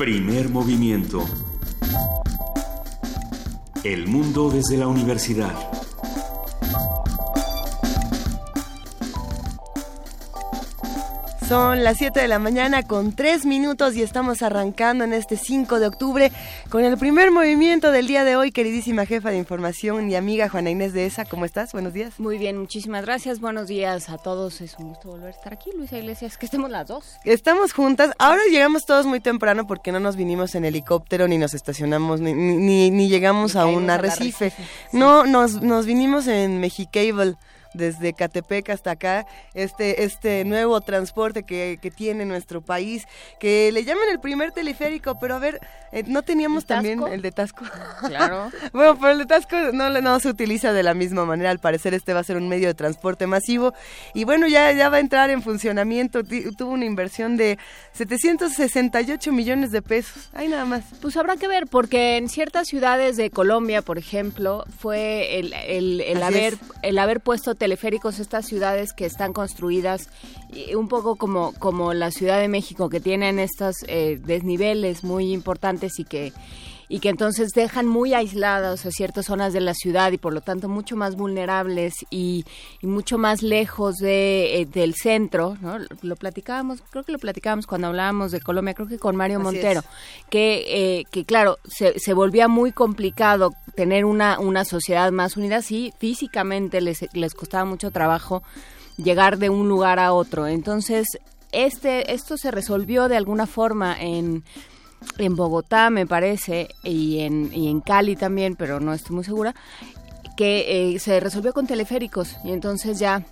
Primer movimiento. El mundo desde la universidad. Son las 7 de la mañana con 3 minutos y estamos arrancando en este 5 de octubre con el primer movimiento del día de hoy, queridísima jefa de información y amiga Juana Inés de ESA. ¿Cómo estás? Buenos días. Muy bien, muchísimas gracias. Buenos días a todos. Es un gusto volver a estar aquí, Luisa Iglesias, que estemos las dos. Estamos juntas. Ahora llegamos todos muy temprano porque no nos vinimos en helicóptero ni nos estacionamos ni, ni, ni llegamos a un arrecife. No, nos, nos vinimos en Mexicable desde Catepec hasta acá, este, este nuevo transporte que, que tiene nuestro país, que le llaman el primer teleférico, pero a ver, eh, ¿no teníamos también el de Tasco? Claro. bueno, pero el de Tasco no, no se utiliza de la misma manera, al parecer este va a ser un medio de transporte masivo, y bueno, ya, ya va a entrar en funcionamiento, tuvo una inversión de 768 millones de pesos, ahí nada más. Pues habrá que ver, porque en ciertas ciudades de Colombia, por ejemplo, fue el, el, el haber, el haber puesto teleféricos estas ciudades que están construidas un poco como, como la Ciudad de México, que tienen estos eh, desniveles muy importantes y que y que entonces dejan muy aisladas a ciertas zonas de la ciudad y por lo tanto mucho más vulnerables y, y mucho más lejos de, eh, del centro, ¿no? Lo platicábamos, creo que lo platicábamos cuando hablábamos de Colombia, creo que con Mario Así Montero, es. que, eh, que claro, se, se volvía muy complicado tener una, una sociedad más unida, sí, físicamente les, les costaba mucho trabajo llegar de un lugar a otro. Entonces, este, esto se resolvió de alguna forma en, en Bogotá, me parece, y en, y en Cali también, pero no estoy muy segura, que eh, se resolvió con teleféricos y entonces ya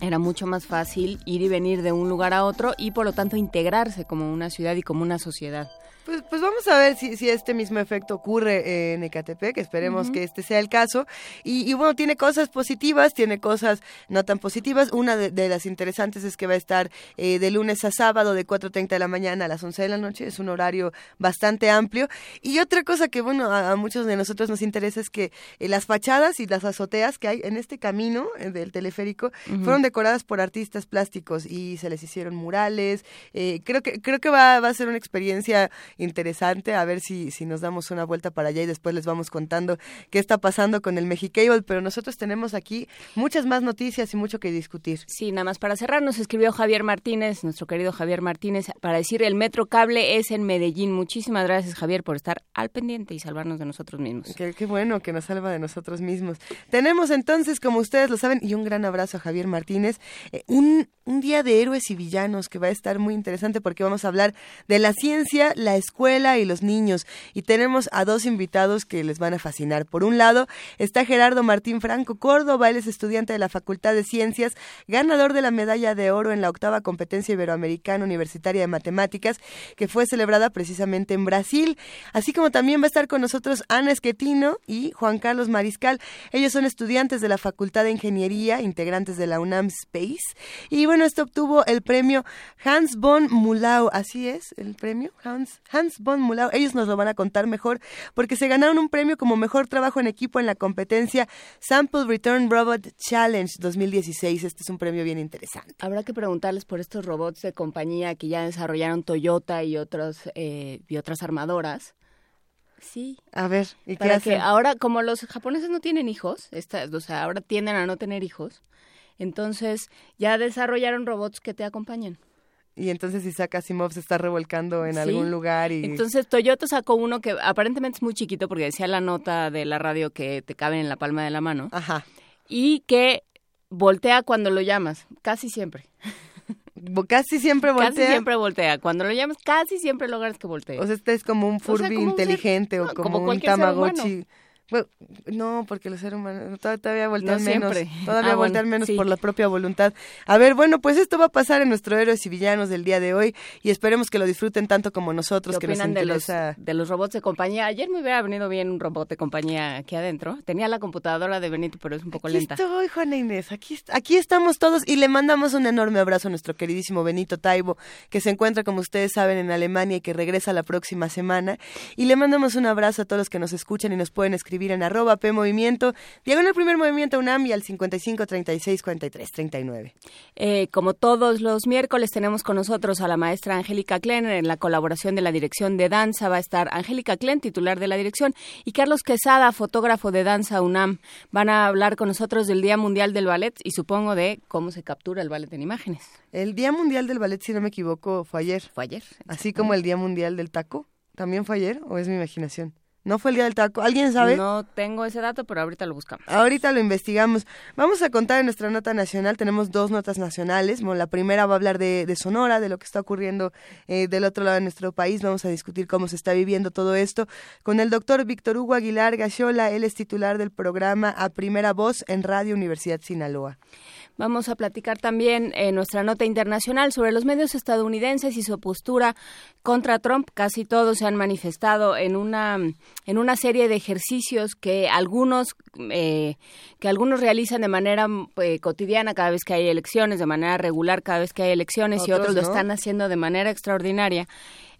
era mucho más fácil ir y venir de un lugar a otro y por lo tanto integrarse como una ciudad y como una sociedad. Pues, pues vamos a ver si, si este mismo efecto ocurre en Ecatepec, esperemos uh -huh. que este sea el caso. Y, y, bueno, tiene cosas positivas, tiene cosas no tan positivas. Una de, de las interesantes es que va a estar eh, de lunes a sábado de 4.30 de la mañana a las 11 de la noche, es un horario bastante amplio. Y otra cosa que, bueno, a, a muchos de nosotros nos interesa es que eh, las fachadas y las azoteas que hay en este camino eh, del teleférico uh -huh. fueron decoradas por artistas plásticos y se les hicieron murales. Eh, creo que creo que va, va a ser una experiencia interesante, a ver si, si nos damos una vuelta para allá y después les vamos contando qué está pasando con el Mexicable, pero nosotros tenemos aquí muchas más noticias y mucho que discutir. Sí, nada más para cerrar, nos escribió Javier Martínez, nuestro querido Javier Martínez, para decir el Metro Cable es en Medellín. Muchísimas gracias, Javier, por estar al pendiente y salvarnos de nosotros mismos. Qué, qué bueno que nos salva de nosotros mismos. Tenemos entonces, como ustedes lo saben, y un gran abrazo a Javier Martínez, eh, un, un día de héroes y villanos que va a estar muy interesante porque vamos a hablar de la ciencia, la escuela y los niños. Y tenemos a dos invitados que les van a fascinar. Por un lado está Gerardo Martín Franco Córdoba, él es estudiante de la Facultad de Ciencias, ganador de la medalla de oro en la octava competencia iberoamericana universitaria de matemáticas, que fue celebrada precisamente en Brasil. Así como también va a estar con nosotros Ana Esquetino y Juan Carlos Mariscal. Ellos son estudiantes de la Facultad de Ingeniería, integrantes de la UNAM Space. Y bueno, esto obtuvo el premio Hans von Mulau. Así es, el premio Hans von Mulau. Ellos nos lo van a contar mejor porque se ganaron un premio como mejor trabajo en equipo en la competencia Sample Return Robot Challenge 2016. Este es un premio bien interesante. Habrá que preguntarles por estos robots de compañía que ya desarrollaron Toyota y otros eh, y otras armadoras. Sí. A ver, ¿y Para qué que hacen? ahora, como los japoneses no tienen hijos, esta, o sea, ahora tienden a no tener hijos, entonces ya desarrollaron robots que te acompañan. Y entonces Isaac Asimov se está revolcando en Sí. algún lugar y... Entonces Toyota sacó uno que aparentemente es muy chiquito porque decía la nota de la radio que te cabe en la palma de la mano Ajá. y que voltea cuando lo llamas, casi siempre. Casi siempre voltea. Casi siempre voltea. Cuando lo llamas, casi siempre logras que voltee. O sea, este es como un sea, Furby como un ser- inteligente o como, como un ser Tamagotchi. Bueno, no, porque los seres humanos to- todavía voltean No menos. Todavía Ah, bueno, voltean menos sí. por la propia voluntad. A ver, bueno, pues esto va a pasar en nuestro Héroes y Villanos del día de hoy y esperemos que lo disfruten tanto como nosotros, ¿Qué que nos opinan de los, interesa. de los robots de compañía? Ayer me hubiera venido bien un robot de compañía aquí adentro. Tenía la computadora de Benito, pero es un poco Aquí lenta. estoy, Juana Inés, aquí, aquí estamos todos y le mandamos un enorme abrazo a nuestro queridísimo Benito Taibo, que se encuentra, como ustedes saben, en Alemania y que regresa la próxima semana. Y le mandamos un abrazo a todos los que nos escuchan y nos pueden escribir escribir en arroba P Movimiento, diagonal primer movimiento UNAM y al 55 36 43 39. como todos los miércoles tenemos con nosotros a la maestra Angélica Klen en la colaboración de la dirección de danza. Va a estar Angélica Klen, titular de la dirección, y Carlos Quesada, fotógrafo de danza UNAM. Van a hablar con nosotros del Día Mundial del Ballet y supongo de cómo se captura el ballet en imágenes. El Día Mundial del Ballet, si no me equivoco, fue ayer. Fue ayer. Así como el Día Mundial del Taco. ¿También fue ayer o es mi imaginación? ¿No fue el día del taco? ¿Alguien sabe? No tengo ese dato, pero ahorita lo buscamos. Ahorita lo investigamos. Vamos a contar en nuestra nota nacional. Tenemos dos notas nacionales. Bueno, la primera va a hablar de, Sonora, de lo que está ocurriendo eh, del otro lado de nuestro país. Vamos a discutir cómo se está viviendo todo esto con el doctor Víctor Hugo Aguilar Gachola. Él es titular del programa A Primera Voz en Radio Universidad Sinaloa. Vamos a platicar también en nuestra nota internacional sobre los medios estadounidenses y su postura contra Trump. Casi todos se han manifestado en una en una serie de ejercicios que algunos eh, que algunos realizan de manera eh, cotidiana cada vez que hay elecciones, de manera regular cada vez que hay elecciones y otros lo están haciendo de manera extraordinaria.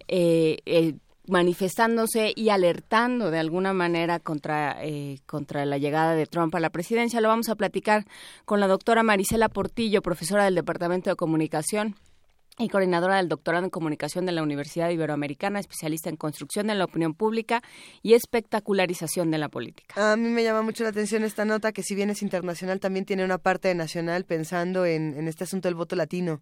Eh, manifestándose y alertando de alguna manera contra, eh, contra la llegada de Trump a la presidencia. Lo vamos a platicar con la doctora Marisela Portillo, profesora del Departamento de Comunicación y coordinadora del doctorado en comunicación de la Universidad Iberoamericana, especialista en construcción de la opinión pública y espectacularización de la política. A mí me llama mucho la atención esta nota que si bien es internacional, también tiene una parte nacional pensando en, en este asunto del voto latino.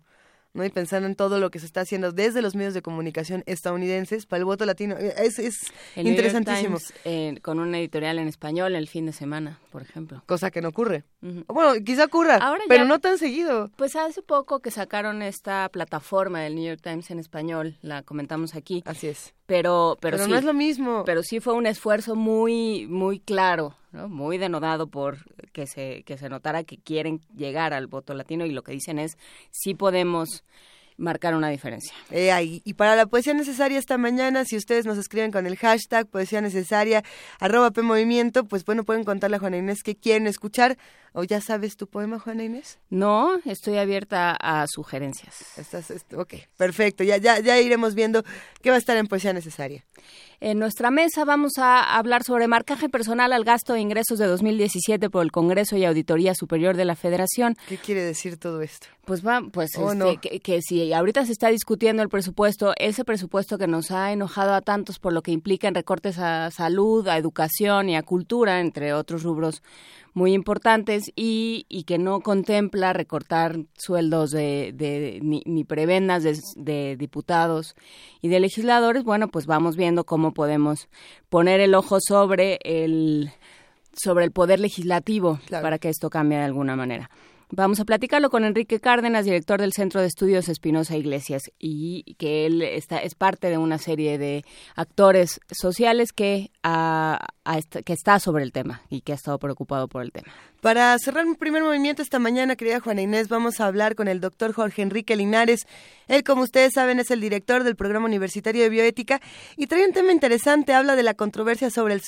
¿No? Y pensando en todo lo que se está haciendo desde los medios de comunicación estadounidenses para el voto latino. Eh, es, es interesantísimo. Eh, con una editorial en español el fin de semana, por ejemplo. Cosa que no ocurre. Bueno, quizá ocurra, pero no tan seguido. Pues hace poco que sacaron esta plataforma del New York Times en español, la comentamos aquí. Así es. Pero, pero, pero no es lo mismo. Pero sí fue un esfuerzo muy, muy claro muy denodado por que se, que se notara que quieren llegar al voto latino y lo que dicen es sí podemos marcar una diferencia. Eh, y para la poesía necesaria esta mañana, si ustedes nos escriben con el hashtag poesía necesaria, arroba P Movimiento, pues bueno, pueden contarle a Juana Inés que quieren escuchar. ¿O ya sabes tu poema, Juana Inés? No, estoy abierta a sugerencias. Estás, ok, perfecto. Ya, ya, ya iremos viendo qué va a estar en poesía necesaria. En nuestra mesa vamos a hablar sobre marcaje personal al gasto de ingresos de 2017 por el Congreso y Auditoría Superior de la Federación. ¿Qué quiere decir todo esto? Pues va, pues este, que, si ahorita se está discutiendo el presupuesto, ese presupuesto que nos ha enojado a tantos por lo que implica en recortes a salud, a educación y a cultura, entre otros rubros muy importantes y, y que no contempla recortar sueldos de, de ni, ni, prebendas de, diputados y de legisladores, bueno, pues vamos viendo cómo podemos poner el ojo sobre el sobre el poder legislativo para que esto cambie de alguna manera. Vamos a platicarlo con Enrique Cárdenas, director del Centro de Estudios Espinosa Iglesias, y que él está, es parte de una serie de actores sociales que, que está sobre el tema y que ha estado preocupado por el tema. Para cerrar mi primer movimiento esta mañana, querida Juana Inés, vamos a hablar con el doctor Jorge Enrique Linares. Él, como ustedes saben, es el director del Programa Universitario de Bioética y trae un tema interesante, habla de la controversia sobre el,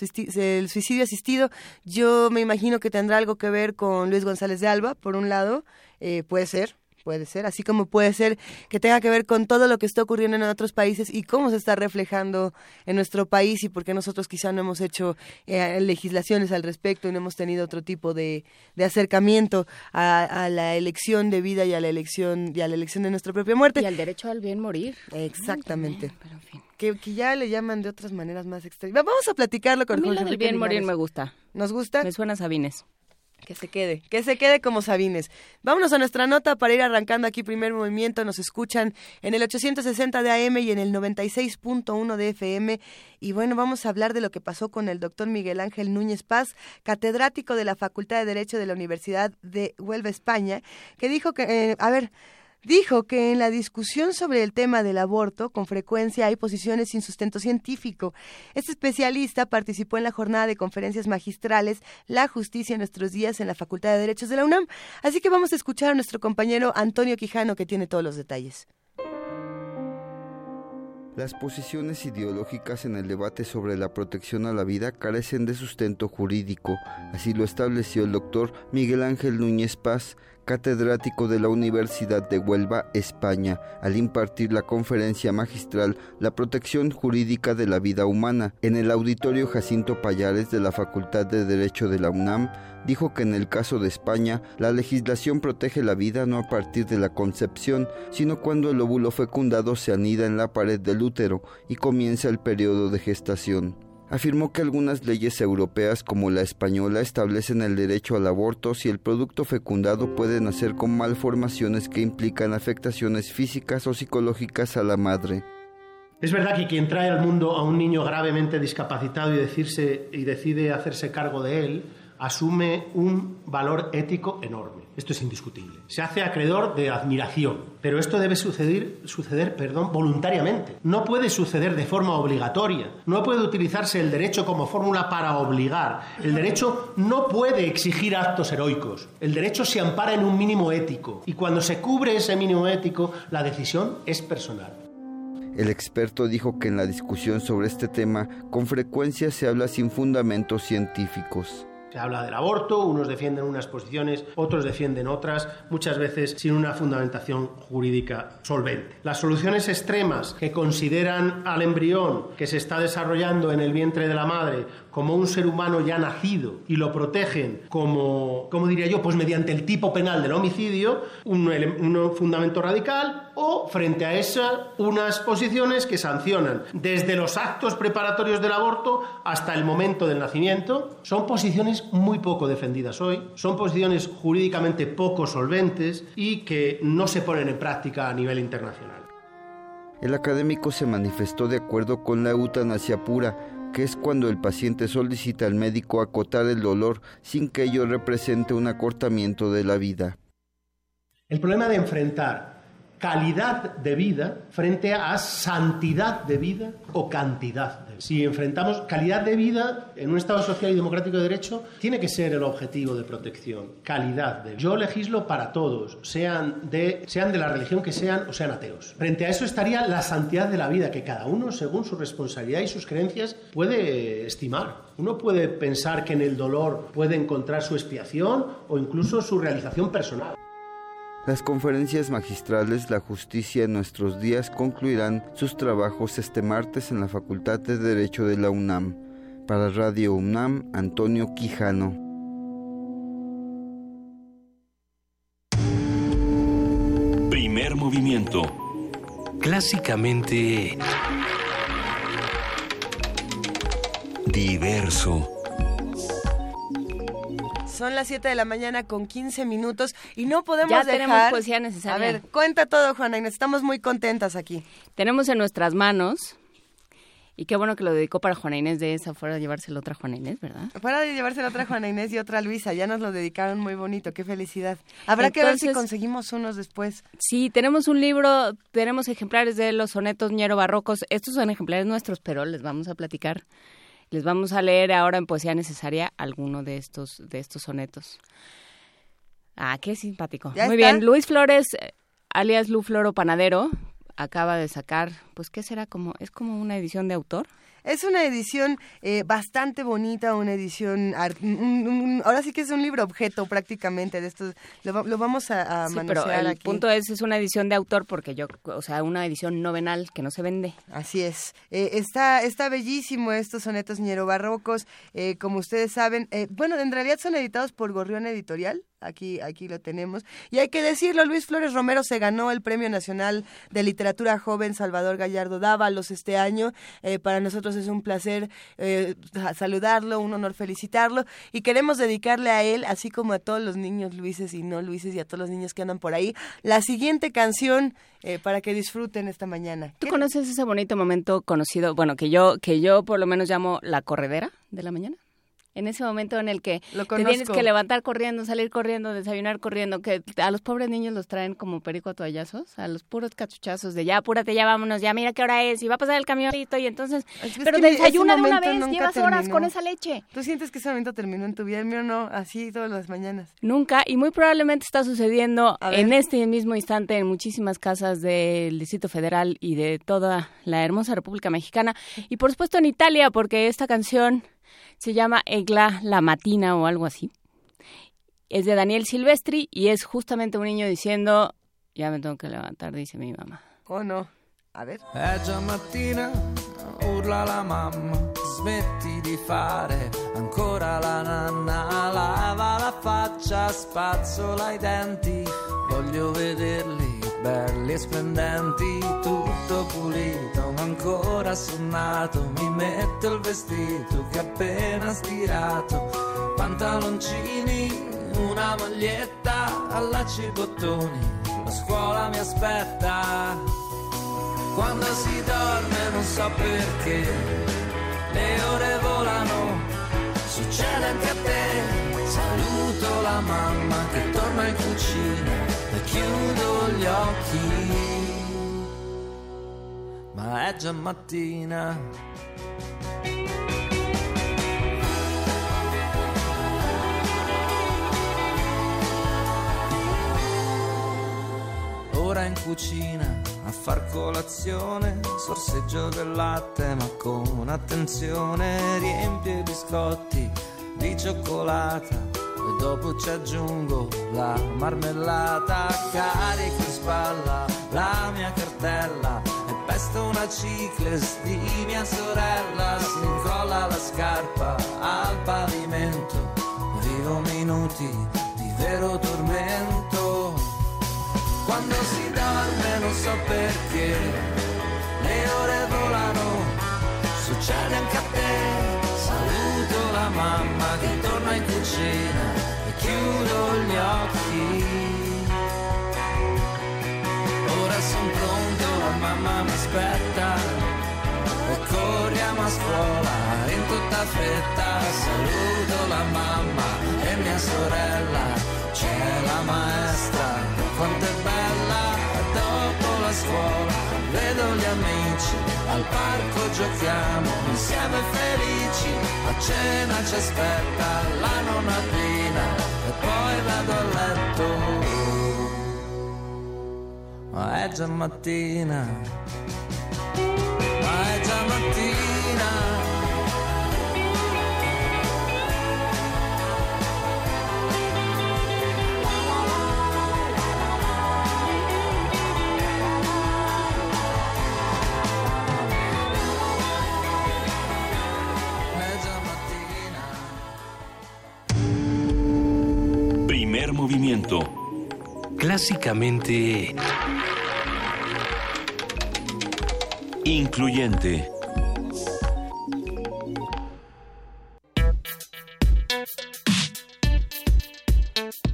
suicidio asistido. Yo me imagino que tendrá algo que ver con Luis González de Alba, por un lado, eh, puede ser, puede ser, así como puede ser que tenga que ver con todo lo que está ocurriendo en otros países y cómo se está reflejando en nuestro país y por qué nosotros quizá no hemos hecho eh, legislaciones al respecto y no hemos tenido otro tipo de, acercamiento a, la elección de vida y a la elección y a la elección de nuestra propia muerte. Y al derecho al bien morir. Exactamente. Que, ya le llaman de otras maneras más extrañas. Vamos a platicarlo con a mí bien morir me gusta. ¿Nos gusta? Me suena Sabines. Que se quede, que se quede como Sabines. Vámonos a nuestra nota para ir arrancando aquí primer movimiento. Nos escuchan en el 860 de AM y en el 96.1 de FM. Y bueno, vamos a hablar de lo que pasó con el doctor Miguel Ángel Núñez Paz, catedrático de la Facultad de Derecho de la Universidad de Huelva, España, que dijo que, eh, a ver, dijo que en la discusión sobre el tema del aborto con frecuencia hay posiciones sin sustento científico. Este especialista participó en la jornada de conferencias magistrales La justicia en nuestros días en la Facultad de Derechos de la UNAM. Así que vamos a escuchar a nuestro compañero Antonio Quijano que tiene todos los detalles. Las posiciones ideológicas en el debate sobre la protección a la vida carecen de sustento jurídico, así lo estableció el doctor Miguel Ángel Núñez Paz, catedrático de la Universidad de Huelva, España, al impartir la conferencia magistral La protección jurídica de la vida humana en el auditorio Jacinto Payares de la Facultad de Derecho de la UNAM, dijo que en el caso de España, la legislación protege la vida no a partir de la concepción, sino cuando el óvulo fecundado se anida en la pared del útero y comienza el periodo de gestación afirmó que algunas leyes europeas como la española establecen el derecho al aborto si el producto fecundado puede nacer con malformaciones que implican afectaciones físicas o psicológicas a la madre. Es verdad que quien trae al mundo a un niño gravemente discapacitado y, y decide hacerse cargo de él, asume un valor ético enorme. Esto es indiscutible. Se hace acreedor de admiración, pero esto debe suceder, suceder perdón, voluntariamente. No puede suceder de forma obligatoria. No puede utilizarse el derecho como fórmula para obligar. El derecho no puede exigir actos heroicos. El derecho se ampara en un mínimo ético y cuando se cubre ese mínimo ético, la decisión es personal. El experto dijo que en la discusión sobre este tema con frecuencia se habla sin fundamentos científicos. Se habla del aborto, unos defienden unas posiciones, otros defienden otras, muchas veces sin una fundamentación jurídica solvente. Las soluciones extremas que consideran al embrión que se está desarrollando en el vientre de la madre como un ser humano ya nacido y lo protegen como, como diría yo, pues mediante el tipo penal del homicidio, un, un fundamento radical, o frente a esa, unas posiciones que sancionan desde los actos preparatorios del aborto hasta el momento del nacimiento. Son posiciones muy poco defendidas hoy, son posiciones jurídicamente poco solventes y que no se ponen en práctica a nivel internacional. El académico se manifestó de acuerdo con la eutanasia pura, que es cuando el paciente solicita al médico acotar el dolor sin que ello represente un acortamiento de la vida. El problema de enfrentar calidad de vida frente a santidad de vida o cantidad de vida. Si enfrentamos calidad de vida en un Estado social y democrático de derecho, tiene que ser el objetivo de protección. Calidad de vida. Yo legislo para todos, sean de, sean de la religión que sean o sean ateos. Frente a eso estaría la santidad de la vida, que cada uno, según su responsabilidad y sus creencias, puede estimar. Uno puede pensar que en el dolor puede encontrar su expiación o incluso su realización personal. Las conferencias magistrales La justicia en nuestros días concluirán sus trabajos este martes en la Facultad de Derecho de la UNAM. Para Radio UNAM, Antonio Quijano. Primer movimiento. Clásicamente... Diverso. Son las 7 de la mañana con 15 minutos y no podemos ya dejar... tenemos poesía necesaria. A ver, cuenta todo, Juana Inés. Estamos muy contentas aquí. Tenemos en nuestras manos... Y qué bueno que lo dedicó para Juana Inés de esa, fuera de llevárselo otra Juana Inés, ¿verdad? Fuera de llevárselo otra Juana Inés y otra Luisa, ya nos lo dedicaron muy bonito, qué felicidad. Habrá que ver si conseguimos unos después. Sí, tenemos un libro, tenemos ejemplares de los sonetos ñero barrocos. Estos son ejemplares nuestros, pero les vamos a platicar les vamos a leer ahora en Poesía Necesaria alguno de estos, de estos sonetos. Ah, qué simpático. Muy bien, Luis Flores, alias Lu Floro Panadero, acaba de sacar, pues, ¿qué será? como ¿Es como una edición de autor? Es una edición eh, bastante bonita, una edición, ahora sí que es un libro objeto prácticamente de estos, lo, vamos a, a sí, pero el punto es, es una edición de autor porque yo, o sea, una edición novenal que no se vende. Así es. Eh, está, está bellísimo estos sonetos ñero barrocos, eh, como ustedes saben, bueno, en realidad son editados por Gorrión Editorial, Aquí, aquí lo tenemos. Y hay que decirlo, Luis Flores Romero se ganó el Premio Nacional de Literatura Joven Salvador Gallardo Dávalos este año. Eh, para nosotros es un placer eh, saludarlo, un honor felicitarlo. Y queremos dedicarle a él, así como a todos los niños Luises y no Luises y a todos los niños que andan por ahí, la siguiente canción eh, para que disfruten esta mañana. ¿Tú conoces ese bonito momento conocido, bueno, que yo, que yo por lo menos llamo la corredera de la mañana? En ese momento en el que te tienes que levantar corriendo, salir corriendo, desayunar corriendo, que a los pobres niños los traen como perico a toallazos, a los puros cachuchazos de ya, apúrate, ya vámonos, ya mira qué hora es, y va a pasar el camionito, y entonces, pero desayuna de una vez, llevas horas con esa leche. ¿Tú sientes que ese momento terminó en tu vida? El mío no, así todas las mañanas. Nunca, y muy probablemente está sucediendo en este mismo instante en muchísimas casas del Distrito Federal y de toda la hermosa República Mexicana, y por supuesto en Italia, porque esta canción se llama Egla la Matina o algo así. es de Daniel Silvestri y es justamente un niño diciendo, ya me tengo que levantar, dice mi mamá. Oh no, a ver. È mattina, urla la mamma, smetti di fare ancora la nanna, lava la faccia, spazzola i denti, voglio vederli belli e splendenti, tutto pulito, ma ancora sonnato, mi metto il vestito che appena stirato, pantaloncini, una maglietta, allacci i bottoni, la scuola mi aspetta. Quando si dorme non so perché, le ore volano, succede anche a te. Saluto la mamma che torna in cucina chiudo gli occhi. Ma è già mattina. Ora in cucina a far colazione, sorseggio del latte ma con attenzione riempio i biscotti di cioccolata e dopo ci aggiungo la marmellata, carico in spalla la mia cartella e pesto una cicles di mia sorella, si incolla la scarpa al pavimento, vivo minuti di vero tormento. Quando si dorme non so perché, le ore volano, succede anche a te. Saluto la mamma che torna in cucina gli occhi. Ora sono pronto, la mamma mi aspetta. E corriamo a scuola in tutta fretta. Saluto la mamma e mia sorella, c'è la maestra quanto è bella. Dopo la scuola vedo gli amici. Al parco giochiamo insieme felici. A cena ci aspetta la nonatina e poi vado a letto. Ma è già mattina. Ma è già mattina Clásicamente... Incluyente.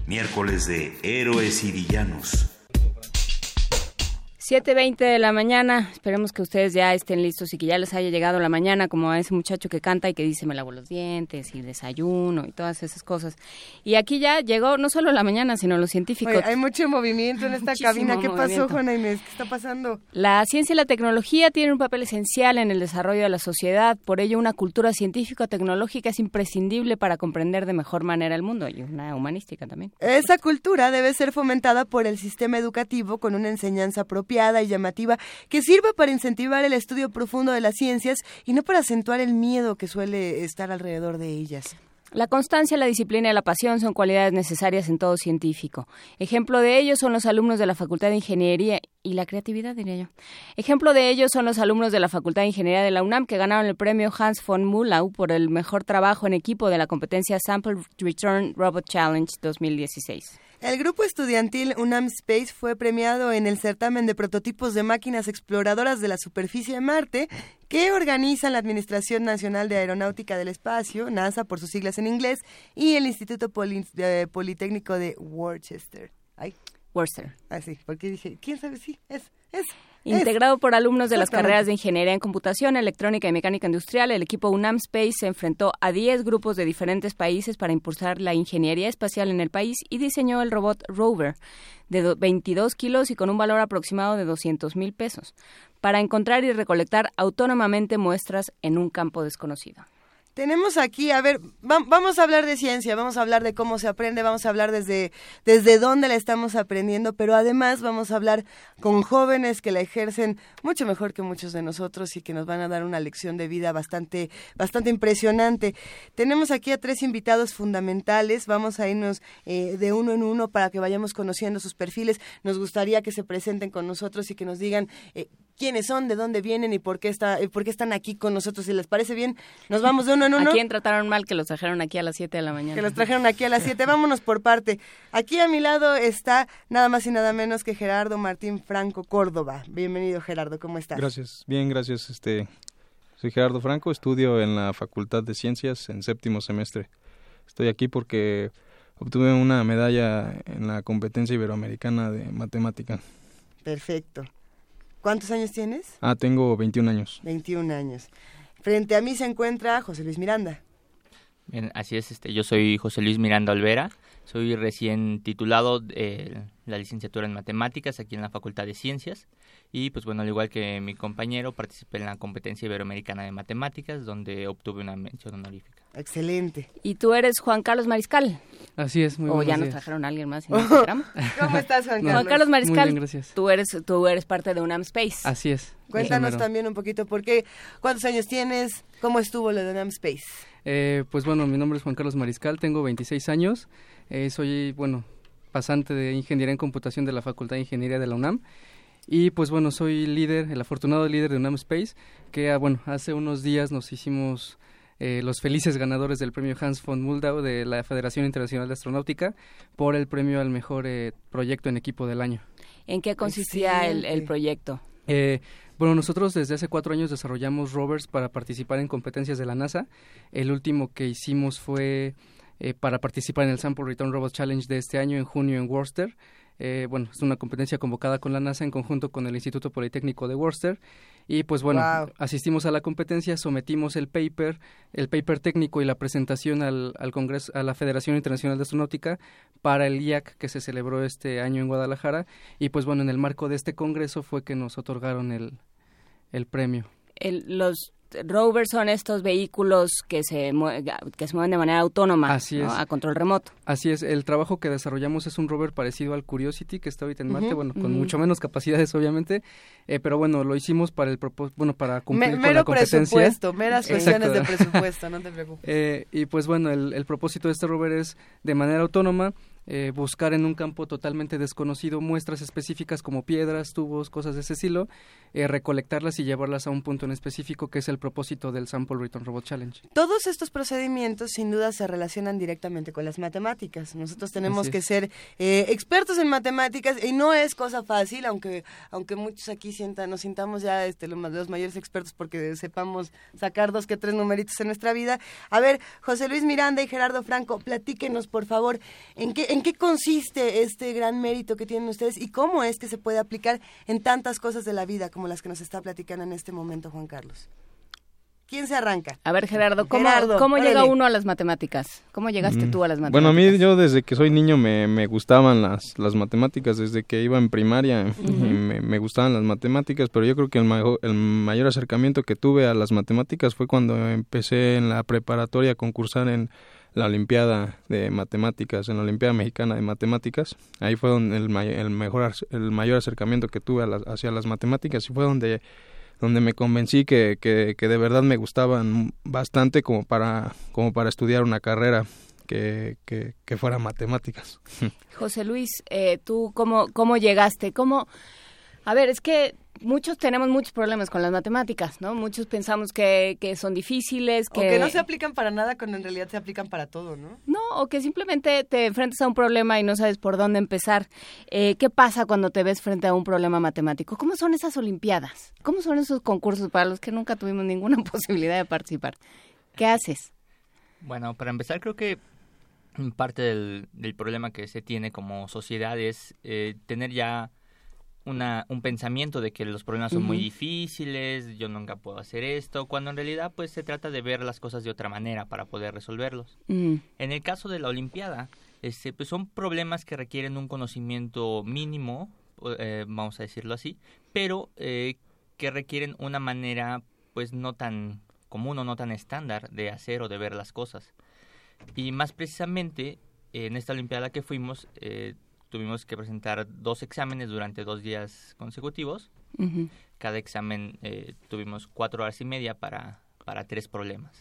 Miércoles de Héroes y Villanos. 7.20 de la mañana, esperemos que ustedes ya estén listos y que ya les haya llegado la mañana, como a ese muchacho que canta y que dice me lavo los dientes y desayuno y todas esas cosas. Y aquí ya llegó no solo la mañana, sino los científicos. Oye, hay mucho movimiento en esta Muchísimo cabina. ¿Qué pasó. Juana Inés? ¿Qué está pasando? La ciencia y la tecnología tienen un papel esencial en el desarrollo de la sociedad, por ello una cultura científico-tecnológica es imprescindible para comprender de mejor manera el mundo y una humanística también. Esa cultura debe ser fomentada por el sistema educativo con una enseñanza y llamativa que sirva para incentivar el estudio profundo de las ciencias y no para acentuar el miedo que suele estar alrededor de ellas. La constancia, la disciplina y la pasión son cualidades necesarias en todo científico. Ejemplo de ello son los alumnos de la Facultad de Ingeniería y la creatividad, diría yo. Ejemplo de ello son los alumnos de la Facultad de Ingeniería de la UNAM que ganaron el premio Hans von Mullau por el mejor trabajo en equipo de la competencia Sample Return Robot Challenge 2016. El grupo estudiantil UNAM Space fue premiado en el certamen de prototipos de máquinas exploradoras de la superficie de Marte que organizan la Administración Nacional de Aeronáutica del Espacio, NASA por sus siglas en inglés, y el Instituto Poli- de- Politécnico de Worcester. Ay, Worcester. así, porque dije, ¿quién sabe? Sí, es, es. Integrado por alumnos de las carreras de Ingeniería en Computación, Electrónica y Mecánica Industrial, el equipo UNAM Space se enfrentó a 10 grupos de diferentes países para impulsar la ingeniería espacial en el país y diseñó el robot Rover de do- 22 kilos y con un valor aproximado de 200 mil pesos para encontrar y recolectar autónomamente muestras en un campo desconocido. Tenemos aquí, a ver, vamos a hablar de ciencia, vamos a hablar de cómo se aprende, vamos a hablar desde, desde dónde la estamos aprendiendo, pero además vamos a hablar con jóvenes que la ejercen mucho mejor que muchos de nosotros y que nos van a dar una lección de vida bastante, bastante impresionante. Tenemos aquí a tres invitados fundamentales, vamos a irnos eh, de uno en uno para que vayamos conociendo sus perfiles. Nos gustaría que se presenten con nosotros y que nos digan eh, quiénes son, de dónde vienen y por qué, está, por qué están aquí con nosotros. Si les parece bien, nos vamos de uno en uno. ¿A quién trataron mal que los trajeron aquí a las 7 de la mañana? Que los trajeron aquí a las 7. Vámonos por parte. Aquí a mi lado está nada más y nada menos que Gerardo Martín Franco Córdoba. Bienvenido, Gerardo, ¿cómo estás? Gracias, bien, gracias. Este, soy Gerardo Franco, estudio en la Facultad de Ciencias en séptimo semestre. Estoy aquí porque obtuve una medalla en la competencia iberoamericana de matemática. Perfecto. ¿Cuántos años tienes? Ah, tengo 21 años. 21 años. Frente a mí se encuentra José Luis Miranda. Bien, así es, este, yo soy José Luis Miranda Olvera, soy recién titulado de la licenciatura en matemáticas aquí en la Facultad de Ciencias y pues bueno, al igual que mi compañero, participé en la competencia iberoamericana de matemáticas donde obtuve una mención honorífica. Excelente. ¿Y tú eres Juan Carlos Mariscal? Así es, muy O ya nos trajeron a alguien más. ¿Cómo estás, Juan Carlos? Juan Carlos Mariscal, muy bien, gracias. Tú, eres, tú eres parte de UNAM Space. Así es. Cuéntanos también un poquito, ¿por qué? ¿Cuántos años tienes? ¿Cómo estuvo lo de UNAM Space? Eh, pues bueno, mi nombre es Juan Carlos Mariscal, tengo 26 años. Eh, soy, bueno, pasante de Ingeniería en Computación de la Facultad de Ingeniería de la UNAM. Y pues bueno, soy líder, el afortunado líder de UNAM Space, que ah, bueno, hace unos días nos hicimos eh, los felices ganadores del premio Hans von Muldau de la Federación Internacional de Astronáutica por el premio al mejor eh, proyecto en equipo del año. ¿En qué consistía el, proyecto? Eh, bueno, nosotros desde hace cuatro años desarrollamos rovers para participar en competencias de la NASA. El último que hicimos fue para participar en el Sample Return Robot Challenge de este año en junio en Worcester. Eh, bueno, es una competencia convocada con la NASA en conjunto con el Instituto Politécnico de Worcester. Y pues bueno, asistimos a la competencia, sometimos el paper, el paper técnico y la presentación al, al Congreso, a la Federación Internacional de Astronáutica para el IAC que se celebró este año en Guadalajara. Y pues bueno, en el marco de este congreso fue que nos otorgaron el, el premio. El, los rovers son estos vehículos que se, que se mueven de manera autónoma, a control remoto. Así es, el trabajo que desarrollamos es un rover parecido al Curiosity que está ahorita en Marte, bueno, con mucho menos capacidades obviamente, eh, pero bueno, lo hicimos para el bueno, para cumplir con la competencia. presupuesto, meras cuestiones de presupuesto, no te preocupes. Eh, y pues bueno, el, el propósito de este rover es de manera autónoma eh, buscar en un campo totalmente desconocido muestras específicas como piedras, tubos, cosas de ese estilo, eh, recolectarlas y llevarlas a un punto en específico que es el propósito del Sample Return Robot Challenge. Todos estos procedimientos sin duda se relacionan directamente con las matemáticas. Nosotros tenemos que ser eh, expertos en matemáticas y no es cosa fácil, aunque aunque muchos aquí sientan, nos sintamos ya este, los, los mayores expertos porque sepamos sacar dos que tres numeritos en nuestra vida. A ver, José Luis Miranda y Gerardo Franco, platíquenos por favor, ¿en qué ¿En qué consiste este gran mérito que tienen ustedes y cómo es que se puede aplicar en tantas cosas de la vida como las que nos está platicando en este momento Juan Carlos? ¿Quién se arranca? A ver, Gerardo, ¿cómo, llega uno a las matemáticas? ¿Cómo llegaste mm. tú a las matemáticas? Bueno, a mí yo desde que soy niño me, gustaban las, las matemáticas, desde que iba en primaria me, me, gustaban las matemáticas, pero yo creo que el, el mayor acercamiento que tuve a las matemáticas fue cuando empecé en la preparatoria a concursar en la Olimpiada de Matemáticas, en la Olimpiada Mexicana de Matemáticas. Ahí fue donde el, el, mejor, el mayor acercamiento que tuve hacia las matemáticas y fue donde, donde me convencí que, que, que, de verdad me gustaban bastante como para, como para estudiar una carrera. Que, que, que fuera matemáticas. José Luis, eh, ¿tú cómo, cómo llegaste? ¿Cómo, a ver, es que muchos tenemos muchos problemas con las matemáticas, ¿no? Muchos pensamos que, que son difíciles, que... O que no se aplican para nada cuando en realidad se aplican para todo, ¿no? No, o que simplemente te enfrentas a un problema y no sabes por dónde empezar. Eh, ¿Qué pasa cuando te ves frente a un problema matemático? ¿Cómo son esas olimpiadas? ¿Cómo son esos concursos para los que nunca tuvimos ninguna posibilidad de participar? ¿Qué haces? Bueno, para empezar creo que parte del, del problema que se tiene como sociedad es eh, tener ya una, un pensamiento de que los problemas son muy difíciles, yo nunca puedo hacer esto, cuando en realidad pues se trata de ver las cosas de otra manera para poder resolverlos. En el caso de la Olimpiada, este, pues son problemas que requieren un conocimiento mínimo, eh, vamos a decirlo así, pero eh, que requieren una manera pues no tan común o no tan estándar de hacer o de ver las cosas. Y más precisamente, en esta Olimpiada que fuimos, eh, tuvimos que presentar dos exámenes durante dos días consecutivos. Cada examen eh, tuvimos cuatro horas y media para, para tres problemas.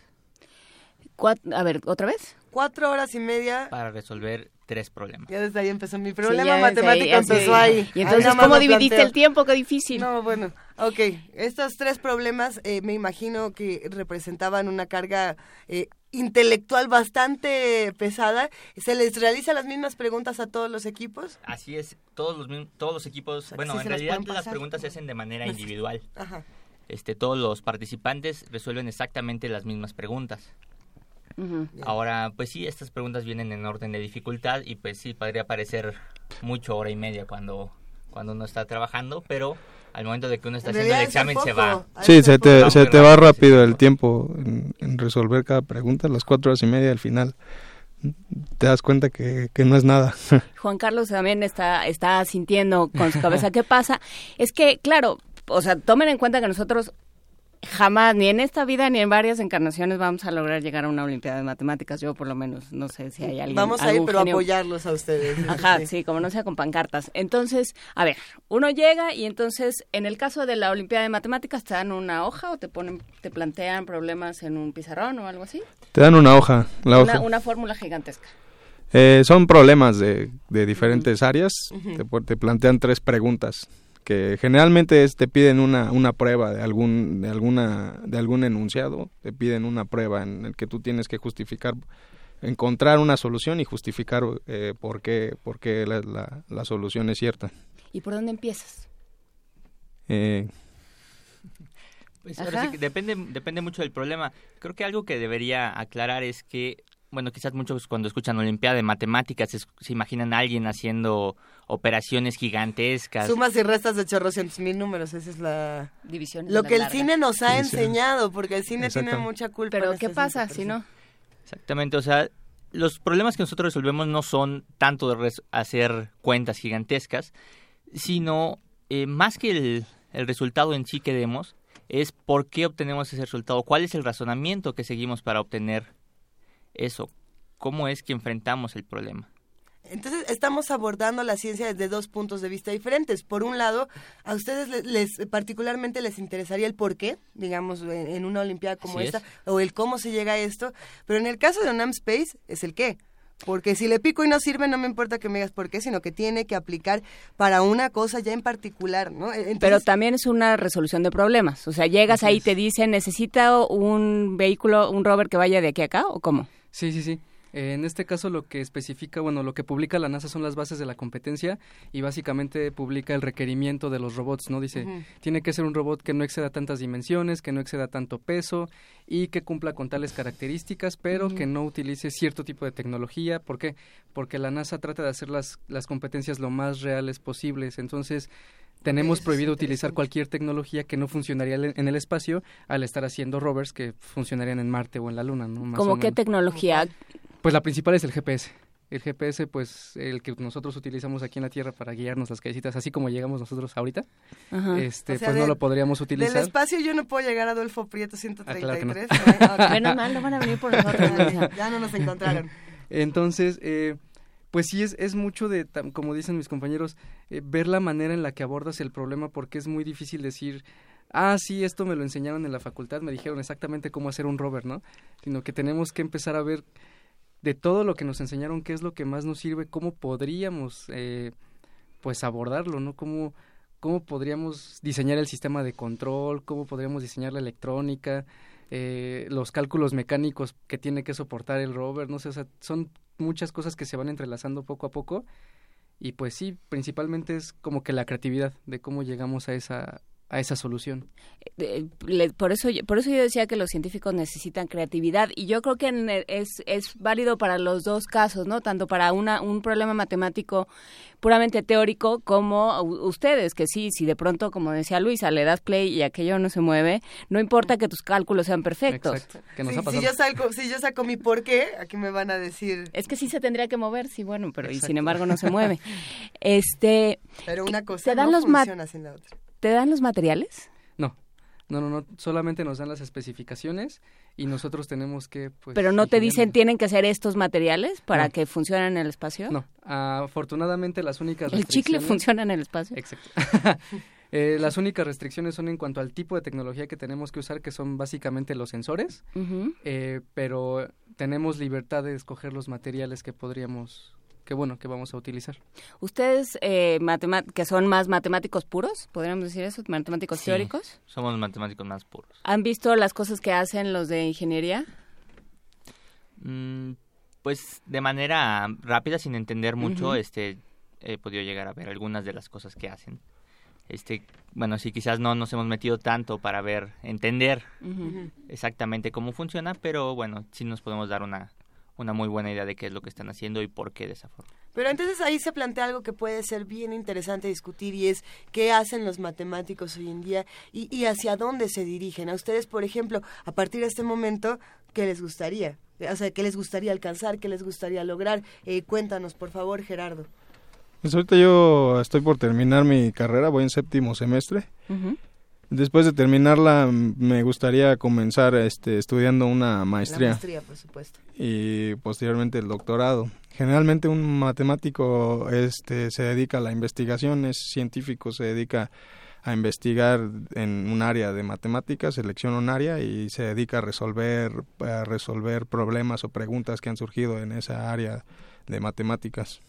a ver, ¿otra vez? Cuatro horas y media. Para resolver tres problemas. Ya desde ahí empezó mi problema matemático, empezó ahí. Y entonces, ¿cómo dividiste el tiempo? Qué difícil. No, bueno, ok. Estos tres problemas eh, me imagino que representaban una carga eh, intelectual bastante pesada. ¿Se les realiza las mismas preguntas a todos los equipos? Así es, todos los, todos los equipos, bueno, en realidad las preguntas se hacen de manera individual. Ajá. Este, todos los participantes resuelven exactamente las mismas preguntas. Ahora, pues sí, estas preguntas vienen en orden de dificultad y pues sí, podría parecer mucho hora y media cuando, cuando uno está trabajando, pero al momento de que uno está haciendo el examen se va. Sí, se te, se te va rápido el tiempo en, resolver cada pregunta, las cuatro horas y media al final. Te das cuenta que, que no es nada. Juan Carlos también está, está sintiendo con su cabeza qué pasa. Es que, claro, o sea, tomen en cuenta que nosotros jamás, ni en esta vida ni en varias encarnaciones vamos a lograr llegar a una Olimpiada de Matemáticas. Yo por lo menos no sé si hay alguien. Vamos a ir, pero apoyarlos a ustedes. Ajá, sí. como no sea con pancartas. Entonces, a ver, uno llega y entonces, en el caso de la Olimpiada de Matemáticas, te dan una hoja o te ponen, te plantean problemas en un pizarrón o algo así. Te dan una hoja, la una, hoja. Una fórmula gigantesca. Eh, son problemas de, de diferentes áreas. te plantean tres preguntas que generalmente es, te piden una, una prueba de algún de alguna de algún enunciado te piden una prueba en el que tú tienes que justificar encontrar una solución y justificar eh, por qué por qué la, la, solución es cierta. Y por dónde empiezas eh, pues depende depende mucho del problema. Creo que algo que debería aclarar es que bueno, quizás muchos cuando escuchan Olimpiada de Matemáticas se, imaginan a alguien haciendo operaciones gigantescas. Sumas y restas de chorrocientos mil números, esa es la división. Lo que el cine nos ha enseñado, porque el cine tiene mucha culpa. Pero ¿qué pasa si no? Exactamente, o sea, los problemas que nosotros resolvemos no son tanto de hacer cuentas gigantescas, sino eh, más que el, el resultado en sí que demos, es por qué obtenemos ese resultado, cuál es el razonamiento que seguimos para obtener eso, cómo es que enfrentamos el problema. Entonces, estamos abordando la ciencia desde dos puntos de vista diferentes. Por un lado, a ustedes les, particularmente les interesaría el por qué, digamos, en, una Olimpiada como esta, o el cómo se llega a esto, pero en el caso de UNAM Space es el qué. Porque si le pico y no sirve, no me importa que me digas por qué, sino que tiene que aplicar para una cosa ya en particular, ¿no? E, Pero también es una resolución de problemas. O sea, llegas ahí y te dicen, necesita un vehículo, un rover que vaya de aquí a acá, ¿o cómo? Sí, sí, sí. en este caso lo que especifica, bueno, lo que publica la NASA son las bases de la competencia y básicamente publica el requerimiento de los robots, ¿no? Dice, tiene que ser un robot que no exceda tantas dimensiones, que no exceda tanto peso y que cumpla con tales características, pero que no utilice cierto tipo de tecnología. ¿Por qué? Porque la NASA trata de hacer las, las competencias lo más reales posibles. Entonces, tenemos prohibido utilizar cualquier tecnología que no funcionaría en el espacio al estar haciendo rovers que funcionarían en Marte o en la Luna. ¿no? ¿Cómo qué tecnología? Pues la principal es el GPS. El GPS, pues el que nosotros utilizamos aquí en la Tierra para guiarnos las callecitas, así como llegamos nosotros ahorita, este, pues no lo podríamos utilizar. Del espacio yo no puedo llegar a Adolfo Prieto 133. Ah, Menos mal, no van a venir por nosotros. ya no nos encontraron. Entonces, eh, pues sí es, es mucho de, como dicen mis compañeros, eh, ver la manera en la que abordas el problema porque es muy difícil decir, ah, sí, esto me lo enseñaron en la facultad, me dijeron exactamente cómo hacer un rover, ¿no? Sino que tenemos que empezar a ver de todo lo que nos enseñaron qué es lo que más nos sirve, cómo podríamos, eh, pues, abordarlo, ¿no? Cómo, cómo podríamos diseñar el sistema de control, cómo podríamos diseñar la electrónica, eh, los cálculos mecánicos que tiene que soportar el rover, no sé, son muchas cosas que se van entrelazando poco a poco. Y pues sí, principalmente es como que la creatividad de cómo llegamos a esa a esa solución. Eh, por eso por eso yo decía que los científicos necesitan creatividad y yo creo que es, es válido para los dos casos, ¿no? Tanto para una un problema matemático puramente teórico como ustedes que sí, si de pronto como decía Luisa, le das play y aquello no se mueve, no importa que tus cálculos sean perfectos. si, yo saco, si yo saco mi por qué, aquí me van a decir Es que sí se tendría que mover, sí, bueno, pero y sin embargo no se mueve. este Pero una cosa no funciona sin la otra. ¿Te dan los materiales? No. No, no, no, solamente nos dan las especificaciones y nosotros tenemos que... Pues, Pero no te dicen tienen que ser estos materiales para No. que funcionen en el espacio. No, afortunadamente las únicas El chicle funciona en el espacio. Exacto. Eh, las únicas restricciones son en cuanto al tipo de tecnología que tenemos que usar, que son básicamente los sensores, eh, pero tenemos libertad de escoger los materiales que podríamos, que bueno, que vamos a utilizar. Ustedes, eh, que son más matemáticos puros, podríamos decir eso, matemáticos Sí, teóricos, Somos matemáticos más puros. ¿han visto las cosas que hacen los de ingeniería? Mm, pues de manera rápida, sin entender mucho, este, he podido llegar a ver algunas de las cosas que hacen. Este, bueno, sí, quizás no nos hemos metido tanto para ver, entender exactamente cómo funciona, pero bueno, sí nos podemos dar una, una muy buena idea de qué es lo que están haciendo y por qué de esa forma. Pero entonces ahí se plantea algo que puede ser bien interesante discutir y es qué hacen los matemáticos hoy en día y, y hacia dónde se dirigen. A ustedes, por ejemplo, a partir de este momento, ¿qué les gustaría? O sea, ¿qué les gustaría alcanzar? ¿Qué les gustaría lograr? Eh, cuéntanos, por favor, Gerardo. Pues ahorita yo estoy por terminar mi carrera, voy en séptimo semestre. Ujú. Después de terminarla, me gustaría comenzar este, estudiando una La maestría maestría, por supuesto. y posteriormente el doctorado. Generalmente un matemático este, se dedica a la investigación, es científico, se dedica a investigar en un área de matemáticas, selecciona un área y se dedica a resolver, a resolver problemas o preguntas que han surgido en esa área de matemáticas.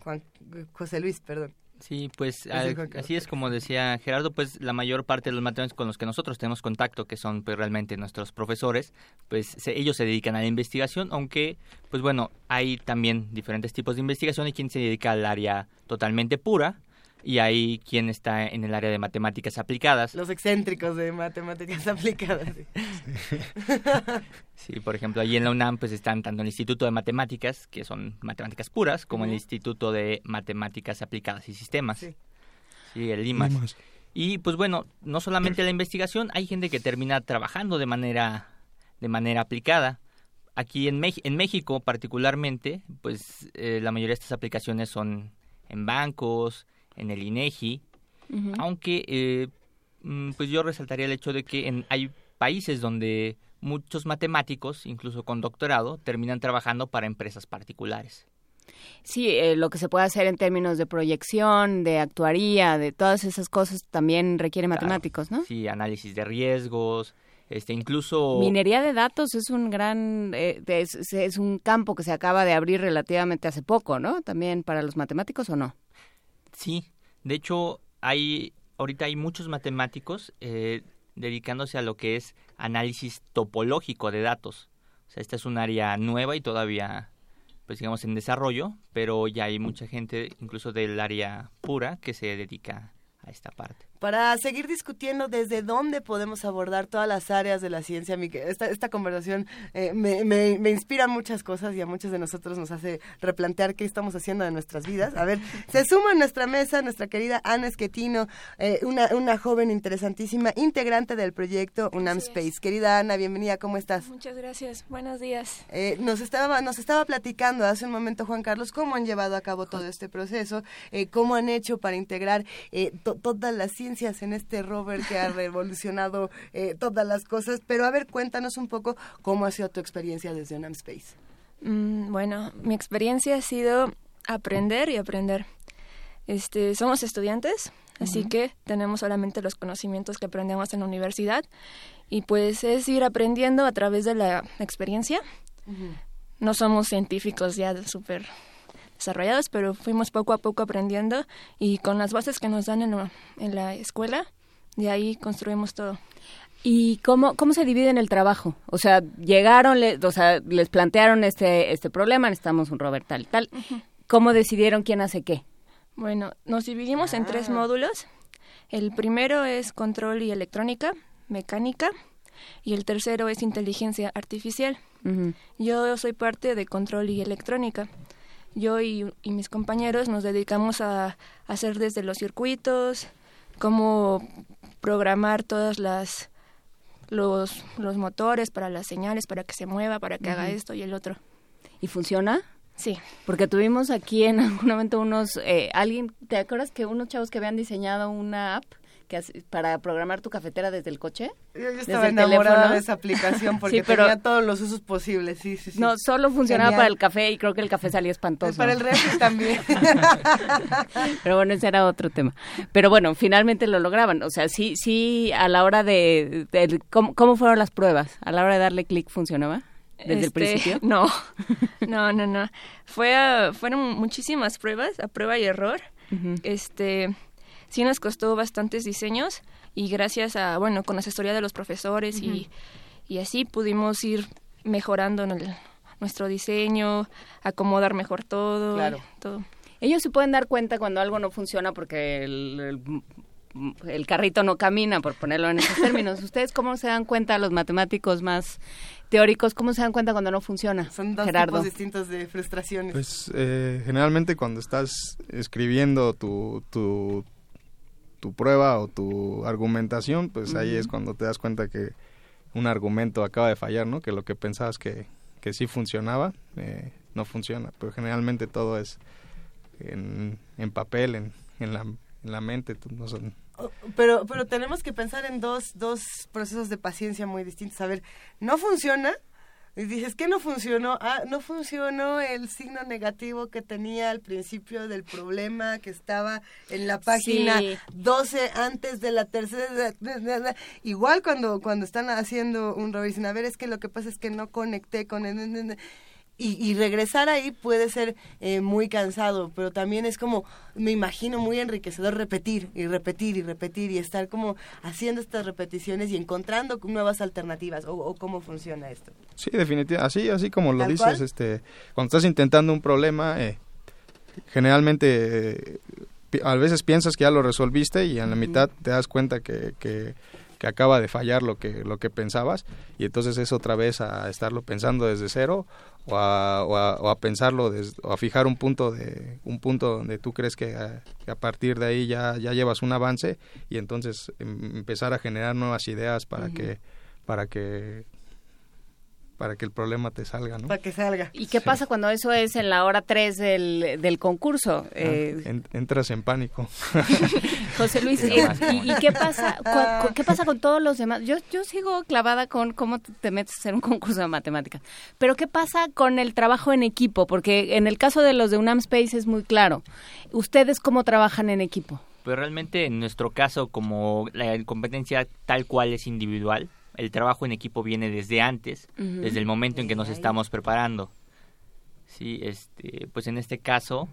Juan, José Luis, perdón. Sí, pues al- Carlos. así es como decía Gerardo, pues la mayor parte de los matemáticos con los que nosotros tenemos contacto, que son pues realmente nuestros profesores, pues se- ellos se dedican a la investigación, aunque pues bueno, hay también diferentes tipos de investigación, hay quien se dedica al área totalmente pura y hay quien está en el área de matemáticas aplicadas. Los excéntricos de matemáticas aplicadas. Sí, por ejemplo, allí en la UNAM pues están tanto el Instituto de Matemáticas, que son matemáticas puras, como el. Instituto de Matemáticas Aplicadas y Sistemas. Sí. Sí, el IMAS. Limas. Y pues bueno, no solamente la investigación, hay gente que termina trabajando de manera de manera aplicada. Aquí en, Mex- en México particularmente, pues eh, la mayoría de estas aplicaciones son en bancos, en el INEGI, Ujú. aunque eh, mm, pues yo resaltaría el hecho de que en, hay países donde muchos matemáticos, incluso con doctorado, terminan trabajando para empresas particulares. Sí, eh, lo que se puede hacer en términos de proyección, de actuaría, de todas esas cosas también requiere Claro. matemáticos, ¿no? Sí, análisis de riesgos, este incluso Minería de datos es un gran, eh, es un campo que se acaba de abrir relativamente hace poco, ¿no? También para los matemáticos o no. Sí, de hecho, hay ahorita hay muchos matemáticos eh, dedicándose a lo que es análisis topológico de datos. O sea, esta es un área nueva y todavía, pues digamos, en desarrollo, pero ya hay mucha gente, incluso del área pura, que se dedica a esta parte. Para seguir discutiendo desde dónde podemos abordar todas las áreas de la ciencia, esta, esta conversación eh, me, me- me inspira muchas cosas y a muchos de nosotros nos hace replantear qué estamos haciendo de nuestras vidas. A ver, se suma a nuestra mesa nuestra querida Ana Esquetino, eh, una, una joven interesantísima, integrante del proyecto UNAM Así es. Space. Querida Ana, bienvenida, ¿cómo estás? Muchas gracias. Buenos días. Eh, nos estaba nos estaba platicando hace un momento Juan Carlos cómo han llevado a cabo todo este proceso, eh, cómo han hecho para integrar eh, to- todas las ciencias en este rover que ha revolucionado eh, todas las cosas. Pero a ver, cuéntanos un poco cómo ha sido tu experiencia desde UNAM Space. Mm, bueno, mi experiencia ha sido aprender y aprender. Este, somos estudiantes, así que tenemos solamente los conocimientos que aprendemos en la universidad y pues es ir aprendiendo a través de la experiencia. No somos científicos ya súper desarrollados, pero fuimos poco a poco aprendiendo y con las bases que nos dan en la, en la escuela, de ahí construimos todo. ¿Y cómo, cómo se divide en el trabajo? O sea, llegaron, le- o sea, les plantearon este, este problema, necesitamos un rover tal y tal. ¿Cómo decidieron quién hace qué? Bueno, nos dividimos en tres Ah. módulos. El primero es control y electrónica, mecánica, y el tercero es inteligencia artificial. Yo soy parte de control y electrónica. Yo y, y mis compañeros nos dedicamos a, hacer desde los circuitos, cómo programar todas las los, los motores para las señales, para que se mueva, para que haga esto y el otro. ¿Y funciona? Sí. Porque tuvimos aquí en algún momento unos, eh, alguien, ¿te acuerdas que unos chavos que habían diseñado una app que para programar tu cafetera desde el coche. Yo, estaba enamorada de esa aplicación porque tenía todos los usos posibles, sí, sí, sí. No, solo funcionaba para el café y creo que el café salía espantoso. Para el refri también. Pero bueno, ese era otro tema. Pero bueno, finalmente lo lograban. O sea, sí, sí, a la hora de... ¿cómo, fueron las pruebas? ¿A la hora de darle clic funcionaba? ¿Desde el este, principio? No, no, no, no. Fue fueron muchísimas pruebas, a prueba y error. Este sí nos costó bastantes diseños y gracias a, bueno, con asesoría de los profesores y, y, así pudimos ir mejorando en el, nuestro diseño, acomodar mejor todo. Claro. todo. Ellos se pueden dar cuenta cuando algo no funciona porque el, el, carrito no camina, por ponerlo en esos términos. ¿Ustedes cómo se dan cuenta, los matemáticos más teóricos, cómo se dan cuenta cuando no funciona? Son dos tipos distintos de frustraciones. Pues eh, generalmente cuando estás escribiendo tu, tu, tu prueba o tu argumentación, pues ahí es cuando te das cuenta que un argumento acaba de fallar, ¿no? Que lo que pensabas que, que sí funcionaba, eh, no funciona. Pero generalmente todo es en, en papel, en, en, la, en la mente, no son... Pero, pero tenemos que pensar en dos, dos procesos de paciencia muy distintos. A ver, no funciona, y dices, ¿qué no funcionó? Ah, no funcionó el signo negativo que tenía al principio del problema que estaba en la página 12 antes de la tercera. Igual cuando, cuando están haciendo un revisión, a ver, es que lo que pasa es que no conecté con... El, y, regresar ahí puede ser eh, muy cansado, pero también es como, me imagino, muy enriquecedor repetir y repetir y repetir y estar como haciendo estas repeticiones y encontrando nuevas alternativas o, cómo funciona esto. Sí, definitivamente, así, así como lo dices, este, cuando estás intentando un problema, eh, generalmente eh, a veces piensas que ya lo resolviste y en la mitad te das cuenta que, que que acaba de fallar lo que lo que pensabas y entonces es otra vez a estarlo pensando desde cero o a, o a, pensarlo o a fijar un punto de un punto donde tú crees que a, partir de ahí ya ya llevas un avance y entonces em, empezar a generar nuevas ideas para que para que para que el problema te salga, ¿no? Para que salga. ¿Y qué pasa cuando eso es en la hora 3 del, del concurso? Ah, eh, entras en pánico. José Luis, eh, ¿y, qué pasa qué pasa con todos los demás? Yo, yo sigo clavada con cómo te metes a hacer un concurso de matemáticas. Pero ¿qué pasa con el trabajo en equipo? Porque en el caso de los de UNAM Space es muy claro. ¿Ustedes cómo trabajan en equipo? Pues realmente en nuestro caso, como la competencia tal cual es individual, el trabajo en equipo viene desde antes, desde el momento en que nos estamos preparando. Sí, este, pues en este caso,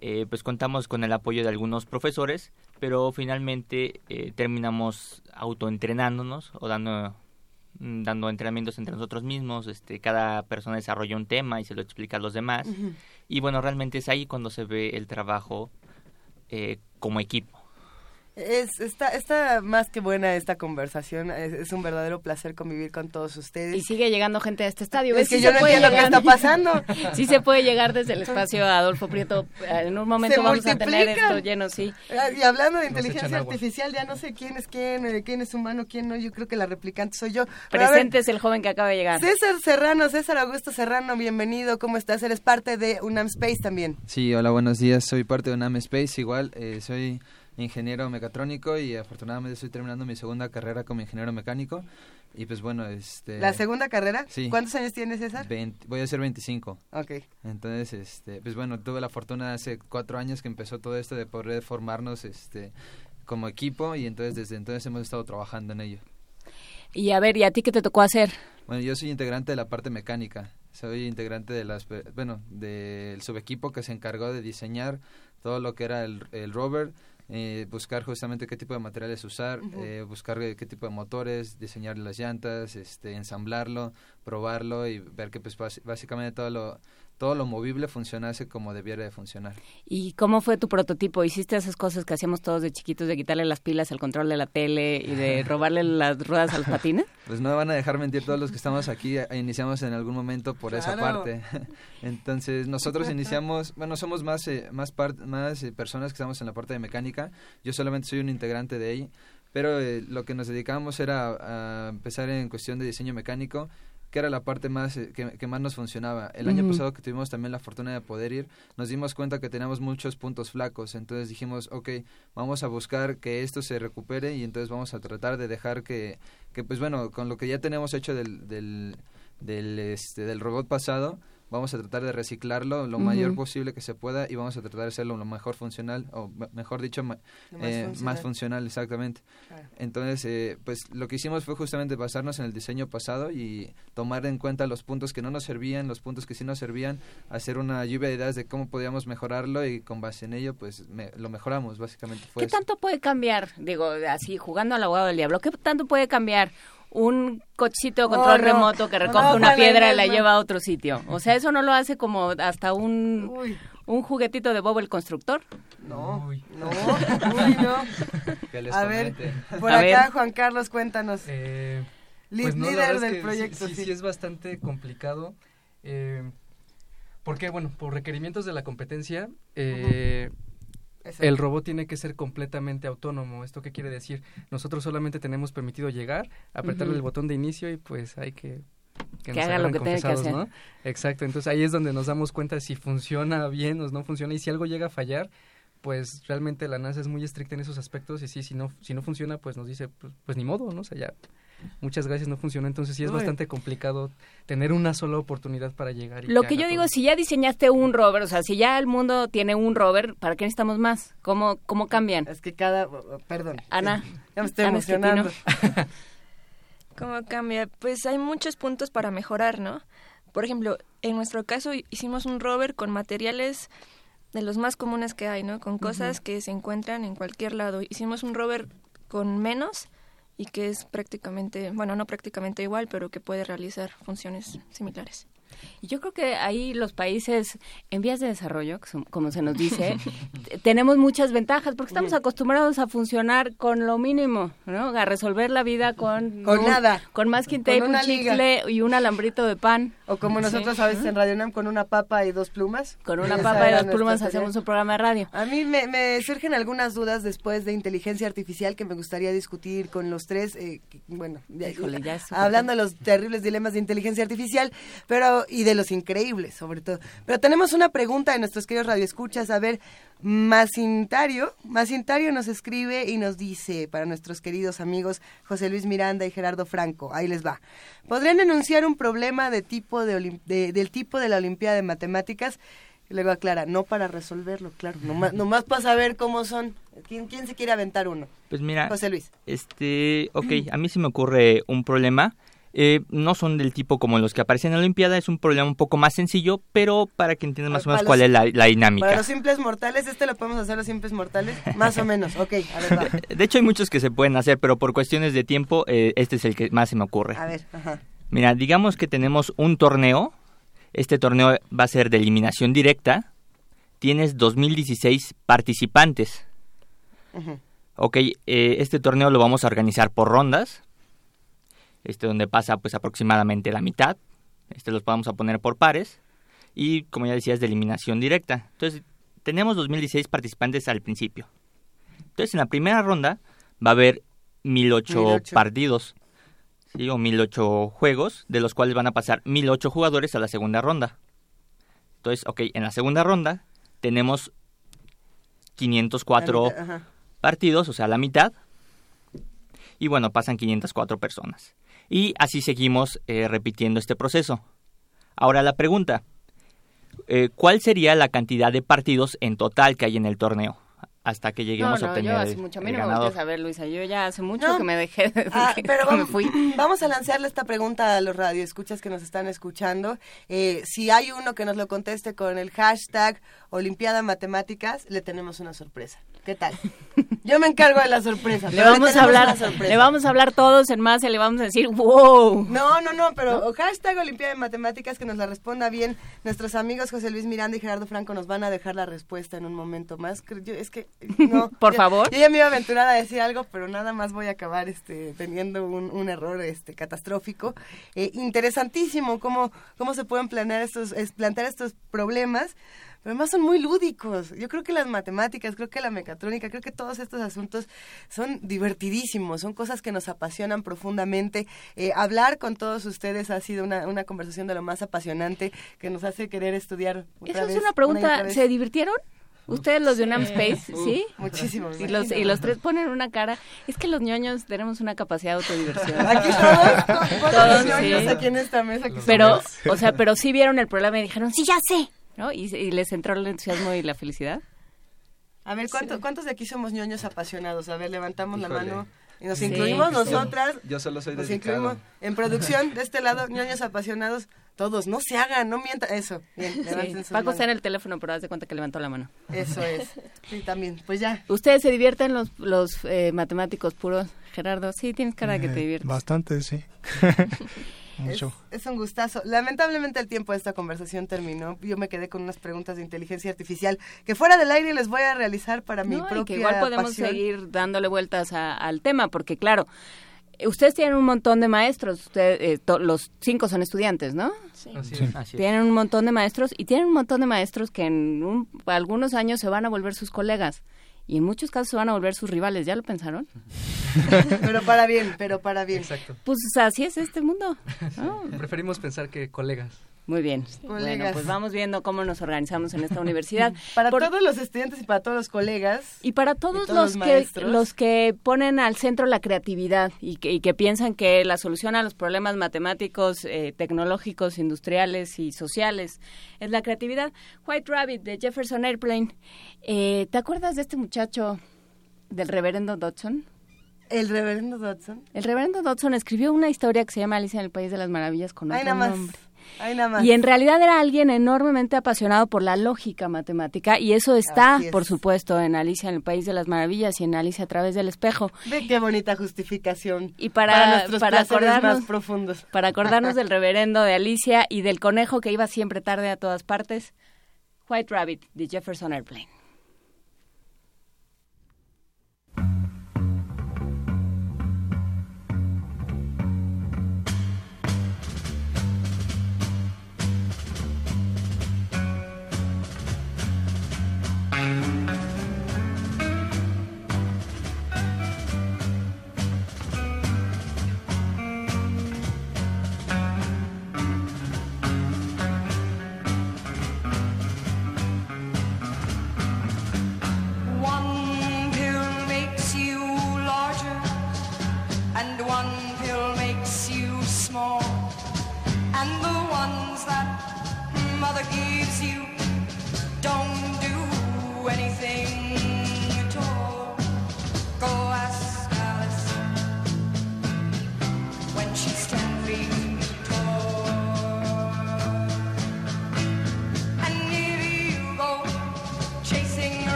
eh, pues contamos con el apoyo de algunos profesores, pero finalmente eh, terminamos autoentrenándonos o dando mm, dando entrenamientos entre nosotros mismos, este, cada persona desarrolla un tema y se lo explica a los demás. Y bueno, realmente es ahí cuando se ve el trabajo eh, como equipo. Es, está, está más que buena esta conversación. Es, un verdadero placer convivir con todos ustedes. Y sigue llegando gente a este estadio. Es que yo no entiendo qué está pasando. sí se puede llegar desde el espacio Adolfo Prieto. En un momento vamos a tener esto lleno, sí. Ah, y hablando de inteligencia artificial, ya no sé quién es quién, eh, quién es humano, quién no. Yo creo que la replicante soy yo. Presente es el joven que acaba de llegar. César Serrano, César Augusto Serrano, bienvenido. ¿Cómo estás? Eres parte de UNAM Space también. Sí, hola, buenos días. Soy parte de UNAM Space. Igual, eh, soy ingeniero mecatrónico y afortunadamente estoy terminando mi segunda carrera como ingeniero mecánico. Y pues bueno, este... ¿La segunda carrera? Sí. ¿Cuántos años tienes, César? voy a ser 25. Ok. Entonces, este, pues bueno, tuve la fortuna hace cuatro años que empezó todo esto de poder formarnos este, como equipo y entonces desde entonces hemos estado trabajando en ello. Y a ver, ¿y a ti qué te tocó hacer? Bueno, yo soy integrante de la parte mecánica. Soy integrante de las, bueno, del subequipo que se encargó de diseñar todo lo que era el, el rover, eh, buscar justamente qué tipo de materiales usar, eh, buscar qué tipo de motores, diseñar las llantas, este, ensamblarlo, probarlo y ver que pues básicamente todo lo todo lo movible funcionase como debiera de funcionar. ¿Y cómo fue tu prototipo? ¿Hiciste esas cosas que hacíamos todos de chiquitos, de quitarle las pilas al control de la tele y de robarle las ruedas al patines? Pues no van a dejar mentir todos los que estamos aquí, eh, iniciamos en algún momento por esa parte. Entonces, nosotros iniciamos, bueno, somos más, eh, más, más eh, personas que estamos en la parte de mecánica, yo solamente soy un integrante de ahí, pero lo que nos dedicamos era a empezar en cuestión de diseño mecánico, que era la parte más eh, que, que más nos funcionaba. El año pasado que tuvimos también la fortuna de poder ir, nos dimos cuenta que teníamos muchos puntos flacos, entonces dijimos, ok, vamos a buscar que esto se recupere y entonces vamos a tratar de dejar que, que pues bueno, con lo que ya tenemos hecho del, del, del, este, del robot pasado, vamos a tratar de reciclarlo lo mayor posible que se pueda y vamos a tratar de hacerlo lo mejor funcional, o me- mejor dicho, ma- Lo más eh, funcional. más funcional, exactamente. Claro. Entonces, eh, pues lo que hicimos fue justamente basarnos en el diseño pasado y tomar en cuenta los puntos que no nos servían, los puntos que sí nos servían, hacer una lluvia de ideas de cómo podíamos mejorarlo y con base en ello, pues me- lo mejoramos, básicamente fue ¿Qué eso. tanto puede cambiar? Digo, así, jugando al abogado del diablo, ¿qué tanto puede cambiar un cochito de control Oh, no. remoto que recoge No, una piedra y la lleva a otro sitio? O sea, ¿eso no lo hace como hasta un, un juguetito de Bob el Constructor? No, no, uy, no. A ver, por A acá, ver. Juan Carlos, cuéntanos. Eh, pues líder es del que proyecto, sí, sí, sí. sí es bastante complicado. Eh, porque, bueno, por requerimientos de la competencia, eh, Exacto. el robot tiene que ser completamente autónomo. ¿Esto qué quiere decir? Nosotros solamente tenemos permitido llegar, apretarle el botón de inicio y pues hay que... Que nos haga lo que tenga que hacer. ¿no? Exacto, entonces ahí es donde nos damos cuenta si funciona bien o no funciona y si algo llega a fallar, pues realmente la NASA es muy estricta en esos aspectos y sí, si no, si no funciona, pues nos dice, pues, pues ni modo, ¿no? O sea, ya, muchas gracias, no funcionó, entonces sí es Uy. bastante complicado tener una sola oportunidad para llegar. Y Lo que yo digo, si ya diseñaste un rover, o sea, si ya el mundo tiene un rover, ¿para qué necesitamos más? ¿Cómo, cómo cambian? Es que cada... Perdón. Ana. Ya me estoy Ana emocionando. ¿Cómo cambia? Pues hay muchos puntos para mejorar, ¿no? Por ejemplo, en nuestro caso hicimos un rover con materiales de los más comunes que hay, ¿no? Con cosas que se encuentran en cualquier lado. Hicimos un rover con menos y que es prácticamente, bueno, no prácticamente igual, pero que puede realizar funciones similares. Yo creo que ahí los países en vías de desarrollo, que como se nos dice, tenemos muchas ventajas porque estamos acostumbrados a funcionar con lo mínimo, ¿no? A resolver la vida con... Con nada. Con Con tape, un liga. chicle y un alambrito de pan. O como Sí. nosotros a veces en Radio Nam con una papa y dos plumas. Con una papa y dos plumas hacemos un programa de radio. A mí me, me surgen algunas dudas después de inteligencia artificial que me gustaría discutir con los tres. eh, que- bueno, ya- Híjole, ya hablando de los terribles dilemas de inteligencia artificial, pero y de los increíbles sobre todo. Pero tenemos una pregunta de nuestros queridos radioescuchas. A ver, Macintario, Macintario nos escribe y nos dice para nuestros queridos amigos José Luis Miranda y Gerardo Franco. Ahí les va. ¿Podrían enunciar un problema de tipo de, del tipo de la Olimpiada de Matemáticas? Y luego aclara, no para resolverlo, claro, nomás, nomás para saber cómo son. ¿Quién, ¿Quién se quiere aventar uno? Pues mira, José Luis. este, ok, a mí se me ocurre un problema. Eh, no son del tipo como los que aparecen en la Olimpiada, es un problema un poco más sencillo, pero para que entiendan más o menos los- cuál es la, la dinámica. Para los simples mortales, ¿este lo podemos hacer los simples mortales? Más o menos, ok, a ver, va. De hecho hay muchos que se pueden hacer, pero por cuestiones de tiempo, eh, este es el que más se me ocurre. A ver, ajá. Mira, digamos que tenemos un torneo. Este torneo va a ser de eliminación directa. Tienes 2016 participantes. Ujú. Ok, eh, este torneo lo vamos a organizar por rondas. Este donde pasa pues aproximadamente la mitad. Este los vamos a poner por pares. Y como ya decías, de eliminación directa. Entonces, tenemos 2016 participantes al principio. Entonces, en la primera ronda va a haber 1008 1008. partidos. ¿sí? O 1008 juegos, de los cuales van a pasar 1008 jugadores a la segunda ronda. Entonces, ok, en la segunda ronda tenemos 504 La mitad, partidos, o sea, la mitad. Y bueno, pasan 504 personas. Y así seguimos eh, repitiendo este proceso. Ahora la pregunta, eh, ¿cuál sería la cantidad de partidos en total que hay en el torneo? Hasta que lleguemos no, a no, obtener yo hace mucho, a mí no me ganador. voltees a ver, Luisa, yo ya hace mucho No. que me dejé, de- Ah, que pero me vamos, fui. vamos a lanzarle esta pregunta a los radioescuchas que nos están escuchando. Eh, si hay uno que nos lo conteste con el hashtag Olimpiada Matemáticas, le tenemos una sorpresa. ¿Qué tal? Yo me encargo de la sorpresa. Le vamos a hablar, le vamos a hablar todos en más y le vamos a decir, wow. No, no, no, pero hashtag Olimpiada de Matemáticas que nos la responda bien. Nuestros amigos José Luis Miranda y Gerardo Franco nos van a dejar la respuesta en un momento más. Yo- es que, no. Por yo- favor. Yo ya me iba a aventurar a decir algo, pero nada más voy a acabar este, teniendo un, un error este, catastrófico. Eh, interesantísimo cómo, cómo se pueden planear estos, es- plantear estos problemas. Pero además son muy lúdicos. Yo creo que las matemáticas, creo que la mecatrónica, creo que todos estos asuntos son divertidísimos, son cosas que nos apasionan profundamente. Eh, hablar con todos ustedes ha sido una, una conversación de lo más apasionante que nos hace querer estudiar. Esa es una pregunta, ¿se divirtieron? Ustedes los de UNAM Space, ¿sí? Muchísimo. Y los, y los tres ponen una cara. Es que los ñoños tenemos una capacidad de autodiversión. Aquí todos, todos ñoños aquí en esta mesa. pero, o sea, pero sí vieron el problema y dijeron, sí, ya sé. ¿No? Y, les entró el entusiasmo y la felicidad. A ver, ¿cuántos de aquí somos ñoños apasionados? A ver, levantamos la mano. Y nos incluimos nosotras. Yo, solo soy nos dedicado. incluimos en producción de este lado, ñoños apasionados. Todos, no se hagan, no mientan. Eso, bien, levanten sus Paco está en el teléfono, pero haz de cuenta que levantó la mano. Eso es. Sí, también. Pues ya. ¿Ustedes se divierten los, los eh, matemáticos puros? Gerardo, sí, tienes cara de que te Eh, diviertes. Bastante, sí. Es, Mucho. es un gustazo. Lamentablemente el tiempo de esta conversación terminó. Yo me quedé con unas preguntas de inteligencia artificial que fuera del aire les voy a realizar para mi No, y propia que igual podemos pasión. seguir dándole vueltas a- al tema, porque claro, eh, ustedes tienen un montón de maestros, usted, eh, to- los cinco son estudiantes, ¿no? Sí. Así Sí. es. Así es. Tienen un montón de maestros y tienen un montón de maestros que en un- algunos años se van a volver sus colegas y en muchos casos se van a volver sus rivales, ¿ya lo pensaron? Pero para bien, pero para bien. Exacto. Pues así es este mundo. ¿no? Preferimos pensar que colegas. Muy bien. Bueno, pues vamos viendo cómo nos organizamos en esta universidad. Para Por- todos los estudiantes y para todos los colegas. Y para todos, todos los, los que los que ponen al centro la creatividad y que, y que piensan que la solución a los problemas matemáticos, eh, tecnológicos, industriales y sociales es la creatividad. White Rabbit de Jefferson Airplane. Eh, ¿Te acuerdas de este muchacho del reverendo Dodson? El reverendo Dodson. El reverendo Dodson escribió una historia que se llama Alicia en el País de las Maravillas con otro nombre. Ay, más. Y en realidad era alguien enormemente apasionado por la lógica matemática y eso está, es. por supuesto, en Alicia en el País de las Maravillas y en Alicia a través del espejo. Ve qué bonita justificación. Y para, nuestros para acordarnos, más profundos. para acordarnos del reverendo de Alicia y del conejo que iba siempre tarde a todas partes, White Rabbit de Jefferson Airplane.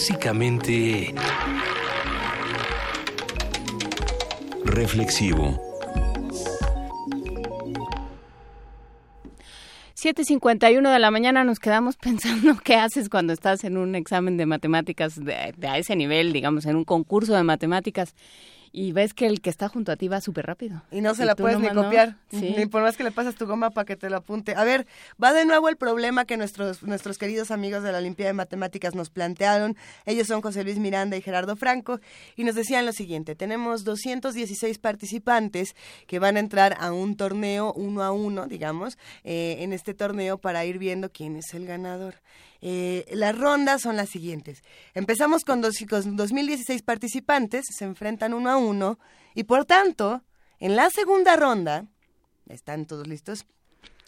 básicamente... Reflexivo. 7.51 de la mañana nos quedamos pensando qué haces cuando estás en un examen de matemáticas de, de, a ese nivel, digamos, en un concurso de matemáticas y ves que el que está junto a ti va súper rápido. Y no se Y la puedes ni nomás no. copiar, Sí. ni por más que le pasas tu goma para que te lo apunte. A ver, va de nuevo el problema que nuestros, nuestros queridos amigos de la Olimpiada de Matemáticas nos plantearon. Ellos son José Luis Miranda y Gerardo Franco, y nos decían lo siguiente, tenemos 216 participantes que van a entrar a un torneo uno a uno, digamos, eh, en este torneo para ir viendo quién es el ganador. Eh, las rondas son las siguientes. Empezamos con, dos, con 2016 participantes, se enfrentan uno a uno y por tanto, en la segunda ronda, ¿están todos listos?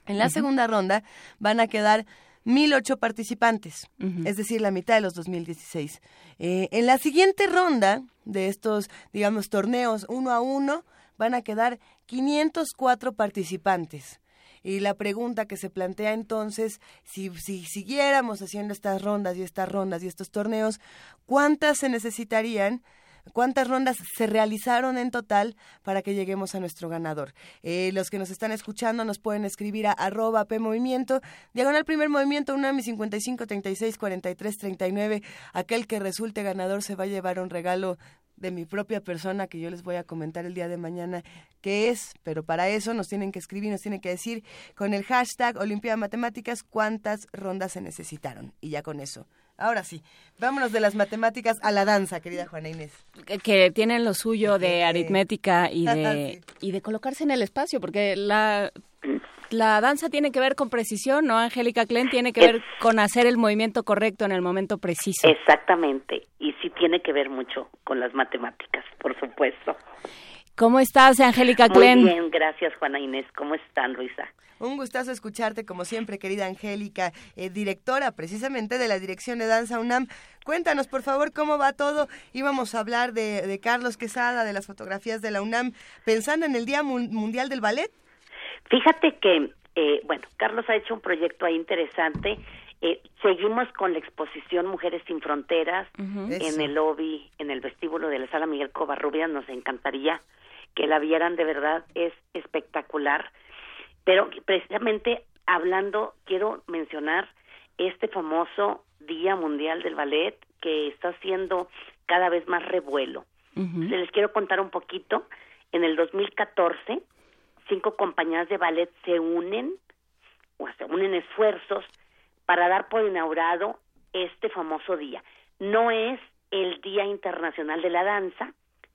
En la segunda ronda van a quedar 1008 participantes, es decir, la mitad de los 2016. Eh, en la siguiente ronda de estos, digamos, torneos uno a uno, van a quedar 504 participantes. Y la pregunta que se plantea entonces, si, si siguiéramos haciendo estas rondas y estas rondas y estos torneos, ¿cuántas se necesitarían? ¿Cuántas rondas se realizaron en total para que lleguemos a nuestro ganador? Eh, los que nos están escuchando nos pueden escribir a arroba PMovimiento, diagonal primer movimiento, UNAMI 55 36 43 39. Aquel que resulte ganador se va a llevar un regalo de mi propia persona que yo les voy a comentar el día de mañana qué es, pero para eso nos tienen que escribir, nos tienen que decir con el hashtag Olimpiada Matemáticas cuántas rondas se necesitaron. Y ya con eso. Ahora sí, vámonos de las matemáticas a la danza, querida Juana Inés. que, que tienen lo suyo de aritmética y de, y de colocarse en el espacio, porque la, la danza tiene que ver con precisión, ¿no? Angélica Klein tiene que ver con hacer el movimiento correcto en el momento preciso. Exactamente, y sí tiene que ver mucho con las matemáticas, por supuesto. ¿Cómo estás, Angélica Muy Klein? bien, gracias Juana Inés. ¿Cómo están, Luisa? Un gustazo escucharte, como siempre, querida Angélica, eh, directora precisamente de la Dirección de Danza UNAM. Cuéntanos, por favor, cómo va todo. Íbamos a hablar de, de Carlos Quesada, de las fotografías de la UNAM, pensando en el Día Mun- Mundial del Ballet. Fíjate que, eh, bueno, Carlos ha hecho un proyecto ahí interesante. Eh, seguimos con la exposición Mujeres sin Fronteras en Eso. el lobby, en el vestíbulo de la sala Miguel Covarrubias. Nos encantaría que la vieran, de verdad, es espectacular. Pero precisamente hablando, quiero mencionar este famoso Día Mundial del Ballet que está haciendo cada vez más revuelo. Les quiero contar un poquito. En el 2014, cinco compañías de ballet se unen, o se unen esfuerzos para dar por inaugurado este famoso día. No es el Día Internacional de la Danza,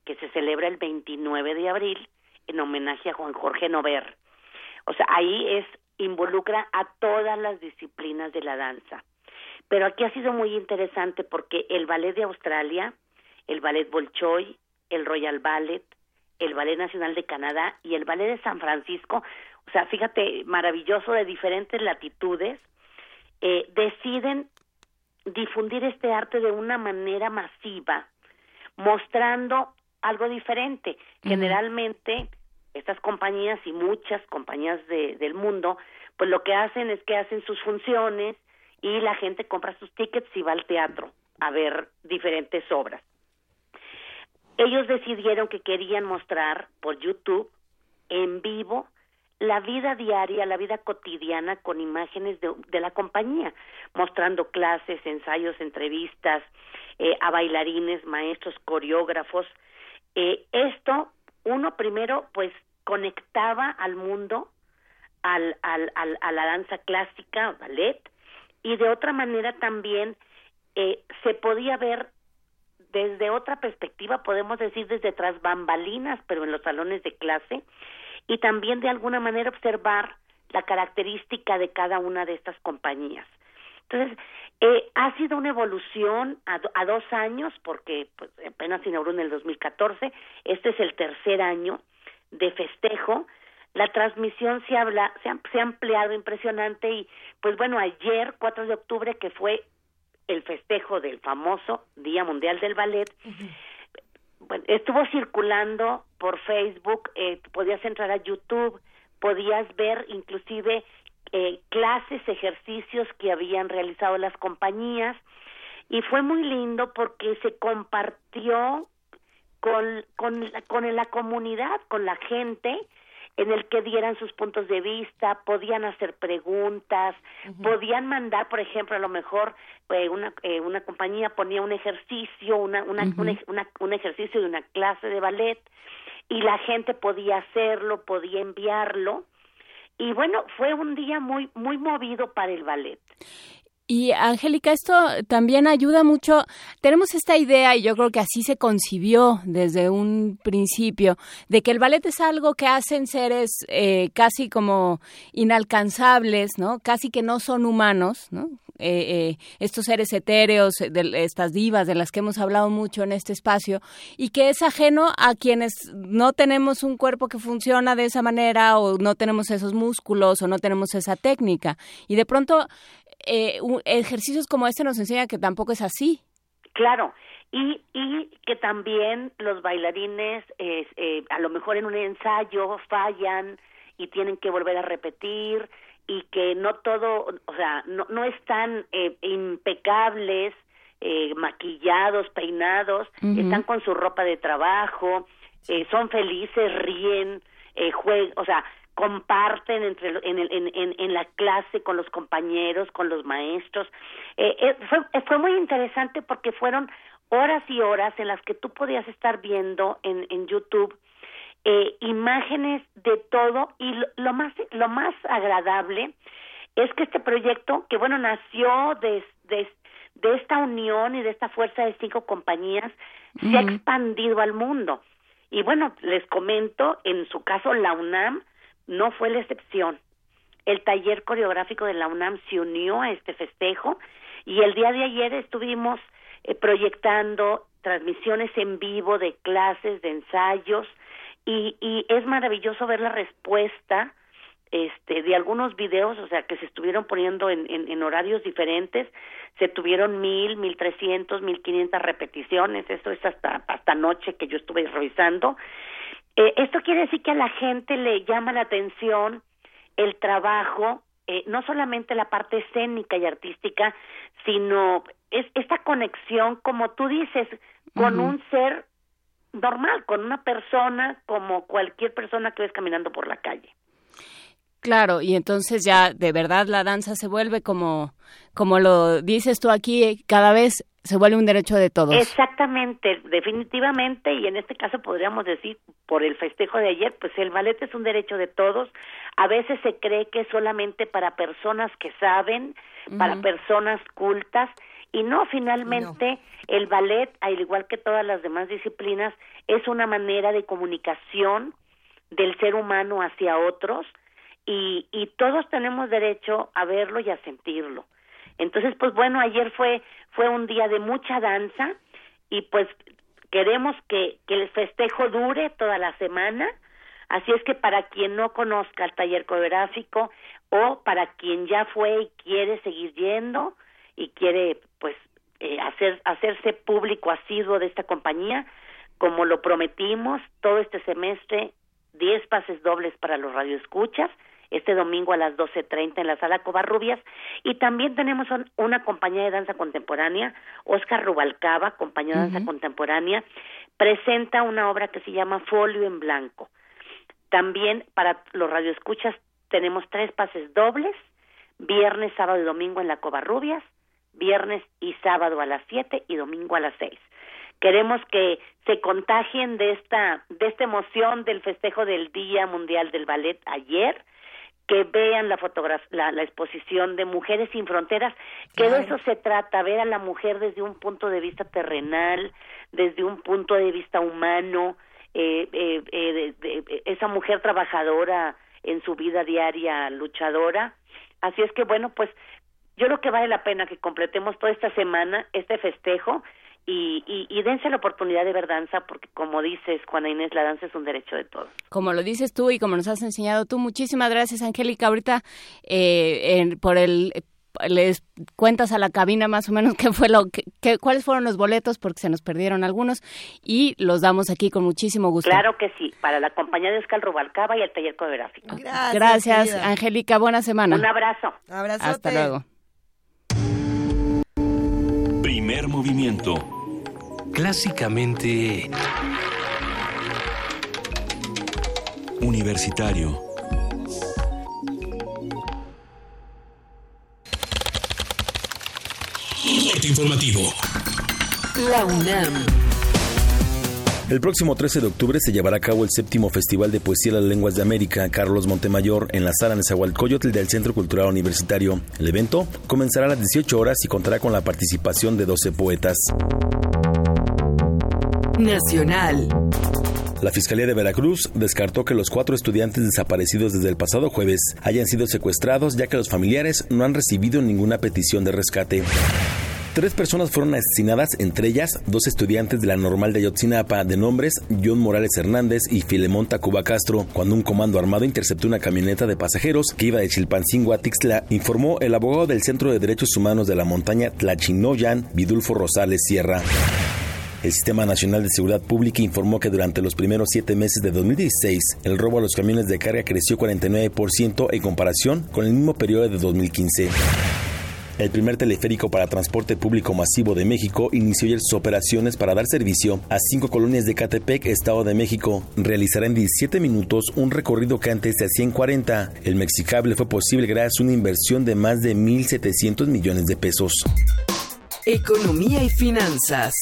que se celebra el 29 de abril en homenaje a Juan Jorge Nover. O sea, ahí es involucra a todas las disciplinas de la danza. Pero aquí ha sido muy interesante porque el ballet de Australia, el ballet Bolshoi, el Royal Ballet, el Ballet Nacional de Canadá y el Ballet de San Francisco, o sea, fíjate, maravilloso de diferentes latitudes, eh, deciden difundir este arte de una manera masiva, mostrando algo diferente. Generalmente, estas compañías y muchas compañías de- del mundo, pues lo que hacen es que hacen sus funciones y la gente compra sus tickets y va al teatro a ver diferentes obras. Ellos decidieron que querían mostrar por YouTube en vivo la vida diaria, la vida cotidiana con imágenes de, de la compañía, mostrando clases, ensayos, entrevistas eh, a bailarines, maestros, coreógrafos. Eh, esto, uno primero, pues conectaba al mundo, al, al, al- a la danza clásica, ballet, y de otra manera también eh, se podía ver desde otra perspectiva, podemos decir desde tras bambalinas, pero en los salones de clase, y también de alguna manera observar la característica de cada una de estas compañías. Entonces, eh, ha sido una evolución a, do- a dos años, porque pues, apenas se inauguró en el 2014, este es el tercer año de festejo, la transmisión se habla, se ha, se ha ampliado impresionante y pues bueno, ayer, 4 de octubre, que fue el festejo del famoso Día Mundial del Ballet, bueno, estuvo circulando por Facebook, eh, podías entrar a YouTube, podías ver inclusive eh, clases, ejercicios que habían realizado las compañías y fue muy lindo porque se compartió con, con, la, con la comunidad, con la gente en el que dieran sus puntos de vista, podían hacer preguntas, podían mandar, por ejemplo, a lo mejor eh, una, eh, una compañía ponía un ejercicio, una, una, un ej- una- un ejercicio de una clase de ballet y la gente podía hacerlo, podía enviarlo. Y bueno, fue un día muy muy movido para el ballet. Y Angélica, esto también ayuda mucho. Tenemos esta idea, y yo creo que así se concibió desde un principio, de que el ballet es algo que hacen seres eh, casi como inalcanzables, ¿no? Casi que no son humanos, ¿no? Eh, eh, estos seres etéreos, eh, de estas divas de las que hemos hablado mucho en este espacio, y que es ajeno a quienes no tenemos un cuerpo que funciona de esa manera, o no tenemos esos músculos, o no tenemos esa técnica. Y de pronto eh, ejercicios como este nos enseña que tampoco es así. Claro, y, y que también los bailarines eh, a lo mejor en un ensayo fallan y tienen que volver a repetir y que no todo, o sea, no, no están eh, impecables, eh, maquillados, peinados, están con su ropa de trabajo, eh, son felices, ríen, eh, jue- o sea, comparten entre en, el- en, en, en la clase con los compañeros, con los maestros. Eh, eh, fue, eh, fue muy interesante porque fueron horas y horas en las que tú podías estar viendo en, en YouTube eh, imágenes de todo y lo, lo más lo más agradable es que este proyecto que bueno nació de, de, de esta unión y de esta fuerza de cinco compañías se ha expandido al mundo. Y bueno les comento en su caso la UNAM no fue la excepción. El taller coreográfico de la UNAM se unió a este festejo y el día de ayer estuvimos eh, proyectando transmisiones en vivo de clases, de ensayos y, y es maravilloso ver la respuesta este de algunos videos, o sea, que se estuvieron poniendo en, en, en horarios diferentes, se tuvieron mil, mil trescientos, mil quinientas repeticiones, esto es hasta hasta anoche que yo estuve revisando. Eh, esto quiere decir que a la gente le llama la atención el trabajo, eh, no solamente la parte escénica y artística, sino es esta conexión, como tú dices, con un ser normal, con una persona como cualquier persona que ves caminando por la calle. Claro, y entonces ya de verdad la danza se vuelve como, como lo dices tú aquí, cada vez se vuelve un derecho de todos. Exactamente, definitivamente, y en este caso podríamos decir, por el festejo de ayer, pues el ballet es un derecho de todos. A veces se cree que es solamente para personas que saben, para personas cultas, y no, finalmente el ballet, al igual que todas las demás disciplinas, es una manera de comunicación del ser humano hacia otros, y, y todos tenemos derecho a verlo y a sentirlo. Entonces, pues bueno, ayer fue fue un día de mucha danza y pues queremos que, que el festejo dure toda la semana. Así es que para quien no conozca el taller coreográfico o para quien ya fue y quiere seguir yendo y quiere pues eh, hacer hacerse público asiduo de esta compañía, como lo prometimos, todo este semestre 10 pases dobles para los radioescuchas, este domingo a las 12.30 en la sala Covarrubias. Y también tenemos un- una compañía de danza contemporánea, Oscar Rubalcaba, compañía de danza contemporánea, presenta una obra que se llama Folio en Blanco. También para los radioescuchas tenemos tres pases dobles, viernes, sábado y domingo en la Covarrubias, viernes y sábado a las 7 y domingo a las 6 queremos que se contagien de esta de esta emoción del festejo del Día Mundial del Ballet ayer que vean la la, la exposición de Mujeres sin Fronteras, que de eso se trata, ver a la mujer desde un punto de vista terrenal, desde un punto de vista humano, eh, eh, eh, de- de- esa mujer trabajadora en su vida diaria, luchadora. Así es que bueno, pues yo creo que vale la pena que completemos toda esta semana este festejo y, y, y dense la oportunidad de ver danza porque como dices Juana Inés, la danza es un derecho de todos. Como lo dices tú y como nos has enseñado tú, muchísimas gracias, Angélica. Ahorita, eh, en- por el. Les cuentas a la cabina más o menos qué fue lo que, qué- cuáles fueron los boletos porque se nos perdieron algunos y los damos aquí con muchísimo gusto. Claro que sí, para la compañía de Oscar Rubalcaba y el taller coreográfico. Gracias, Angélica. Buena semana. Un abrazo. Hasta luego. Primer movimiento. Clásicamente... Universitario. Corte informativo. La UNAM. El próximo 13 de octubre se llevará a cabo el séptimo Festival de Poesía de las Lenguas de América Carlos Montemayor en la sala Nezahualcóyotl del Centro Cultural Universitario. El evento comenzará a las 18 horas y contará con la participación de 12 poetas. Nacional. La Fiscalía de Veracruz descartó que los cuatro estudiantes desaparecidos desde el pasado jueves hayan sido secuestrados ya que los familiares no han recibido ninguna petición de rescate. Tres personas fueron asesinadas, entre ellas dos estudiantes de la normal de Ayotzinapa, de nombres John Morales Hernández y Filemón Tacuba Castro, cuando un comando armado interceptó una camioneta de pasajeros que iba de Chilpancingo a Tixtla, informó el abogado del Centro de Derechos Humanos de la montaña Tlachinoyan, Vidulfo Rosales Sierra. El Sistema Nacional de Seguridad Pública informó que durante los primeros siete meses de 2016, el robo a los camiones de carga creció 49% en comparación con el mismo periodo de 2015. El primer teleférico para transporte público masivo de México inició ayer sus operaciones para dar servicio a cinco colonias de Catepec, Estado de México. Realizará en 17 minutos un recorrido que antes se hacía en 40. El Mexicable fue posible gracias a una inversión de más de 1.700 millones de pesos. Economía y finanzas.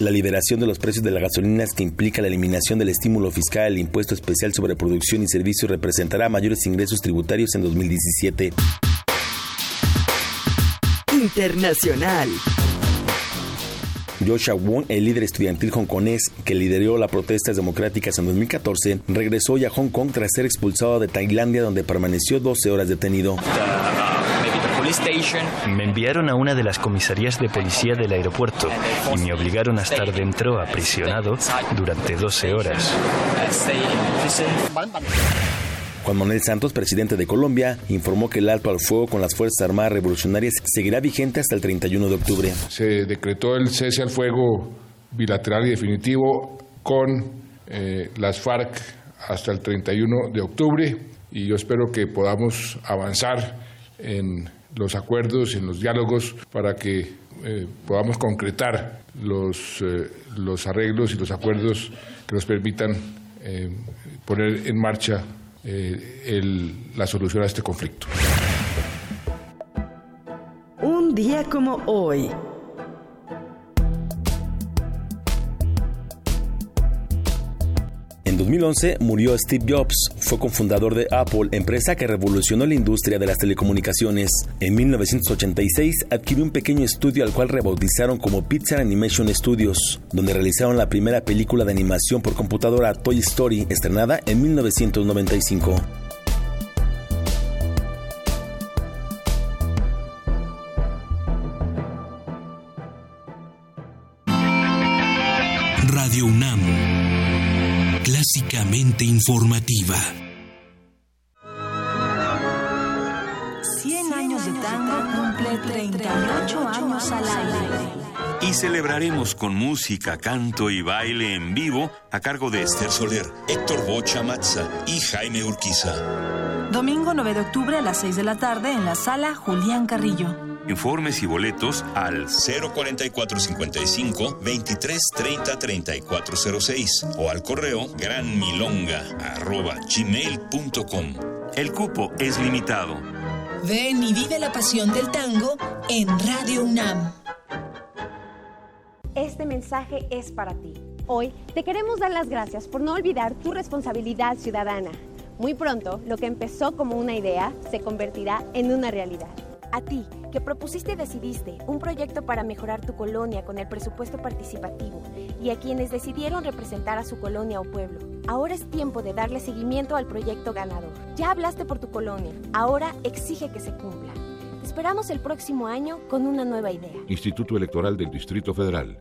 La liberación de los precios de las gasolinas que implica la eliminación del estímulo fiscal al impuesto especial sobre producción y servicios representará mayores ingresos tributarios en 2017. Internacional. Joshua Wong, el líder estudiantil hongkonés que lideró las protestas democráticas en 2014, regresó hoy a Hong Kong tras ser expulsado de Tailandia donde permaneció 12 horas detenido. Me enviaron a una de las comisarías de policía del aeropuerto y me obligaron a estar dentro aprisionado durante 12 horas. Juan Manuel Santos, presidente de Colombia, informó que el alto al fuego con las Fuerzas Armadas Revolucionarias seguirá vigente hasta el 31 de octubre. Se decretó el cese al fuego bilateral y definitivo con eh, las FARC hasta el 31 de octubre y yo espero que podamos avanzar en los acuerdos, en los diálogos para que eh, podamos concretar los, eh, los arreglos y los acuerdos que nos permitan poner en marcha eh, la solución a este conflicto. Un día como hoy. 2011 murió Steve Jobs, fue cofundador de Apple, empresa que revolucionó la industria de las telecomunicaciones. En 1986 adquirió un pequeño estudio al cual rebautizaron como Pixar Animation Studios, donde realizaron la primera película de animación por computadora Toy Story, estrenada en 1995. Informativa. 100 años de tango cumple 38 años al aire. Y celebraremos con música, canto y baile en vivo a cargo de Esther Soler, Héctor Bocha Matza y Jaime Urquiza. Domingo 9 de octubre a las 6 de la tarde en la sala Julián Carrillo. Informes y boletos al 04455 23 30 3406 o al correo granmilonga arroba gmail.com. El cupo es limitado. Ven y vive la pasión del tango en Radio UNAM. Este mensaje es para ti. Hoy te queremos dar las gracias por no olvidar tu responsabilidad ciudadana. Muy pronto, lo que empezó como una idea se convertirá en una realidad. A ti, que propusiste y decidiste un proyecto para mejorar tu colonia con el presupuesto participativo y a quienes decidieron representar a su colonia o pueblo. Ahora es tiempo de darle seguimiento al proyecto ganador. Ya hablaste por tu colonia, ahora exige que se cumpla. Te esperamos el próximo año con una nueva idea. Instituto Electoral del Distrito Federal.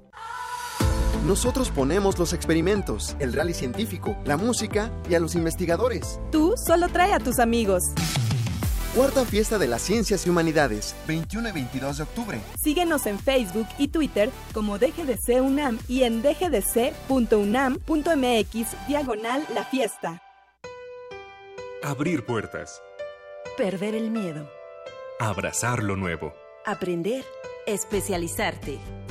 Nosotros ponemos los experimentos, el rally científico, la música y a los investigadores. Tú solo trae a tus amigos. Cuarta Fiesta de las Ciencias y Humanidades, 21 y 22 de octubre. Síguenos en Facebook y Twitter como DGDC UNAM y en dgdc.unam.mx diagonal la fiesta. Abrir puertas. Perder el miedo. Abrazar lo nuevo. Aprender. Especializarte.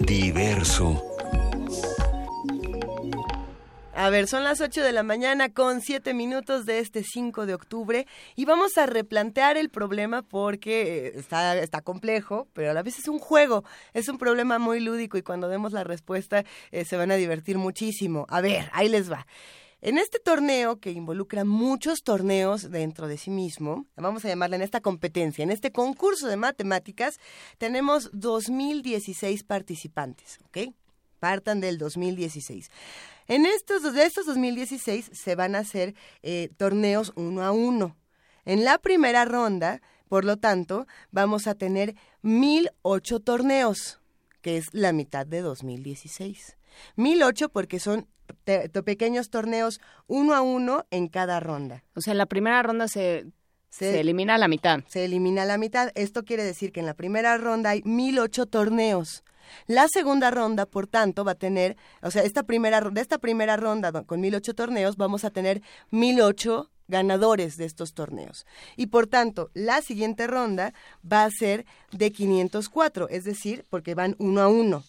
Diverso. A ver, son las 8 de la mañana con 7 minutos de este 5 de octubre y vamos a replantear el problema porque eh, está, está complejo, pero a la vez es un juego, es un problema muy lúdico y cuando demos la respuesta eh, se van a divertir muchísimo. A ver, ahí les va. En este torneo, que involucra muchos torneos dentro de sí mismo, vamos a llamarle en esta competencia, en este concurso de matemáticas, tenemos 2016 participantes, ¿ok? Partan del 2016. En estos, de estos 2016 se van a hacer eh, torneos uno a uno. En la primera ronda, por lo tanto, vamos a tener 1008 torneos, que es la mitad de 2016. 1008 porque son te- te- pequeños torneos uno a uno en cada ronda. O sea, en la primera ronda se, se, elimina la mitad. Se elimina la mitad. Esto quiere decir que en la primera ronda hay 1008 torneos. La segunda ronda, por tanto, va a tener, o sea, esta primera, de esta primera ronda con 1008 torneos vamos a tener 1008 ganadores de estos torneos. Y por tanto, la siguiente ronda va a ser de 504, es decir, porque van uno a uno.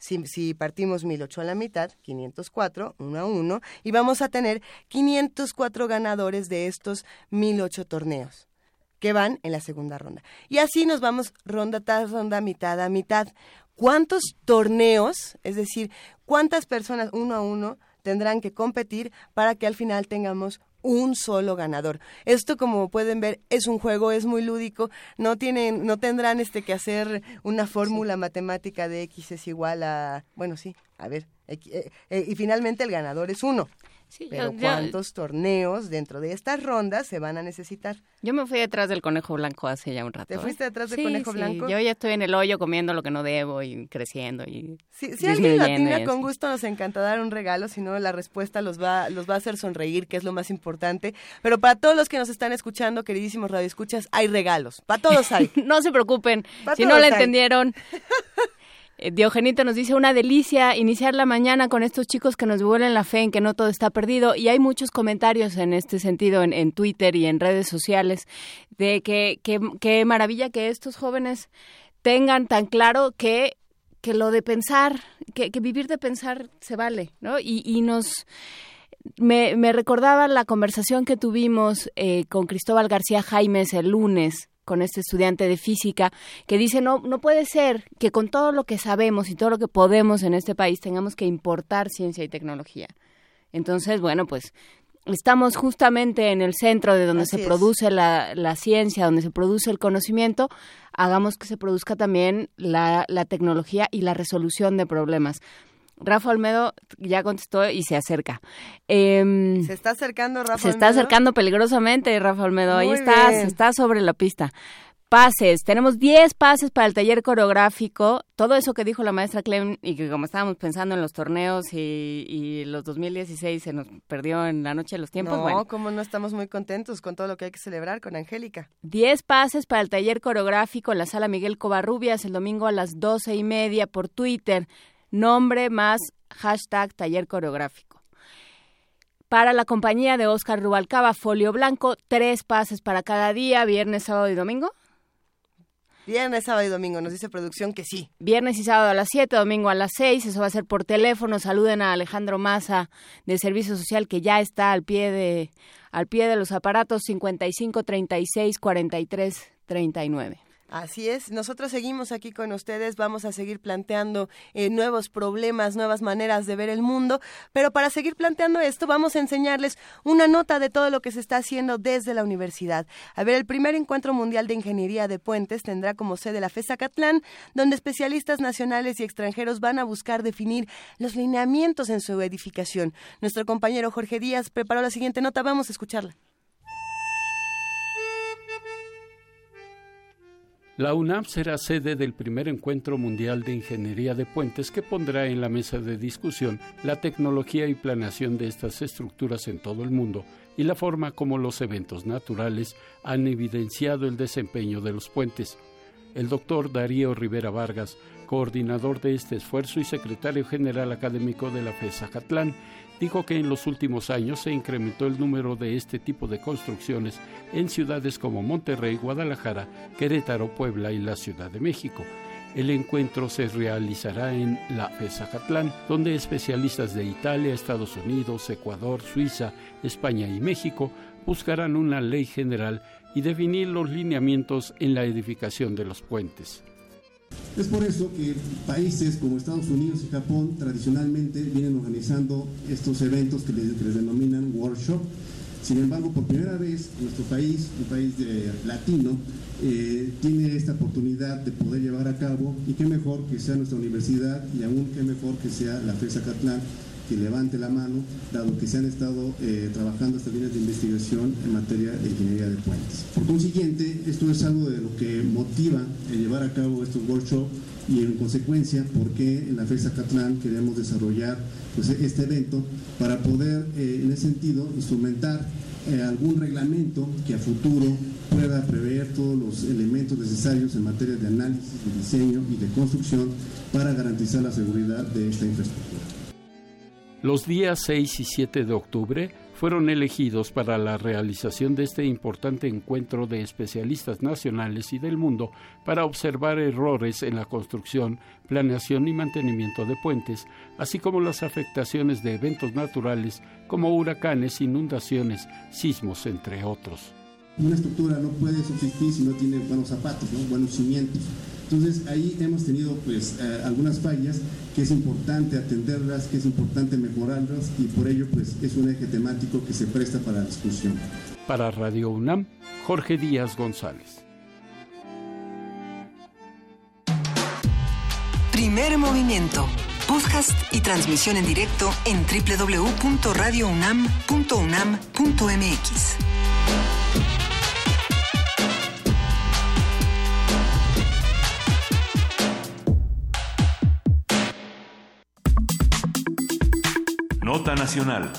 Si, si partimos 1008 a la mitad, 504, uno a uno, y vamos a tener 504 ganadores de estos 1008 torneos que van en la segunda ronda. Y así nos vamos ronda tras ronda, mitad a mitad. ¿Cuántos torneos, es decir, cuántas personas uno a uno tendrán que competir para que al final tengamos un solo ganador? Esto, como pueden ver, es un juego, es muy lúdico, no tienen, no tendrán este que hacer una fórmula matemática de x es igual a, bueno, sí, a ver, eh, eh, y finalmente el ganador es uno. Pero yo- yo- ¿cuántos torneos dentro de estas rondas se van a necesitar? Yo me fui detrás del conejo blanco hace ya un rato. ¿Te ¿eh? fuiste detrás del Sí, conejo sí, blanco? Yo ya estoy en el hoyo comiendo lo que no debo y creciendo y Si, si alguien latina, con gusto nos encanta dar un regalo, si no la respuesta los va, los va a hacer sonreír, que es lo más importante. Pero para todos los que nos están escuchando, queridísimos radioescuchas, hay regalos. Para todos hay. no se preocupen. Pa' si no la hay. entendieron, eh, Diogenito nos dice una delicia iniciar la mañana con estos chicos que nos devuelven la fe en que no todo está perdido. Y hay muchos comentarios en este sentido en, Twitter y en redes sociales de que, que maravilla que estos jóvenes tengan tan claro que que lo de pensar, que, que vivir de pensar se vale, ¿no? Y, y nos me, me recordaba la conversación que tuvimos eh, con Cristóbal García Jaimes el lunes con este estudiante de física que dice no no puede ser que con todo lo que sabemos y todo lo que podemos en este país tengamos que importar ciencia y tecnología. Entonces, bueno, pues estamos justamente en el centro de donde Así se produce la, la ciencia, donde se produce el conocimiento, hagamos que se produzca también la, la tecnología y la resolución de problemas. Rafa Olmedo ya contestó y se acerca. Em, Se está acercando Rafa. se está acercando peligrosamente, Rafa Olmedo. Ahí Muy estás, bien. estás sobre la pista. Pases, tenemos 10 pases para el taller coreográfico. Todo eso que dijo la maestra Clem y que como estábamos pensando en los torneos y, y los 2016 se nos perdió en la noche de los tiempos. No, Bueno, como no estamos muy contentos con todo lo que hay que celebrar con Angélica. 10 pases para el taller coreográfico en la sala Miguel Covarrubias el domingo a las doce y media por Twitter. Nombre más hashtag taller coreográfico. Para la compañía de Oscar Rubalcaba, Folio Blanco, tres pases para cada día, viernes, sábado y domingo. Viernes, sábado y domingo, nos dice producción que sí. Viernes y sábado a las 7, domingo a las 6, eso va a ser por teléfono. Saluden a Alejandro Maza de Servicio Social que ya está al pie de al pie de los aparatos 55 36 43 39. Así es, nosotros seguimos aquí con ustedes, vamos a seguir planteando eh, nuevos problemas, nuevas maneras de ver el mundo, pero para seguir planteando esto vamos a enseñarles una nota de todo lo que se está haciendo desde la universidad. A ver, el primer encuentro mundial de ingeniería de puentes tendrá como sede la FESA Catlán, donde especialistas nacionales y extranjeros van a buscar definir los lineamientos en su edificación. Nuestro compañero Jorge Díaz preparó la siguiente nota, vamos a escucharla. La UNAM será sede del primer encuentro mundial de ingeniería de puentes que pondrá en la mesa de discusión la tecnología y planeación de estas estructuras en todo el mundo y la forma como los eventos naturales han evidenciado el desempeño de los puentes. El doctor Darío Rivera Vargas, coordinador de este esfuerzo y secretario general académico de la FESA Catlán, dijo que en los últimos años se incrementó el número de este tipo de construcciones en ciudades como Monterrey, Guadalajara, Querétaro, Puebla y la Ciudad de México. El encuentro se realizará en la Catlán, donde especialistas de Italia, Estados Unidos, Ecuador, Suiza, España y México buscarán una ley general y definir los lineamientos en la edificación de los puentes. Es por eso que países como Estados Unidos y Japón tradicionalmente vienen organizando estos eventos que les, les denominan workshop. Sin embargo, por primera vez nuestro país, un país latino, eh, tiene esta oportunidad de poder llevar a cabo y qué mejor que sea nuestra universidad y aún qué mejor que sea la FESA Catlán que levante la mano, dado que se han estado eh, trabajando estas líneas de investigación en materia de ingeniería de puentes. Por consiguiente, esto es algo de lo que motiva el llevar a cabo estos workshops y en consecuencia, por qué en la FESA Catlán queremos desarrollar pues, este evento para poder, eh, en ese sentido, instrumentar eh, algún reglamento que a futuro pueda prever todos los elementos necesarios en materia de análisis, de diseño y de construcción para garantizar la seguridad de esta infraestructura. Los días 6 y 7 de octubre fueron elegidos para la realización de este importante encuentro de especialistas nacionales y del mundo para observar errores en la construcción, planeación y mantenimiento de puentes, así como las afectaciones de eventos naturales como huracanes, inundaciones, sismos, entre otros. Una estructura no puede subsistir si no tiene buenos zapatos, ¿no? buenos cimientos. Entonces ahí hemos tenido pues eh, algunas fallas que es importante atenderlas, que es importante mejorarlas y por ello pues es un eje temático que se presta para la discusión. Para Radio UNAM, Jorge Díaz González. Primer movimiento. Podcast y transmisión en directo en www.radiounam.unam.mx. Nota Nacional.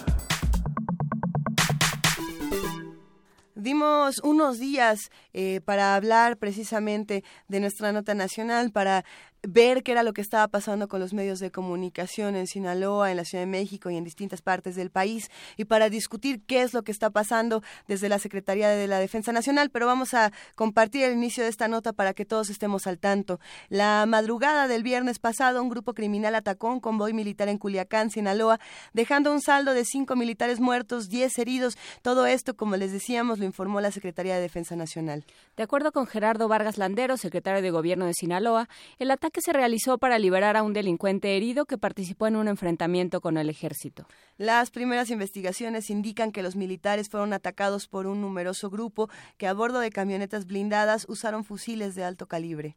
Dimos unos días eh, para hablar precisamente de nuestra nota nacional, para ver qué era lo que estaba pasando con los medios de comunicación en Sinaloa, en la Ciudad de México y en distintas partes del país, y para discutir qué es lo que está pasando desde la Secretaría de la Defensa Nacional. Pero vamos a compartir el inicio de esta nota para que todos estemos al tanto. La madrugada del viernes pasado, un grupo criminal atacó un convoy militar en Culiacán, Sinaloa, dejando un saldo de cinco militares muertos, diez heridos. Todo esto, como les decíamos, lo informó la Secretaría de Defensa Nacional. De acuerdo con Gerardo Vargas Landero, secretario de Gobierno de Sinaloa, el ataque se realizó para liberar a un delincuente herido que participó en un enfrentamiento con el ejército. Las primeras investigaciones indican que los militares fueron atacados por un numeroso grupo que a bordo de camionetas blindadas usaron fusiles de alto calibre.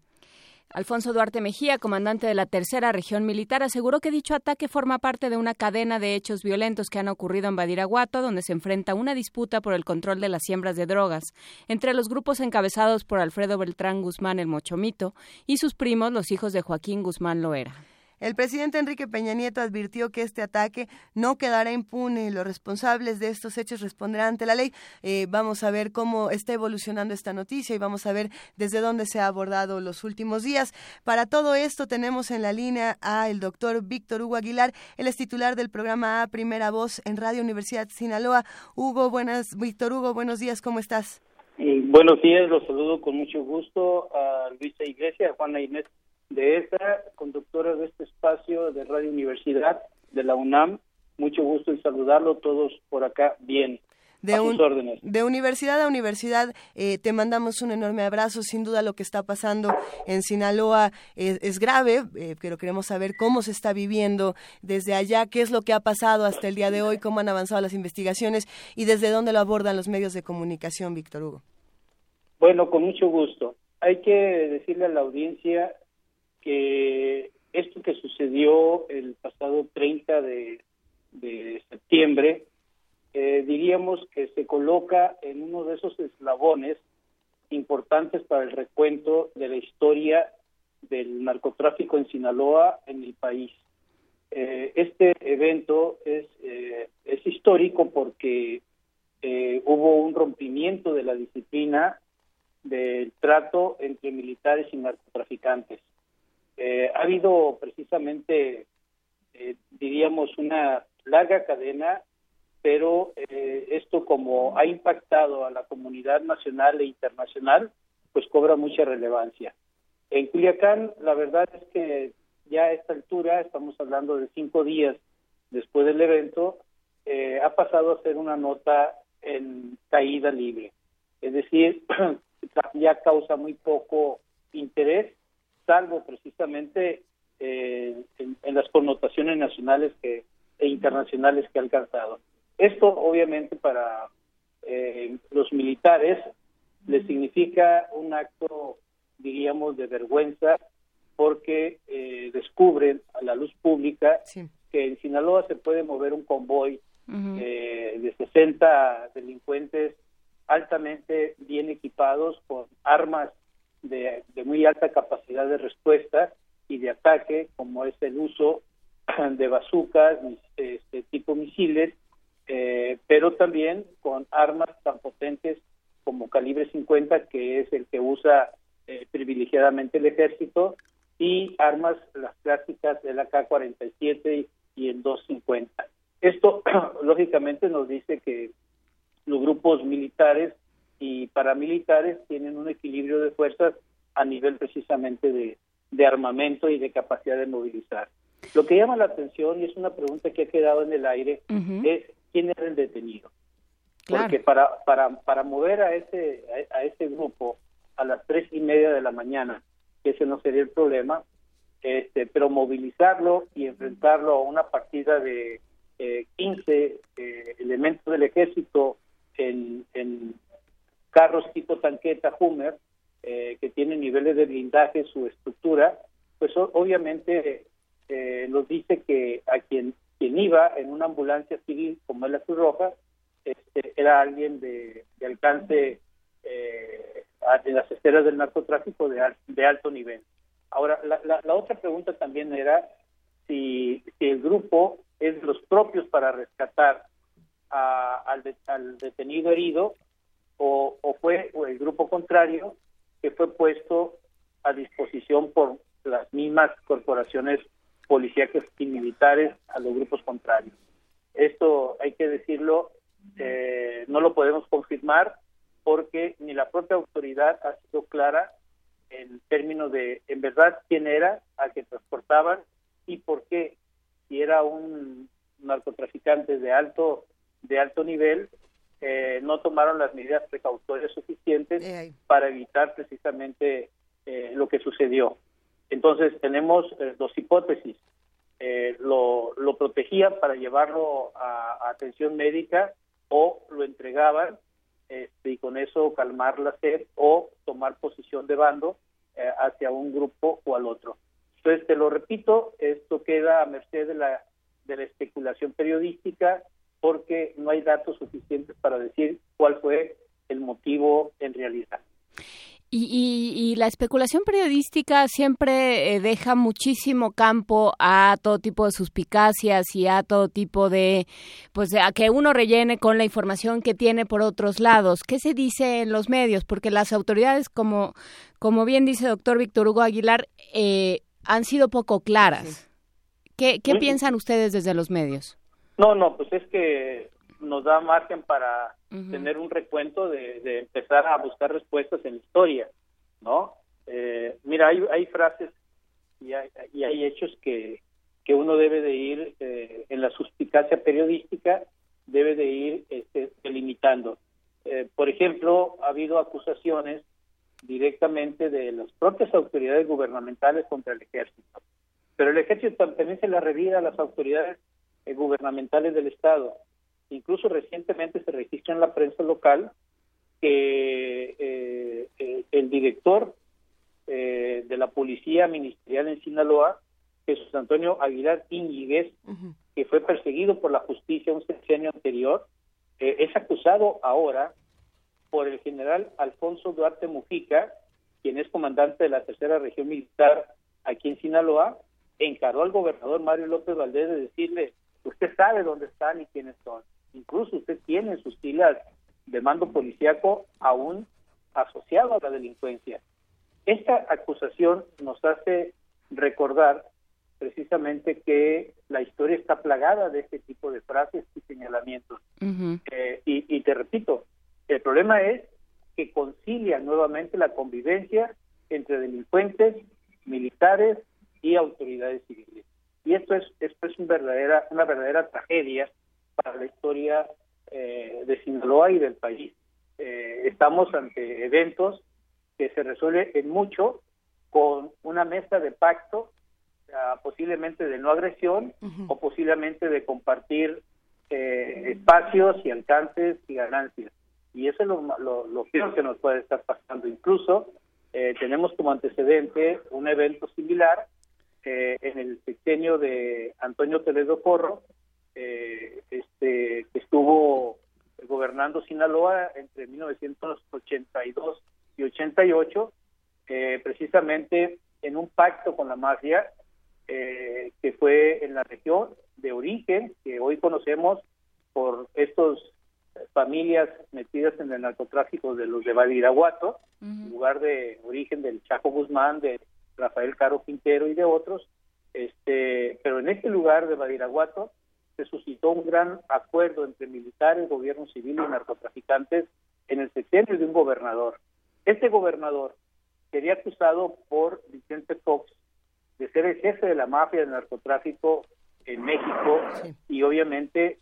Alfonso Duarte Mejía, comandante de la Tercera Región Militar, aseguró que dicho ataque forma parte de una cadena de hechos violentos que han ocurrido en Badiraguato, donde se enfrenta una disputa por el control de las siembras de drogas entre los grupos encabezados por Alfredo Beltrán Guzmán el Mochomito y sus primos, los hijos de Joaquín Guzmán Loera. El presidente Enrique Peña Nieto advirtió que este ataque no quedará impune los responsables de estos hechos responderán ante la ley. Eh, vamos a ver cómo está evolucionando esta noticia y vamos a ver desde dónde se ha abordado los últimos días. Para todo esto tenemos en la línea a el doctor Víctor Hugo Aguilar, él es titular del programa A Primera Voz en Radio Universidad Sinaloa. Hugo, buenas, Víctor Hugo, buenos días, ¿cómo estás? Eh, Buenos días, los saludo con mucho gusto a Luisa Iglesia, a Juana Inés de esta, conductora de este espacio de Radio Universidad de la UNAM. Mucho gusto en saludarlo todos por acá bien. De, un- universidad a universidad, eh, te mandamos un enorme abrazo. Sin duda lo que está pasando en Sinaloa es, es grave, eh, pero queremos saber cómo se está viviendo desde allá, qué es lo que ha pasado hasta el día de hoy, cómo han avanzado las investigaciones y desde dónde lo abordan los medios de comunicación, Víctor Hugo. Bueno, con mucho gusto. Hay que decirle a la audiencia que esto que sucedió el pasado 30 de, septiembre, eh, diríamos que se coloca en uno de esos eslabones importantes para el recuento de la historia del narcotráfico en Sinaloa en el país. Eh, este evento es, eh, es histórico porque eh, hubo un rompimiento de la disciplina del trato entre militares y narcotraficantes. Ha habido precisamente, diríamos, una larga cadena, pero esto como ha impactado a la comunidad nacional e internacional, pues cobra mucha relevancia. En Culiacán, la verdad es que ya a esta altura, estamos hablando de cinco días después del evento, eh, ha pasado a ser una nota en caída libre. Es decir, ya causa muy poco interés, salvo precisamente eh, en, las connotaciones nacionales que, e internacionales que ha alcanzado. Esto obviamente para eh, los militares les significa un acto diríamos, de vergüenza porque eh, descubren a la luz pública que en Sinaloa se puede mover un convoy eh, de 60 delincuentes altamente bien equipados con armas de, muy alta capacidad de respuesta y de ataque, como es el uso de bazucas, este tipo misiles, eh, pero también con armas tan potentes como calibre 50, que es el que usa eh, privilegiadamente el ejército y armas las clásicas del AK-47 y, el 250. Esto lógicamente nos dice que los grupos militares y paramilitares tienen un equilibrio de fuerzas a nivel precisamente de, armamento y de capacidad de movilizar. Lo que llama la atención, y es una pregunta que ha quedado en el aire, es quién era el detenido. Porque para, para, para mover a ese, a ese grupo a las tres y media de la mañana, que ese no sería el problema, este, pero movilizarlo y enfrentarlo a una partida de eh, 15 eh, elementos del ejército en, carros tipo tanqueta Hummer, eh, que tienen niveles de blindaje, su estructura, pues obviamente eh, nos dice que a quien, quien iba en una ambulancia civil como es la Cruz Roja, este, era alguien de, de alcance eh, en las esferas del narcotráfico de, de alto nivel. Ahora, la, la, otra pregunta también era si, si, el grupo es de los propios para rescatar al, al, detenido herido o, o fue el grupo contrario que fue puesto a disposición por las mismas corporaciones policíacas y militares a los grupos contrarios. Esto hay que decirlo, eh, no lo podemos confirmar, porque ni la propia autoridad ha sido clara en términos de, en verdad, quién era al que transportaban y por qué. Si era un narcotraficante de alto, de alto nivel, eh, no tomaron las medidas precautorias suficientes para evitar precisamente eh, lo que sucedió. Entonces tenemos eh, dos hipótesis. lo, lo protegían para llevarlo a atención médica o lo entregaban este, y con eso calmar la sed o tomar posición de bando eh, hacia un grupo o al otro. Entonces, te lo repito, esto queda a merced de la, de la especulación periodística porque no hay datos suficientes para decir cuál fue el motivo en realidad. Y, la especulación periodística siempre eh, deja muchísimo campo a todo tipo de suspicacias y a todo tipo de, pues, a que uno rellene con la información que tiene por otros lados. ¿Qué se dice en los medios? Porque las autoridades, como, como bien dice doctor Víctor Hugo Aguilar, eh, han sido poco claras. ¿Qué, qué piensan ustedes desde los medios? No, no, pues es que nos da margen para tener un recuento de, empezar a buscar respuestas en la historia, ¿no? Eh, mira, hay, hay frases y hay, y hay hechos que, que uno debe de ir eh, en la suspicacia periodística, debe de ir este, delimitando. Eh, por ejemplo, ha habido acusaciones directamente de las propias autoridades gubernamentales contra el ejército, pero el ejército también se la revira a las autoridades gubernamentales del Estado. Incluso recientemente se registra en la prensa local que eh, eh, el director eh, de la Policía Ministerial en Sinaloa, Jesús Antonio Aguilar Íñiguez, que fue perseguido por la justicia un sexenio anterior, es acusado ahora por el general Alfonso Duarte Mujica, quien es comandante de la tercera región militar aquí en Sinaloa, encaró al gobernador Mario López Valdés de decirle, usted sabe dónde están y quiénes son. Incluso usted tiene en sus filas de mando policíaco aún asociado a la delincuencia. Esta acusación nos hace recordar precisamente que la historia está plagada de este tipo de frases y señalamientos. Eh, y, y te repito, el problema es que concilia nuevamente la convivencia entre delincuentes, militares y autoridades civiles. Y esto es esto es una verdadera una verdadera tragedia para la historia eh, de Sinaloa y del país. Eh, estamos ante eventos que se resuelven en mucho con una mesa de pacto, posiblemente de no agresión o posiblemente de compartir eh, espacios y alcances y ganancias. Y eso es lo, lo, lo peor que nos puede estar pasando. Incluso tenemos como antecedente un evento similar en el sexenio de Antonio Toledo Corro, eh, este, que estuvo gobernando Sinaloa entre 1982 y 88, eh, precisamente en un pacto con la mafia eh, que fue en la región de origen, que hoy conocemos por estas familias metidas en el narcotráfico de los de Badiraguato, lugar de origen del Chaco Guzmán, de Rafael Caro Quintero y de otros, este, pero en este lugar de Badiraguato se suscitó un gran acuerdo entre militares, gobierno civil y narcotraficantes en el sexenio de un gobernador. Este gobernador sería acusado por Vicente Fox de ser el jefe de la mafia del narcotráfico en México y obviamente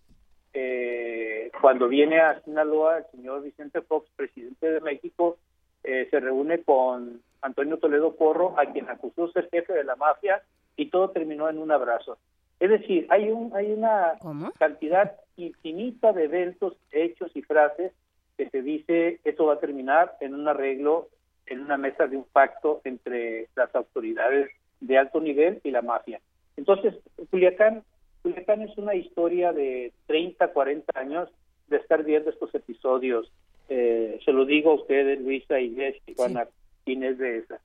eh, cuando viene a Sinaloa el señor Vicente Fox, presidente de México, eh, se reúne con Antonio Toledo Porro, a quien acusó ser jefe de la mafia, y todo terminó en un abrazo. Es decir, hay, un, hay una cantidad infinita de eventos, hechos y frases que se dice esto va a terminar en un arreglo, en una mesa de un pacto entre las autoridades de alto nivel y la mafia. Entonces, Culiacán, Culiacán es una historia de 30, 40 años de estar viendo estos episodios. Eh, se lo digo a ustedes, Luisa, y Juana, Inés de esa.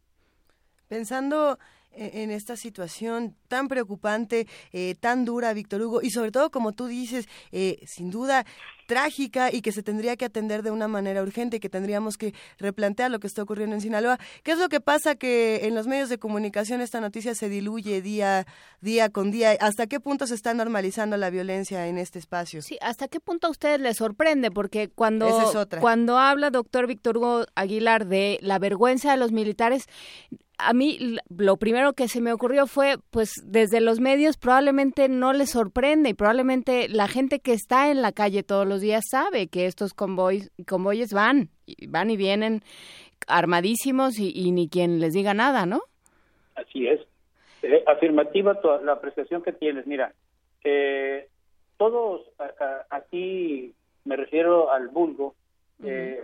Pensando e-, en esta situación tan preocupante, eh, tan dura, Víctor Hugo, y sobre todo, como tú dices, eh, sin duda trágica y que se tendría que atender de una manera urgente y que tendríamos que replantear lo que está ocurriendo en Sinaloa. ¿Qué es lo que pasa que en los medios de comunicación esta noticia se diluye día, día con día? ¿Hasta qué punto se está normalizando la violencia en este espacio? Sí, ¿hasta qué punto a ustedes les sorprende? Porque cuando, cuando habla doctor Víctor Hugo Aguilar de la vergüenza de los militares, a mí lo primero que se me ocurrió fue, pues desde los medios probablemente no les sorprende y probablemente la gente que está en la calle todos los días sabe que estos convoys, convoyes van, van y vienen armadísimos y, ni quien les diga nada, ¿no? Así es. Eh, afirmativa la apreciación que tienes. Mira, eh, todos aquí, me refiero al vulgo, eh,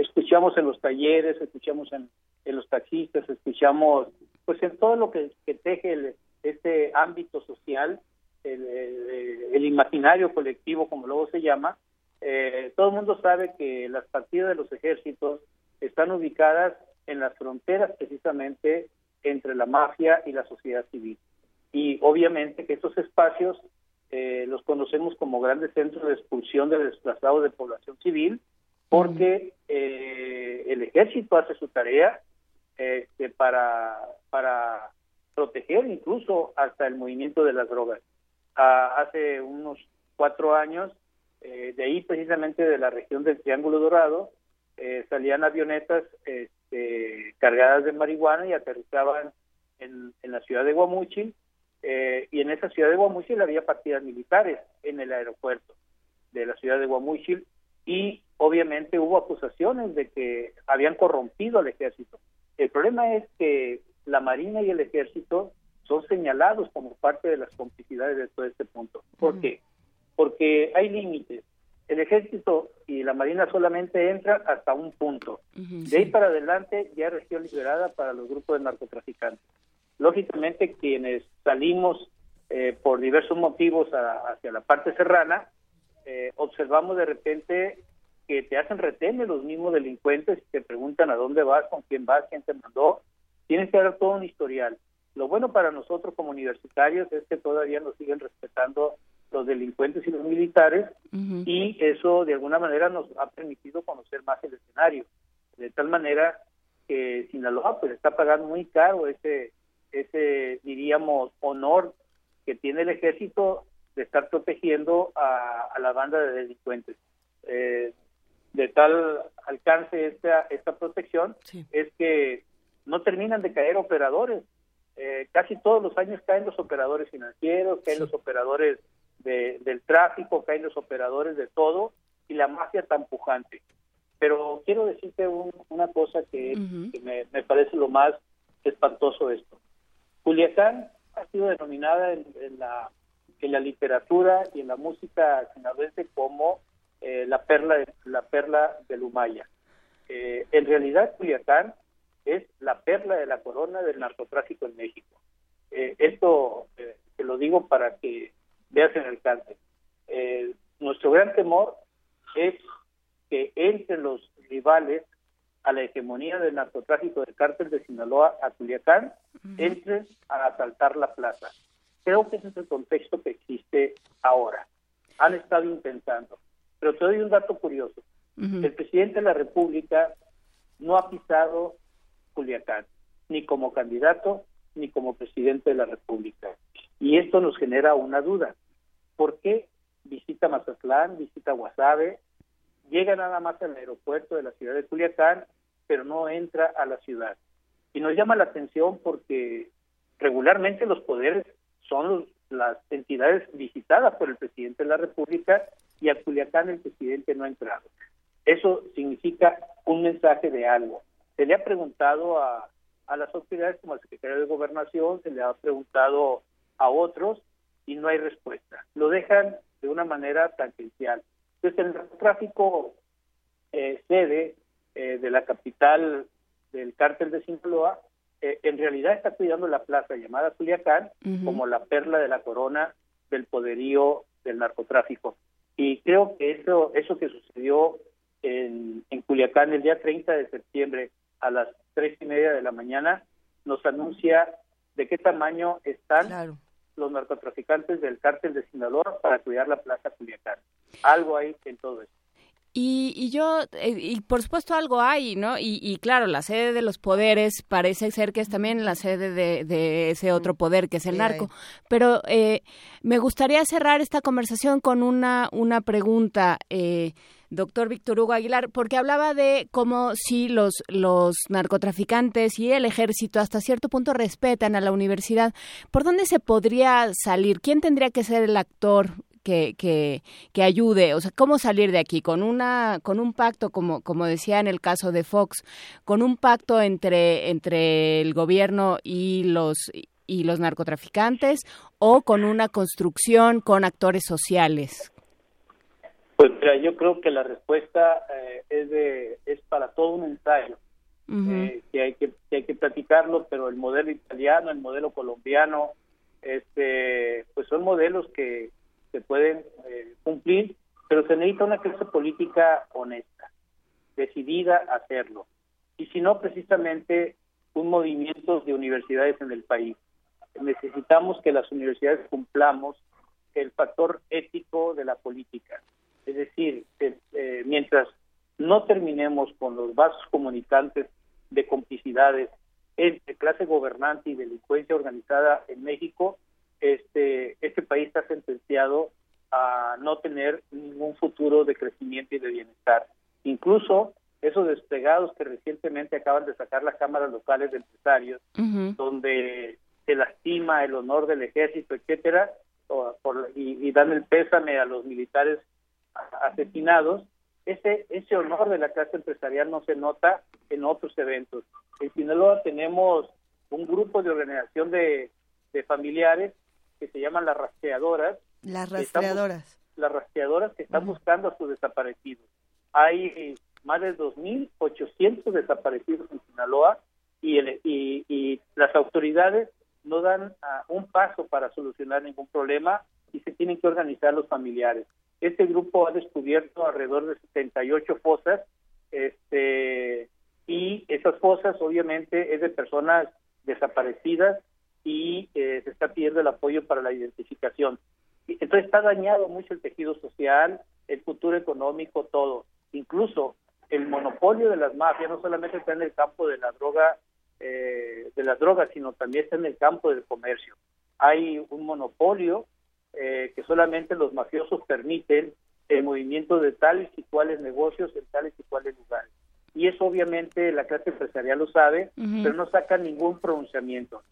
escuchamos en los talleres, escuchamos en en los taxistas, escuchamos, pues en todo lo que, teje este ámbito social, el, imaginario colectivo, como luego se llama, eh, todo el mundo sabe que las partidas de los ejércitos están ubicadas en las fronteras precisamente entre la mafia y la sociedad civil. Y obviamente que estos espacios eh, los conocemos como grandes centros de expulsión de desplazados de población civil, porque eh, el ejército hace su tarea este, para, para proteger incluso hasta el movimiento de las drogas. Ah, hace unos cuatro años, eh, de ahí precisamente de la región del Triángulo Dorado, eh, salían avionetas este, cargadas de marihuana y aterrizaban en, en la ciudad de Guamuchil, eh, y en esa ciudad de Guamuchil había partidas militares en el aeropuerto de la ciudad de Guamuchil y obviamente hubo acusaciones de que habían corrompido al ejército. El problema es que la Marina y el Ejército son señalados como parte de las complicidades de todo este punto. ¿Por qué? Porque hay límites. El Ejército y la Marina solamente entran hasta un punto. de ahí para adelante ya es región liberada para los grupos de narcotraficantes. Lógicamente, quienes salimos eh, por diversos motivos hacia la parte serrana, eh, observamos de repente que te hacen retener los mismos delincuentes y te preguntan a dónde vas, con quién vas, quién te mandó. Tienes que dar todo un historial. Lo bueno para nosotros como universitarios es que todavía nos siguen respetando los delincuentes y los militares y eso de alguna manera nos ha permitido conocer más el escenario. De tal manera que Sinaloa pues está pagando muy caro ese, ese diríamos, honor que tiene el ejército de estar protegiendo a, a la banda de delincuentes. Eh, de tal alcance esta, esta protección es que no terminan de caer operadores. Eh, casi todos los años caen los operadores financieros, caen los operadores de, del tráfico, caen los operadores de todo y la mafia tan pujante. Pero quiero decirte una cosa que, que me, me, parece lo más espantoso de esto. Culiacán ha sido denominada en, en, la, en la literatura y en la música sinaloense como eh, la perla de, la perla del Humaya. Eh, en realidad Culiacán es la perla de la corona del narcotráfico en México. Eh, esto eh, te lo digo para que veas en el alcance. Eh, nuestro gran temor es que entre los rivales a la hegemonía del narcotráfico del cártel de Sinaloa a Culiacán entren a asaltar la plaza. Creo que ese es el contexto que existe ahora. Han estado intentando. Pero te doy un dato curioso. El presidente de la República no ha pisado Culiacán, ni como candidato ni como presidente de la República. Y esto nos genera una duda. ¿Por qué visita Mazatlán, visita Guasave, llega nada más al aeropuerto de la ciudad de Culiacán, pero no entra a la ciudad? Y nos llama la atención porque regularmente los poderes son las entidades visitadas por el presidente de la República y a Culiacán el presidente no ha entrado. Eso significa un mensaje de algo. Se le ha preguntado a, a las autoridades como al secretario de Gobernación, se le ha preguntado a otros y no hay respuesta. Lo dejan de una manera tangencial. Entonces, el narcotráfico eh, sede eh, de la capital del cártel de Sinaloa, eh, en realidad está cuidando la plaza llamada Culiacán como la perla de la corona del poderío del narcotráfico. Y creo que eso, eso que sucedió en, en Culiacán el día 30 de septiembre a las tres y media de la mañana nos anuncia de qué tamaño están los narcotraficantes del cártel de Sinaloa para cuidar la plaza Culiacán. Algo hay en todo esto. Y, y yo, eh, y por supuesto algo hay, ¿no? Y, y, claro, la sede de los poderes parece ser que es también la sede de, de ese otro poder que es el narco. Pero eh, me gustaría cerrar esta conversación con una, una pregunta. Eh, doctor Víctor Hugo Aguilar, porque hablaba de cómo si los, los narcotraficantes y el ejército hasta cierto punto respetan a la universidad. ¿Por dónde se podría salir? ¿Quién tendría que ser el actor que, que, que, ayude, o sea, cómo salir de aquí con una con un pacto como como decía en el caso de Fox, con un pacto entre entre el gobierno y los y los narcotraficantes o con una construcción con actores sociales. Pues mira, yo creo que la respuesta eh, es de es para todo un ensayo. Uh -huh. eh, que hay que, que hay que platicarlo, pero el modelo italiano, el modelo colombiano, este, pues son modelos que se pueden eh, cumplir, pero se necesita una clase política honesta, decidida a hacerlo. Y si no, precisamente un movimiento de universidades en el país. Necesitamos que las universidades cumplamos el factor ético de la política. Es decir, eh, eh, mientras no terminemos con los vasos comunicantes de complicidades entre clase gobernante y delincuencia organizada en México, este, este país está sentenciado a no tener ningún futuro de crecimiento y de bienestar. Incluso esos desplegados que recientemente acaban de sacar las cámaras locales de empresarios, uh -huh. donde se lastima el honor del ejército, etcétera, o, por, y, y, dan el pésame a los militares asesinados, ese, ese honor de la clase empresarial no se nota en otros eventos. En Sinaloa tenemos un grupo de organización de, de familiares que se llaman las rastreadoras. Las rastreadoras. Las rastreadoras que están uh -huh. buscando a sus desaparecidos. Hay más de 2.800 desaparecidos en Sinaloa y, el, y, y las autoridades no dan uh, un paso para solucionar ningún problema y se tienen que organizar los familiares. Este grupo ha descubierto alrededor de 78 fosas este, y esas fosas obviamente es de personas desaparecidas y eh, se está pidiendo el apoyo para la identificación. Entonces está dañado mucho el tejido social, el futuro económico, todo. Incluso el monopolio de las mafias no solamente está en el campo de la droga, eh, de las drogas, sino también está en el campo del comercio. Hay un monopolio eh, que solamente los mafiosos permiten el movimiento de tales y cuales negocios en tales y cuales lugares. Y eso obviamente la clase empresarial lo sabe, pero no saca ningún pronunciamiento.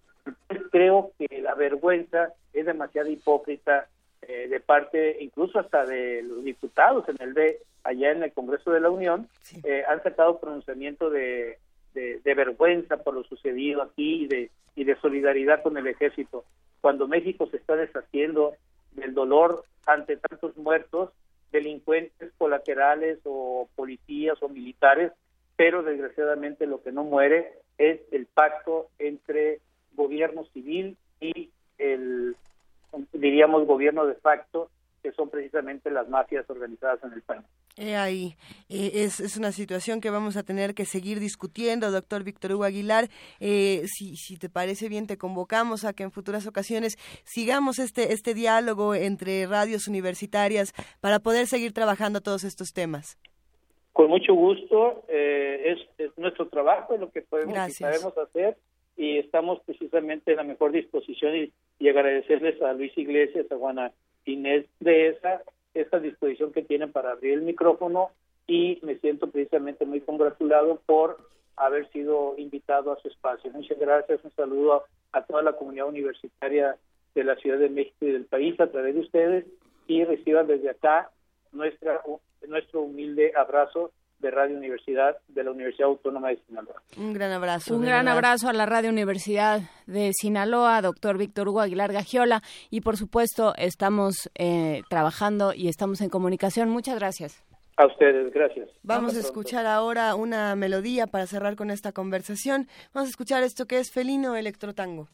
Creo que la vergüenza es demasiado hipócrita eh, de parte incluso hasta de los diputados en el de allá en el Congreso de la Unión eh, han sacado pronunciamiento de, de, vergüenza por lo sucedido aquí y de y de solidaridad con el ejército. Cuando México se está deshaciendo del dolor ante tantos muertos delincuentes colaterales o policías o militares pero desgraciadamente lo que no muere es el pacto entre gobierno civil y el, diríamos, gobierno de facto, que son precisamente las mafias organizadas en el país. ahí, eh, es, es, una situación que vamos a tener que seguir discutiendo, doctor Víctor Hugo Aguilar. Eh, si, si te parece bien, te convocamos a que en futuras ocasiones sigamos este, este diálogo entre radios universitarias para poder seguir trabajando todos estos temas. Con mucho gusto, eh, es, nuestro trabajo, es lo que podemos y sabemos hacer y estamos precisamente en la mejor disposición y, agradecerles a Luis Iglesias, a Juana Inés de esa, esta disposición que tienen para abrir el micrófono y me siento precisamente muy congratulado por haber sido invitado a su espacio. Muchas gracias, un saludo a, toda la comunidad universitaria de la Ciudad de México y del país a través de ustedes y reciban desde acá nuestra nuestro humilde abrazo de Radio Universidad de la Universidad Autónoma de Sinaloa. Un gran abrazo. Un gran abrazo a la Radio Universidad de Sinaloa, doctor Víctor Hugo Aguilar Gagiola. Y por supuesto, estamos eh, trabajando y estamos en comunicación. Muchas gracias. A ustedes, gracias. Vamos a escuchar ahora una melodía para cerrar con esta conversación. Vamos a escuchar esto que es Felino Electrotango.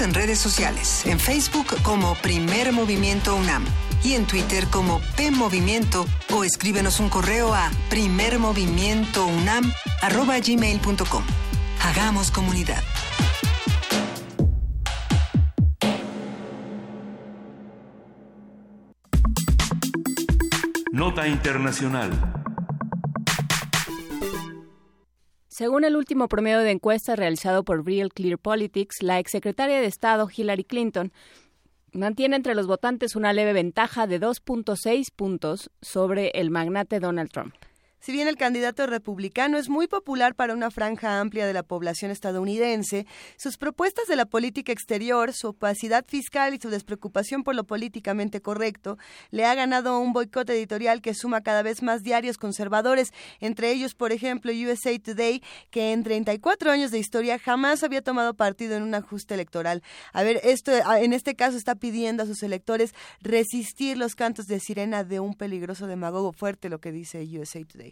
En redes sociales, en Facebook como Primer Movimiento UNAM y en Twitter como P Movimiento o escríbenos un correo a primermovimientounam@gmail.com. Hagamos comunidad. Nota Internacional. Según el último promedio de encuesta realizado por Real Clear Politics, la exsecretaria de Estado Hillary Clinton mantiene entre los votantes una leve ventaja de 2.6 puntos sobre el magnate Donald Trump. Si bien el candidato republicano es muy popular para una franja amplia de la población estadounidense, sus propuestas de la política exterior, su opacidad fiscal y su despreocupación por lo políticamente correcto le ha ganado un boicot editorial que suma cada vez más diarios conservadores, entre ellos, por ejemplo, USA Today, que en 34 años de historia jamás había tomado partido en un ajuste electoral. A ver, esto en este caso está pidiendo a sus electores resistir los cantos de sirena de un peligroso demagogo fuerte, lo que dice USA Today.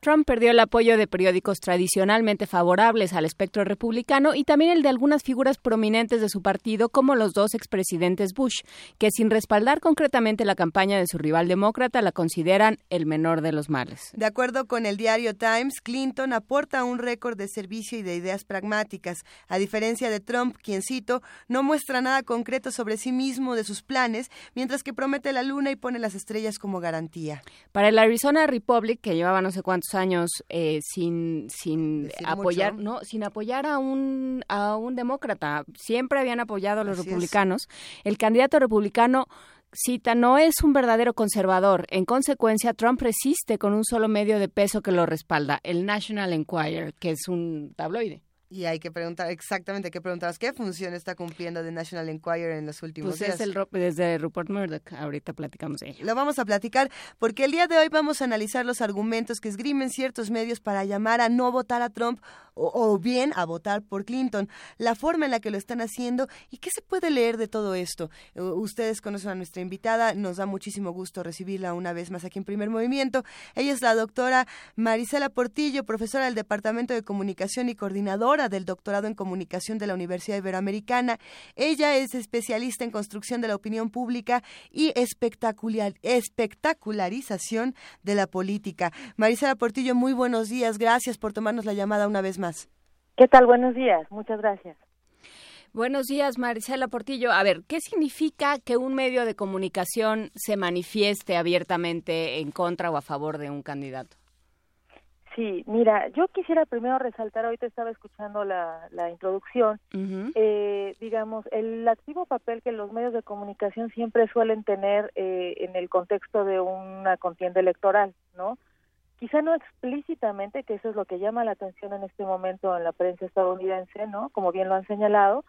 Trump perdió el apoyo de periódicos tradicionalmente favorables al espectro republicano y también el de algunas figuras prominentes de su partido, como los dos expresidentes Bush, que sin respaldar concretamente la campaña de su rival demócrata la consideran el menor de los males. De acuerdo con el diario Times, Clinton aporta un récord de servicio y de ideas pragmáticas. A diferencia de Trump, quien cito, no muestra nada concreto sobre sí mismo de sus planes, mientras que promete la luna y pone las estrellas como garantía. Para el Arizona Republic, que llevaba no sé cuántos años eh, sin sin apoyar mucho. no sin apoyar a un a un demócrata. Siempre habían apoyado a los Así es. republicanos. El candidato republicano cita no es un verdadero conservador en consecuencia Trump resiste con un solo medio de peso que lo respalda el National Enquirer que es un tabloide Y hay que preguntar exactamente qué preguntabas, qué función está cumpliendo The National Enquirer en los últimos pues días. es el desde Rupert Murdoch ahorita platicamos de ello Lo vamos a platicar porque el día de hoy vamos a analizar los argumentos que esgrimen ciertos medios para llamar a no votar a Trump o, o bien a votar por Clinton, la forma en la que lo están haciendo y qué se puede leer de todo esto. Ustedes conocen a nuestra invitada, nos da muchísimo gusto recibirla una vez más aquí en Primer Movimiento. Ella es la doctora Marisela Portillo, profesora del Departamento de Comunicación y coordinadora del doctorado en Comunicación de la Universidad Iberoamericana. Ella es especialista en construcción de la opinión pública y espectacular, espectacularización de la política. Marisela Portillo, muy buenos días. Gracias por tomarnos la llamada una vez más. ¿Qué tal? Buenos días. Muchas gracias. Buenos días, Marisela Portillo. A ver, ¿qué significa que un medio de comunicación se manifieste abiertamente en contra o a favor de un candidato? Sí, mira, yo quisiera primero resaltar, ahorita estaba escuchando la, la introducción, eh, digamos, el activo papel que los medios de comunicación siempre suelen tener eh, en el contexto de una contienda electoral, ¿no? Quizá no explícitamente, que eso es lo que llama la atención en este momento en la prensa estadounidense, ¿no? Como bien lo han señalado,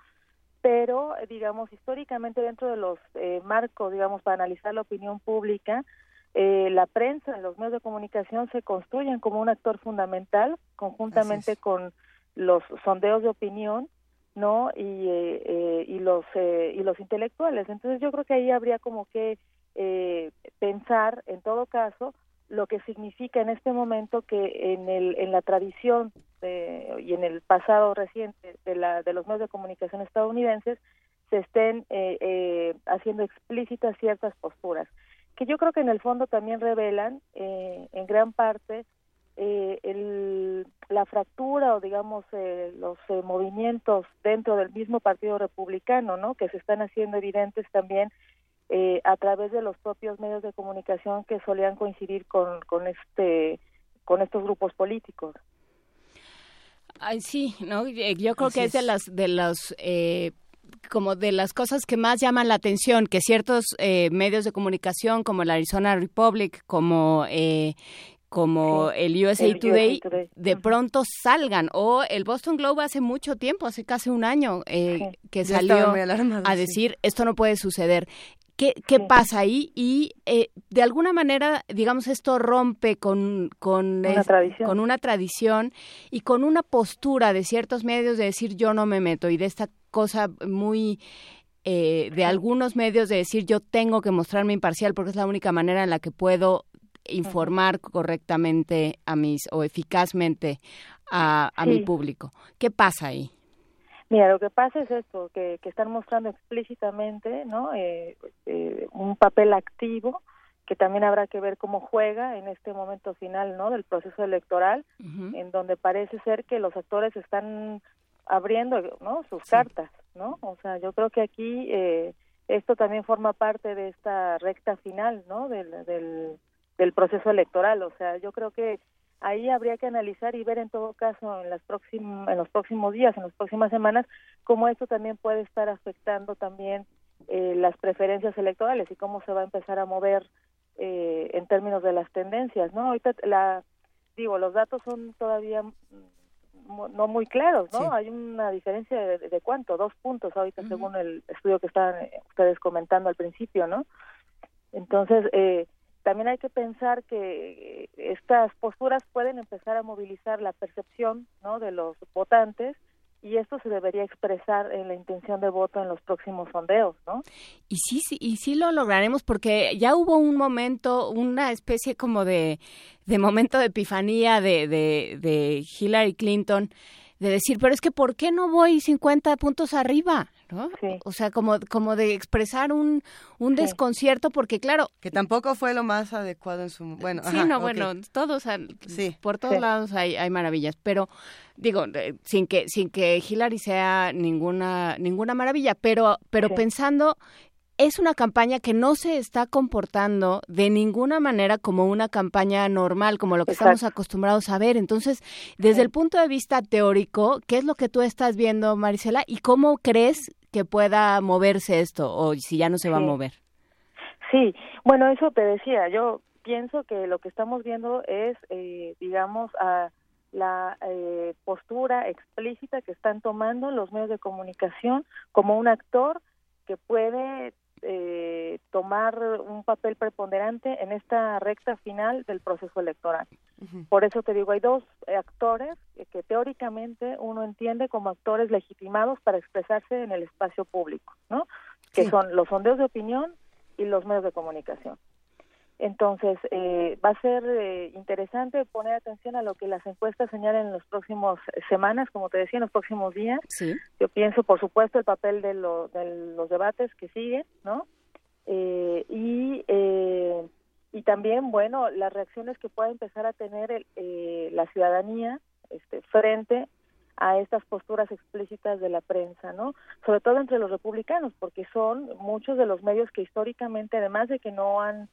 pero, digamos, históricamente dentro de los eh, marcos, digamos, para analizar la opinión pública, eh, la prensa, los medios de comunicación se construyen como un actor fundamental conjuntamente con los sondeos de opinión, ¿no? Y, eh, eh, y los eh, y los intelectuales. Entonces yo creo que ahí habría como que eh, pensar, en todo caso, lo que significa en este momento que en el en la tradición de- y en el pasado reciente de la de los medios de comunicación estadounidenses se estén eh, eh, haciendo explícitas ciertas posturas que yo creo que en el fondo también revelan eh, en gran parte eh, el, la fractura o digamos eh, los eh, movimientos dentro del mismo partido republicano no que se están haciendo evidentes también eh, a través de los propios medios de comunicación que solían coincidir con, con este con estos grupos políticos. Ay, sí, ¿no? Yo creo Así que es de las de los eh, como de las cosas que más llaman la atención, que ciertos eh, medios de comunicación como el Arizona Republic, como eh, como Sí, el USA el USA Today, de pronto salgan. O el Boston Globe hace mucho tiempo, hace casi un año, eh, que salió a sí. decir esto no puede suceder. ¿Qué, qué pasa ahí? Y eh, de alguna manera, digamos, esto rompe con, con, Una tradición. con una tradición y con una postura de ciertos medios de decir yo no me meto y de esta cosa muy eh, de algunos medios de decir yo tengo que mostrarme imparcial porque es la única manera en la que puedo informar correctamente a mis o eficazmente a, a mi público. ¿Qué pasa ahí? Mira, lo que pasa es esto, que, que están mostrando explícitamente, ¿no? Eh, eh, un papel activo que también habrá que ver cómo juega en este momento final, ¿no? Del proceso electoral, en donde parece ser que los actores están abriendo, ¿no? Sus cartas, ¿no? O sea, yo creo que aquí eh, esto también forma parte de esta recta final, ¿no? Del, del, del proceso electoral. O sea, yo creo que ahí habría que analizar y ver en todo caso en las próximos en los próximos días en las próximas semanas cómo esto también puede estar afectando también eh, las preferencias electorales y cómo se va a empezar a mover eh, en términos de las tendencias no ahorita la digo los datos son todavía no muy claros no hay una diferencia de, cuánto dos puntos ahorita según el estudio que estaban eh, ustedes comentando al principio no entonces eh, también hay que pensar que eh, estas posturas pueden empezar a movilizar la percepción ¿no? de los votantes y esto se debería expresar en la intención de voto en los próximos sondeos, ¿no? Y sí, sí, y sí lo lograremos porque ya hubo un momento, una especie como de, de momento de epifanía de, de, de Hillary Clinton, de decir, pero es que ¿por qué no voy 50 puntos arriba? ¿no? O sea, como, como de expresar un, un desconcierto, porque claro... Que tampoco fue lo más adecuado en su... Bueno, sí, no, bueno, todos, sí. por todos lados hay, hay maravillas, pero digo, sin que, sin que Hillary sea ninguna, ninguna maravilla, pero, pero pensando es una campaña que no se está comportando de ninguna manera como una campaña normal, como lo que estamos acostumbrados a ver. Entonces, desde el punto de vista teórico, ¿qué es lo que tú estás viendo, Marisela? ¿Y cómo crees que pueda moverse esto o si ya no se va a mover? Sí, bueno, eso te decía. Yo pienso que lo que estamos viendo es, eh, digamos, a la eh, postura explícita que están tomando los medios de comunicación como un actor que puede eh, tomar un papel preponderante en esta recta final del proceso electoral. Por eso te digo, hay dos actores que, teóricamente uno entiende como actores legitimados para expresarse en el espacio público, ¿no? Que son los sondeos de opinión y los medios de comunicación. Entonces, eh, va a ser eh, interesante poner atención a lo que las encuestas señalen en las próximas semanas, como te decía, en los próximos días. Yo pienso, por supuesto, el papel de, de los debates que siguen, ¿no? Eh, y, y también, bueno, las reacciones que pueda empezar a tener la ciudadanía este, frente a estas posturas explícitas de la prensa, ¿no? Sobre todo entre los republicanos, porque son muchos de los medios que históricamente, además de que no han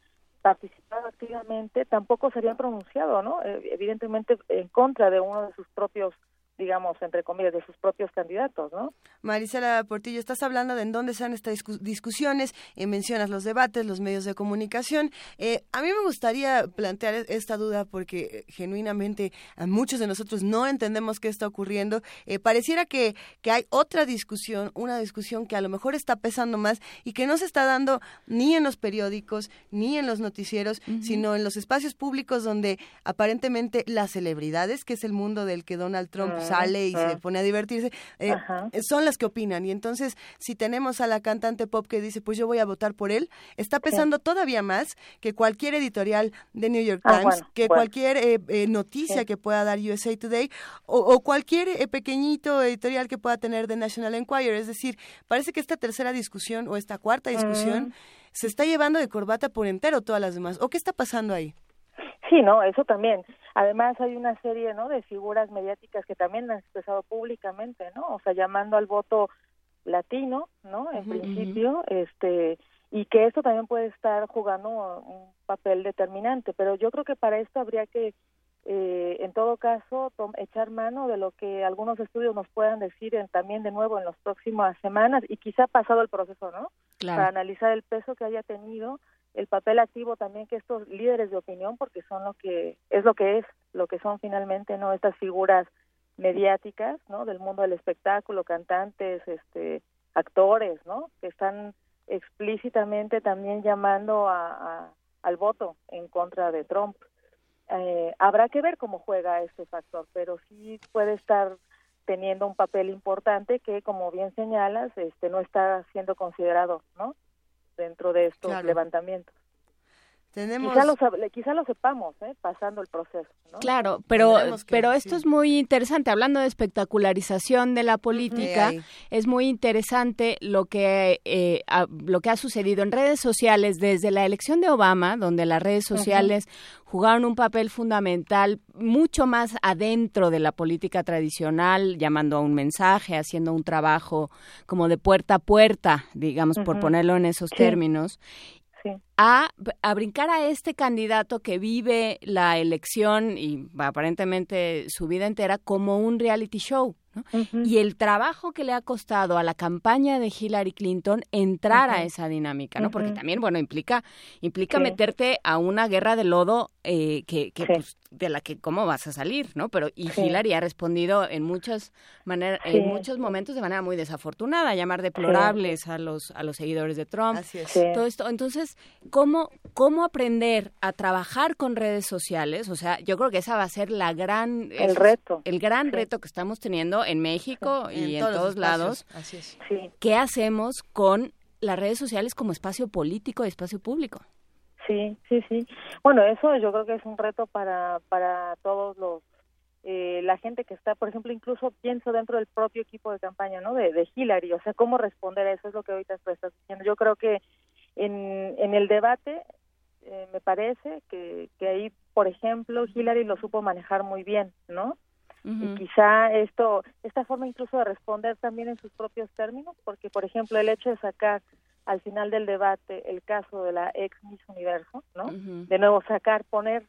participado activamente, tampoco sería pronunciado, ¿no? Eh, evidentemente en contra de uno de sus propios digamos, entre comillas, de sus propios candidatos, ¿no? Marisela Portillo, estás hablando de en dónde se estas discusiones, eh, mencionas los debates, los medios de comunicación. Eh, a mí me gustaría plantear e-, esta duda porque eh, genuinamente a muchos de nosotros no entendemos qué está ocurriendo. pareciera que, que hay otra discusión, una discusión que a lo mejor está pesando más y que no se está dando ni en los periódicos, ni en los noticieros, sino en los espacios públicos donde aparentemente las celebridades, que es el mundo del que Donald Trump sale y se pone a divertirse, eh, son las que opinan. Y entonces, si tenemos a la cantante pop que dice, pues yo voy a votar por él, está pesando todavía más que cualquier editorial de New York ah, Times, que cualquier eh, eh, noticia que pueda dar USA Today o, cualquier pequeñito editorial que pueda tener The National Enquirer. Es decir, parece que esta tercera discusión o esta cuarta discusión se está llevando de corbata por entero todas las demás. ¿O qué está pasando ahí? Sí, no, eso también. Además hay una serie, ¿no? De figuras mediáticas que también han expresado públicamente, ¿no? O sea, llamando al voto latino, ¿no? En principio, este, y que esto también puede estar jugando un papel determinante. Pero yo creo que para esto habría que, eh, en todo caso, echar mano de lo que algunos estudios nos puedan decir en, también de nuevo en las próximas semanas y quizá pasado el proceso, ¿no? Para analizar el peso que haya tenido el papel activo también que estos líderes de opinión, porque son lo que es lo que es, lo que son finalmente, no estas figuras mediáticas, ¿no? Del mundo del espectáculo, cantantes, este, actores, ¿no? Que están explícitamente también llamando a, al voto en contra de Trump. Eh, habrá que ver cómo juega este factor, pero sí puede estar teniendo un papel importante que, como bien señalas, este, no está siendo considerado, ¿no? Dentro de estos levantamientos. Tenemos... Quizá, lo, quizá lo sepamos, ¿eh? pasando el proceso. ¿no? Claro, pero, pero esto es muy interesante. Hablando de espectacularización de la política, es muy interesante lo que, eh, lo que ha sucedido en redes sociales desde la elección de Obama, donde las redes sociales jugaron un papel fundamental mucho más adentro de la política tradicional, llamando a un mensaje, haciendo un trabajo como de puerta a puerta, digamos, por ponerlo en esos términos a, a brincar a este candidato que vive la elección y aparentemente su vida entera como un reality show. Y el trabajo que le ha costado a la campaña de Hillary Clinton entrar a esa dinámica, ¿no? Porque también, bueno, implica implica meterte a una guerra de lodo eh, que, que pues, de la que cómo vas a salir, ¿no? Pero y Hillary ha respondido en muchas maneras, en muchos momentos de manera muy desafortunada, llamar deplorables a los a los seguidores de Trump, todo esto. Entonces, ¿cómo cómo aprender a trabajar con redes sociales? O sea, yo creo que esa va a ser la gran el reto, el gran reto que estamos teniendo en México y en, todos, lados. Así es. ¿Qué hacemos con las redes sociales como espacio político y espacio público? Sí, sí, sí. Bueno, eso yo creo que es un reto para, para todos los, eh, la gente que está, por ejemplo, incluso pienso dentro del propio equipo de campaña, ¿no? De, de Hillary, o sea, cómo responder a eso es lo que ahorita estás diciendo. Yo creo que en, en el debate eh, me parece que, que ahí, por ejemplo, Hillary lo supo manejar muy bien, ¿no? Y quizá esto, esta forma incluso de responder también en sus propios términos, porque, por ejemplo, el hecho de sacar al final del debate el caso de la ex Miss Universo, ¿no? De nuevo sacar, poner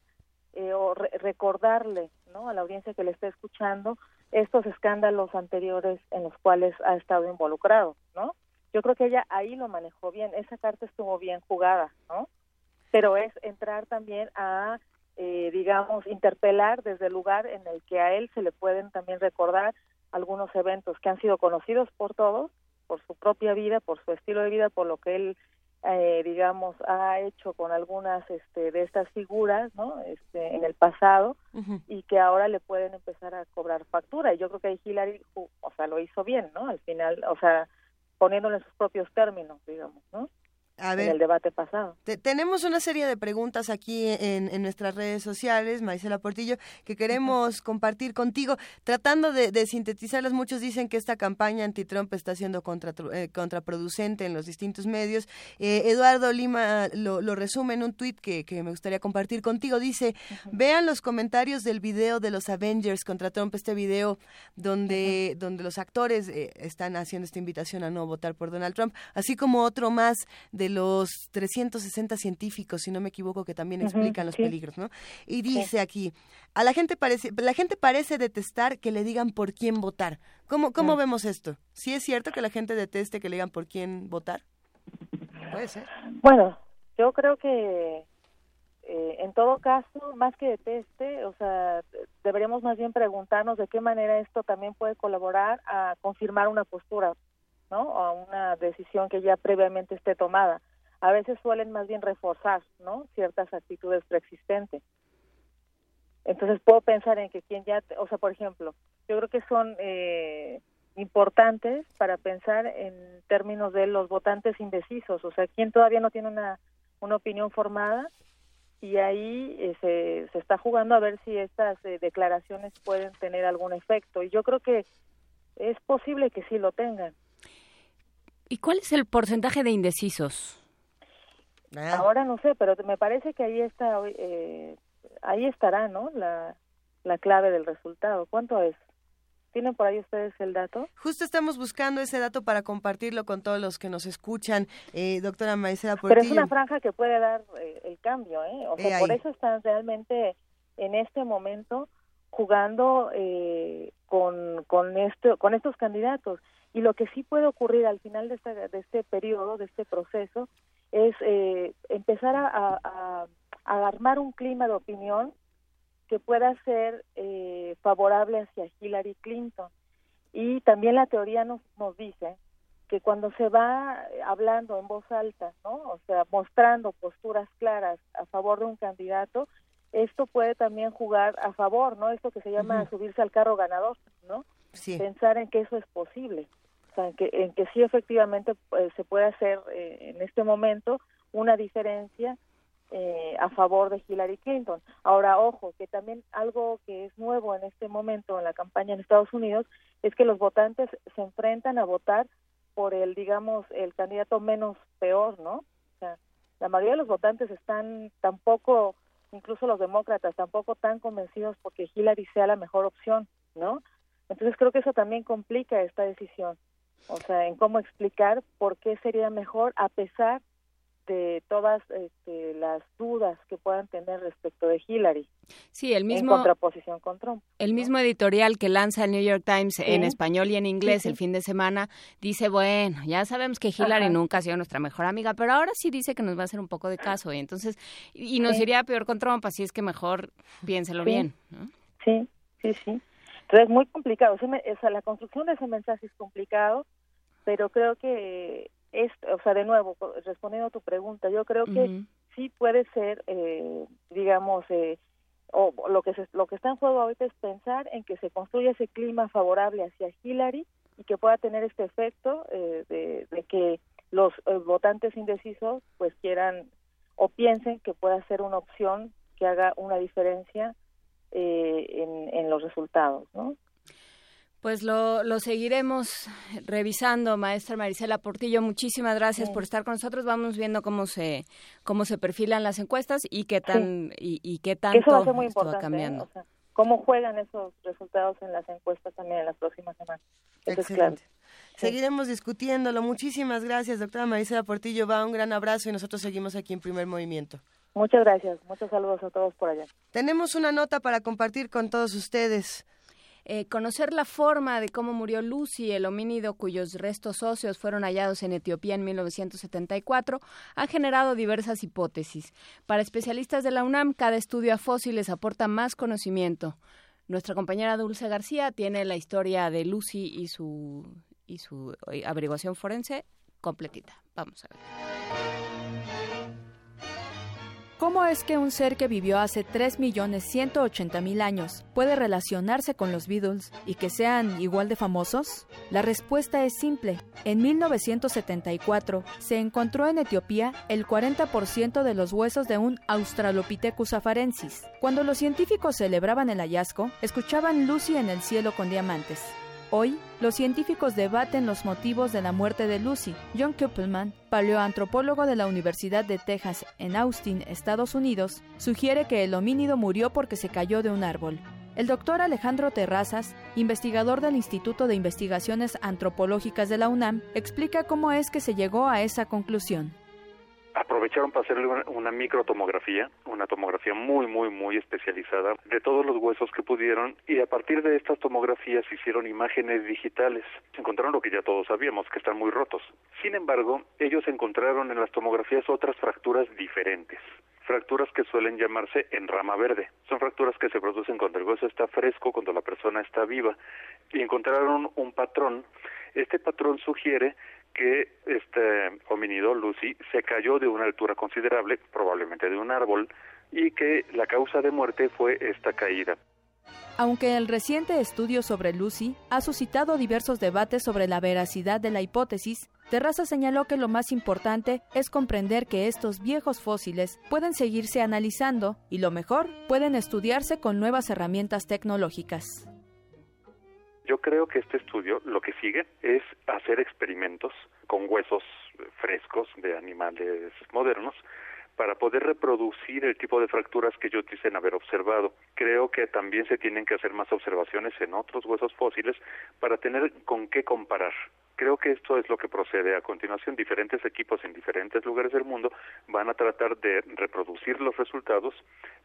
eh, o recordarle, ¿no? A la audiencia que le está escuchando estos escándalos anteriores en los cuales ha estado involucrado, ¿no? Yo creo que ella ahí lo manejó bien, esa carta estuvo bien jugada, ¿no? Pero es entrar también a, eh, digamos, interpelar desde el lugar en el que a él se le pueden también recordar algunos eventos que han sido conocidos por todos, por su propia vida, por su estilo de vida, por lo que él, eh, digamos, ha hecho con algunas este, de estas figuras, ¿no? Este, en el pasado y que ahora le pueden empezar a cobrar factura. Y yo creo que ahí Hillary, o sea, lo hizo bien, ¿no? Al final, o sea, poniéndolo en sus propios términos, digamos, ¿no? A ver, en el debate pasado. tenemos una serie de preguntas aquí en, en, nuestras redes sociales, Marisela Portillo, que queremos compartir contigo, tratando de, de, sintetizarlas. Muchos dicen que esta campaña anti-Trump está siendo contra, eh, contraproducente en los distintos medios. Eh, Eduardo Lima lo, lo, resume en un tuit que, que, me gustaría compartir contigo. Dice, vean los comentarios del video de los Avengers contra Trump, este video donde, donde los actores eh, están haciendo esta invitación a no votar por Donald Trump, así como otro más de los 360 científicos, si no me equivoco, que también explican los peligros, ¿no? Y dice aquí, a la gente parece, la gente parece detestar que le digan por quién votar. ¿Cómo, cómo vemos esto? ¿Sí es cierto que la gente deteste que le digan por quién votar? Puede ser. Bueno, yo creo que eh, en todo caso, más que deteste, o sea, deberíamos más bien preguntarnos de qué manera esto también puede colaborar a confirmar una postura ¿no? O una decisión que ya previamente esté tomada. A veces suelen más bien reforzar, ¿no? Ciertas actitudes preexistentes. Entonces puedo pensar en que quien ya, o sea, por ejemplo, yo creo que son eh, importantes para pensar en términos de los votantes indecisos, o sea, quien todavía no tiene una, una opinión formada y ahí eh, se, se está jugando a ver si estas eh, declaraciones pueden tener algún efecto. Y yo creo que es posible que sí lo tengan. ¿Y cuál es el porcentaje de indecisos? Ah. Ahora no sé, pero me parece que ahí está, eh, ahí estará, ¿no? La, la clave del resultado. ¿Cuánto es? ¿Tienen por ahí ustedes el dato? Justo estamos buscando ese dato para compartirlo con todos los que nos escuchan, eh, doctora Maiceda Portillo. Pero es una franja que puede dar eh, el cambio, ¿eh? O sea, por eso están realmente en este momento jugando eh, con, con, esto, con estos candidatos. Y lo que sí puede ocurrir al final de, de este periodo, de este proceso, es eh, empezar a, a, armar un clima de opinión que pueda ser eh, favorable hacia Hillary Clinton. Y también la teoría nos, nos dice que cuando se va hablando en voz alta, ¿no? O sea, mostrando posturas claras a favor de un candidato, esto puede también jugar a favor, ¿no? Esto que se llama subirse al carro ganador, ¿no? Pensar en que eso es posible, en que, en que sí efectivamente pues, se puede hacer eh, en este momento una diferencia eh, a favor de Hillary Clinton. Ahora, ojo, que también algo que es nuevo en este momento en la campaña en Estados Unidos es que los votantes se enfrentan a votar por el, digamos, el candidato menos peor, ¿no? O sea, la mayoría de los votantes están tampoco, incluso los demócratas, tampoco tan convencidos porque Hillary sea la mejor opción, ¿no? Entonces creo que eso también complica esta decisión, o sea, en cómo explicar por qué sería mejor a pesar de todas este, las dudas que puedan tener respecto de Hillary. Sí, el mismo. En contraposición con Trump. El mismo editorial que lanza el New York Times en español y en inglés el fin de semana dice: bueno, ya sabemos que Hillary nunca ha sido nuestra mejor amiga, pero ahora sí dice que nos va a hacer un poco de caso. Y entonces, y nos iría peor con Trump, así es que mejor piénselo bien. Sí, sí, sí. Entonces es muy complicado. O sea, la construcción de ese mensaje es complicado, pero creo que es, o sea, de nuevo, respondiendo a tu pregunta, yo creo que sí puede ser, eh, digamos, eh, o lo que se, lo que está en juego ahorita es pensar en que se construya ese clima favorable hacia Hillary y que pueda tener este efecto eh, de, de, que los votantes indecisos pues quieran o piensen que pueda ser una opción que haga una diferencia en, en los resultados, ¿no? Pues lo, lo, seguiremos revisando, maestra Marisela Portillo. Muchísimas gracias por estar con nosotros. Vamos viendo cómo se cómo se perfilan las encuestas y qué tan y, y, qué tanto Eso va, a ser muy importante, ¿eh? cambiando. O sea, cómo juegan esos resultados en las encuestas también en las próximas semanas. Eso es claro. Seguiremos discutiéndolo. Muchísimas gracias, doctora Marisela Portillo. Va un gran abrazo y nosotros seguimos aquí en Primer Movimiento. Muchas gracias. Muchos saludos a todos por allá. Tenemos una nota para compartir con todos ustedes. Eh, conocer la forma de cómo murió Lucy, el homínido cuyos restos óseos fueron hallados en Etiopía en 1974, ha generado diversas hipótesis. Para especialistas de la UNAM, cada estudio a fósiles aporta más conocimiento. Nuestra compañera Dulce García tiene la historia de Lucy y su, y su eh, averiguación forense completita. Vamos a ver. ¿Cómo es que un ser que vivió hace 3.180.000 años puede relacionarse con los Beatles y que sean igual de famosos? La respuesta es simple. En 1974 se encontró en Etiopía el 40% de los huesos de un Australopithecus afarensis. Cuando los científicos celebraban el hallazgo, escuchaban Lucy en el cielo con diamantes. Hoy, los científicos debaten los motivos de la muerte de Lucy. John Kuppelman, paleoantropólogo de la Universidad de Texas en Austin, Estados Unidos, sugiere que el homínido murió porque se cayó de un árbol. El doctor Alejandro Terrazas, investigador del Instituto de Investigaciones Antropológicas de la UNAM, explica cómo es que se llegó a esa conclusión aprovecharon para hacerle una, microtomografía, una tomografía muy, muy, muy especializada de todos los huesos que pudieron y a partir de estas tomografías hicieron imágenes digitales. Encontraron lo que ya todos sabíamos, que están muy rotos. Sin embargo, ellos encontraron en las tomografías otras fracturas diferentes fracturas que suelen llamarse en rama verde. Son fracturas que se producen cuando el hueso está fresco, cuando la persona está viva. Y encontraron un patrón. Este patrón sugiere que este homínido, Lucy, se cayó de una altura considerable, probablemente de un árbol, y que la causa de muerte fue esta caída. Aunque el reciente estudio sobre Lucy ha suscitado diversos debates sobre la veracidad de la hipótesis, Terraza señaló que lo más importante es comprender que estos viejos fósiles pueden seguirse analizando y lo mejor, pueden estudiarse con nuevas herramientas tecnológicas. Yo creo que este estudio lo que sigue es hacer experimentos con huesos frescos de animales modernos para poder reproducir el tipo de fracturas que ellos dicen haber observado. Creo que también se tienen que hacer más observaciones en otros huesos fósiles para tener con qué comparar. Creo que esto es lo que procede. A continuación, diferentes equipos en diferentes lugares del mundo van a tratar de reproducir los resultados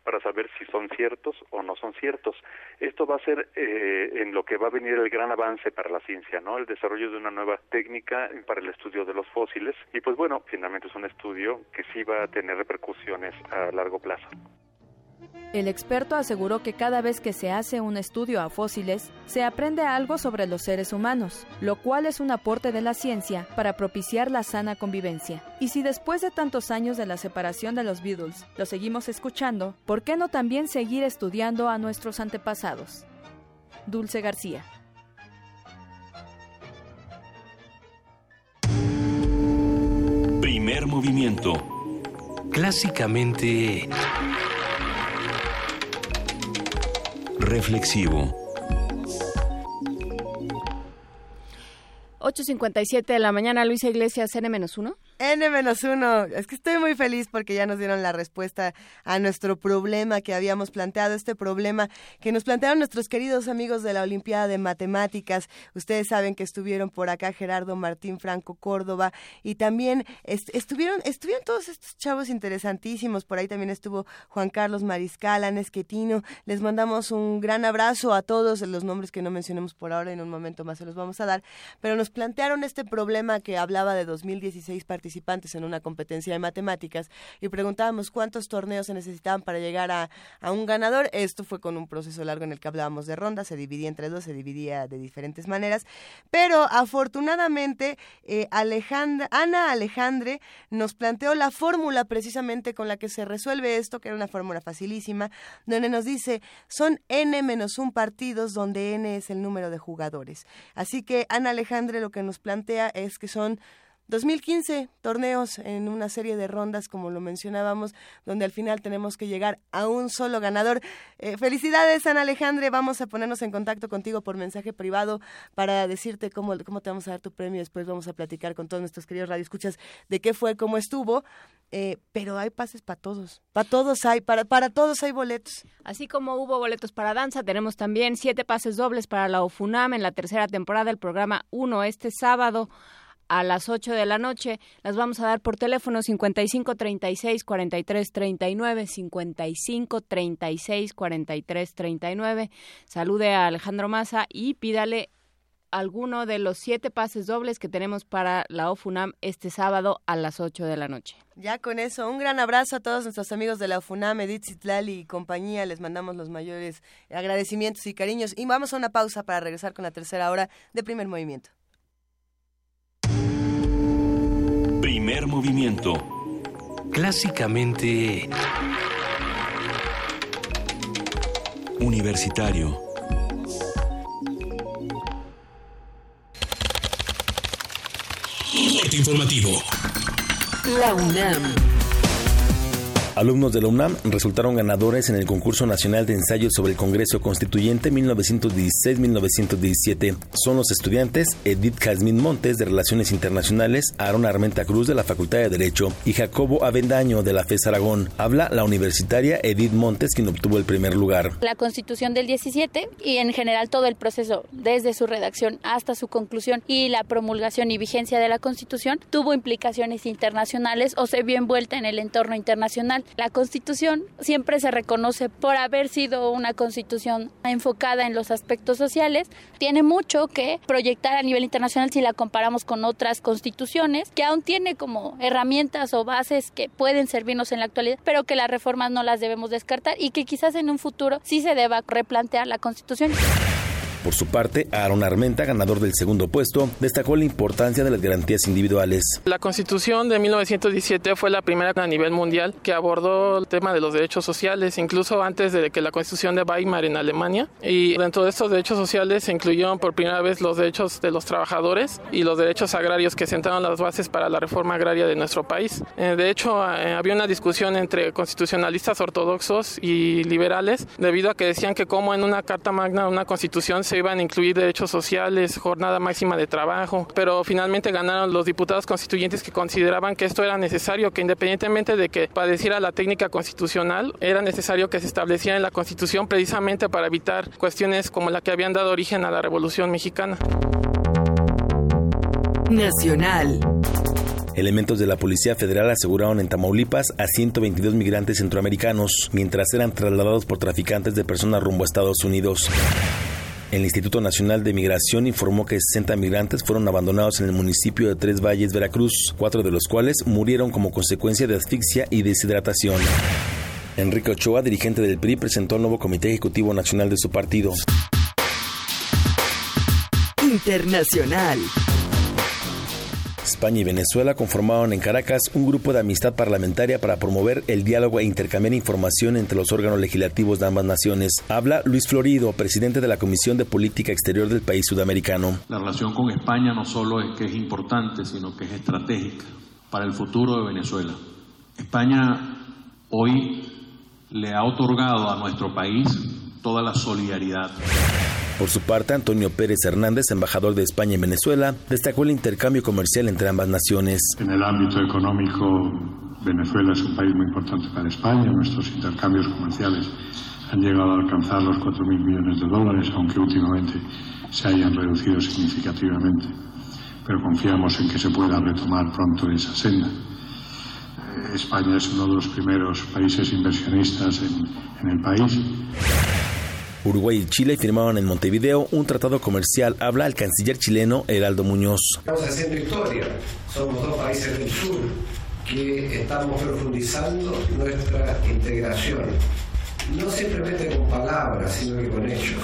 para saber si son ciertos o no son ciertos. Esto va a ser eh, en lo que va a venir el gran avance para la ciencia, ¿no? El desarrollo de una nueva técnica para el estudio de los fósiles. Y pues bueno, finalmente es un estudio que sí va a tener repercusiones a largo plazo. El experto aseguró que cada vez que se hace un estudio a fósiles, se aprende algo sobre los seres humanos, lo cual es un aporte de la ciencia para propiciar la sana convivencia. Y si después de tantos años de la separación de los Beatles lo seguimos escuchando, ¿por qué no también seguir estudiando a nuestros antepasados? Dulce García. Primer movimiento clásicamente... Reflexivo. 8.57 de la mañana, Luisa Iglesias, N-1. N-1. Es que estoy muy feliz porque ya nos dieron la respuesta a nuestro problema que habíamos planteado, este problema que nos plantearon nuestros queridos amigos de la Olimpiada de Matemáticas. Ustedes saben que estuvieron por acá Gerardo Martín Franco Córdoba y también estuvieron, estuvieron todos estos chavos interesantísimos. Por ahí también estuvo Juan Carlos Mariscal, Ana Esquetino. Les mandamos un gran abrazo a todos, los nombres que no mencionemos por ahora, en un momento más se los vamos a dar. Pero nos plantearon este problema que hablaba de 2016 participantes participantes en una competencia de matemáticas y preguntábamos cuántos torneos se necesitaban para llegar a, un ganador. Esto fue con un proceso largo en el que hablábamos de rondas, se dividía entre dos, se dividía de diferentes maneras, pero afortunadamente eh, Ana Alejandre nos planteó la fórmula precisamente con la que se resuelve esto, que era una fórmula facilísima, donde nos dice son n menos un partidos donde n es el número de jugadores. Así que Ana Alejandre lo que nos plantea es que son 2015 torneos en una serie de rondas, como lo mencionábamos, donde al final tenemos que llegar a un solo ganador. Eh, felicidades, Ana Alejandre. Vamos a ponernos en contacto contigo por mensaje privado para decirte cómo, cómo te vamos a dar tu premio. Después vamos a platicar con todos nuestros queridos radioescuchas de qué fue, cómo estuvo. Eh, pero hay pases para todos. Para todos hay, para, para todos hay boletos. Así como hubo boletos para danza, tenemos también siete pases dobles para la OFUNAM en la tercera temporada del programa 1 este sábado a las 8 de la noche. Las vamos a dar por teléfono 55 36 43 39, 55 36 43 39. Salude a Alejandro Maza y pídale alguno de los siete pases dobles que tenemos para la OFUNAM este sábado a las 8 de la noche. Ya con eso, un gran abrazo a todos nuestros amigos de la OFUNAM, Edith Zitlali y compañía. Les mandamos los mayores agradecimientos y cariños. Y vamos a una pausa para regresar con la tercera hora de primer movimiento. Primer movimiento. Clásicamente... Universitario. informativo. La UNAM. Alumnos de la UNAM resultaron ganadores en el concurso nacional de ensayos sobre el Congreso Constituyente 1916-1917. Son los estudiantes Edith Jazmín Montes de Relaciones Internacionales, Aaron Armenta Cruz de la Facultad de Derecho y Jacobo Avendaño de la FES Aragón. Habla la universitaria Edith Montes, quien obtuvo el primer lugar. La Constitución del 17 y en general todo el proceso, desde su redacción hasta su conclusión y la promulgación y vigencia de la Constitución, tuvo implicaciones internacionales o se vio envuelta en el entorno internacional la Constitución siempre se reconoce por haber sido una Constitución enfocada en los aspectos sociales. Tiene mucho que proyectar a nivel internacional si la comparamos con otras constituciones, que aún tiene como herramientas o bases que pueden servirnos en la actualidad, pero que las reformas no las debemos descartar y que quizás en un futuro sí se deba replantear la Constitución. Por su parte, Aaron Armenta, ganador del segundo puesto, destacó la importancia de las garantías individuales. La Constitución de 1917 fue la primera a nivel mundial que abordó el tema de los derechos sociales, incluso antes de que la Constitución de Weimar en Alemania. Y dentro de estos derechos sociales se incluyeron por primera vez los derechos de los trabajadores y los derechos agrarios que sentaron las bases para la reforma agraria de nuestro país. Eh, de hecho, eh, había una discusión entre constitucionalistas ortodoxos y liberales debido a que decían que como en una Carta Magna, una Constitución, se iban a incluir derechos sociales, jornada máxima de trabajo, pero finalmente ganaron los diputados constituyentes que consideraban que esto era necesario, que independientemente de que padeciera la técnica constitucional, era necesario que se estableciera en la Constitución precisamente para evitar cuestiones como la que habían dado origen a la Revolución Mexicana. Nacional. Elementos de la Policía Federal aseguraron en Tamaulipas a 122 migrantes centroamericanos mientras eran trasladados por traficantes de personas rumbo a Estados Unidos. El Instituto Nacional de Migración informó que 60 migrantes fueron abandonados en el municipio de Tres Valles, Veracruz, cuatro de los cuales murieron como consecuencia de asfixia y deshidratación. Enrique Ochoa, dirigente del PRI, presentó al nuevo Comité Ejecutivo Nacional de su partido. Internacional. España y Venezuela conformaron en Caracas un grupo de amistad parlamentaria para promover el diálogo e intercambiar información entre los órganos legislativos de ambas naciones. Habla Luis Florido, presidente de la Comisión de Política Exterior del país sudamericano. La relación con España no solo es que es importante, sino que es estratégica para el futuro de Venezuela. España hoy le ha otorgado a nuestro país toda la solidaridad. Por su parte, Antonio Pérez Hernández, embajador de España en Venezuela, destacó el intercambio comercial entre ambas naciones. En el ámbito económico, Venezuela es un país muy importante para España. Nuestros intercambios comerciales han llegado a alcanzar los 4.000 millones de dólares, aunque últimamente se hayan reducido significativamente. Pero confiamos en que se pueda retomar pronto esa senda. España es uno de los primeros países inversionistas en, en el país. Uruguay y Chile firmaron en Montevideo un tratado comercial. Habla el canciller chileno Heraldo Muñoz. Estamos haciendo historia. Somos dos países del sur que estamos profundizando nuestra integración. No simplemente con palabras, sino que con hechos.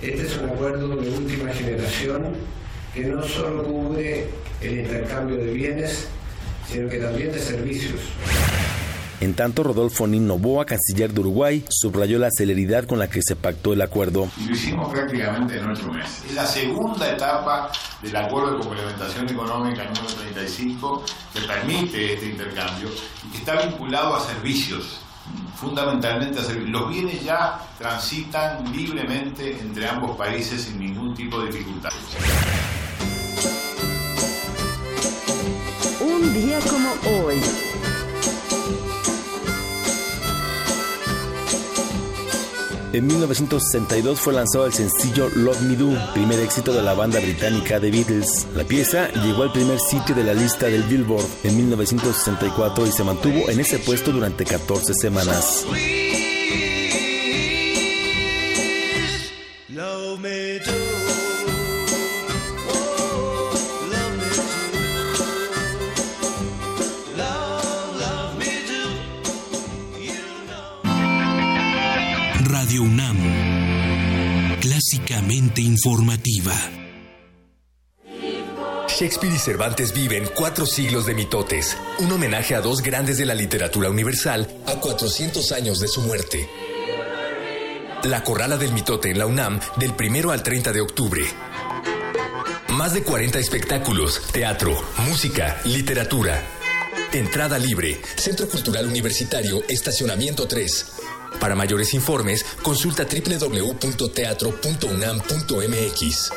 Este es un acuerdo de última generación que no solo cubre el intercambio de bienes, sino que también de servicios. En tanto, Rodolfo Nino Boa, canciller de Uruguay, subrayó la celeridad con la que se pactó el acuerdo. Lo hicimos prácticamente en ocho meses. Es la segunda etapa del acuerdo de complementación económica número 35 que permite este intercambio y que está vinculado a servicios, fundamentalmente a servicios. Los bienes ya transitan libremente entre ambos países sin ningún tipo de dificultad. Un día como hoy. En 1962 fue lanzado el sencillo Love Me Do, primer éxito de la banda británica The Beatles. La pieza llegó al primer sitio de la lista del Billboard en 1964 y se mantuvo en ese puesto durante 14 semanas. Radio UNAM, clásicamente informativa. Shakespeare y Cervantes viven cuatro siglos de mitotes, un homenaje a dos grandes de la literatura universal a 400 años de su muerte. La Corrala del Mitote en la UNAM del 1 al 30 de octubre. Más de 40 espectáculos, teatro, música, literatura. Entrada libre, Centro Cultural Universitario, Estacionamiento 3. Para mayores informes, consulta www.teatro.unam.mx.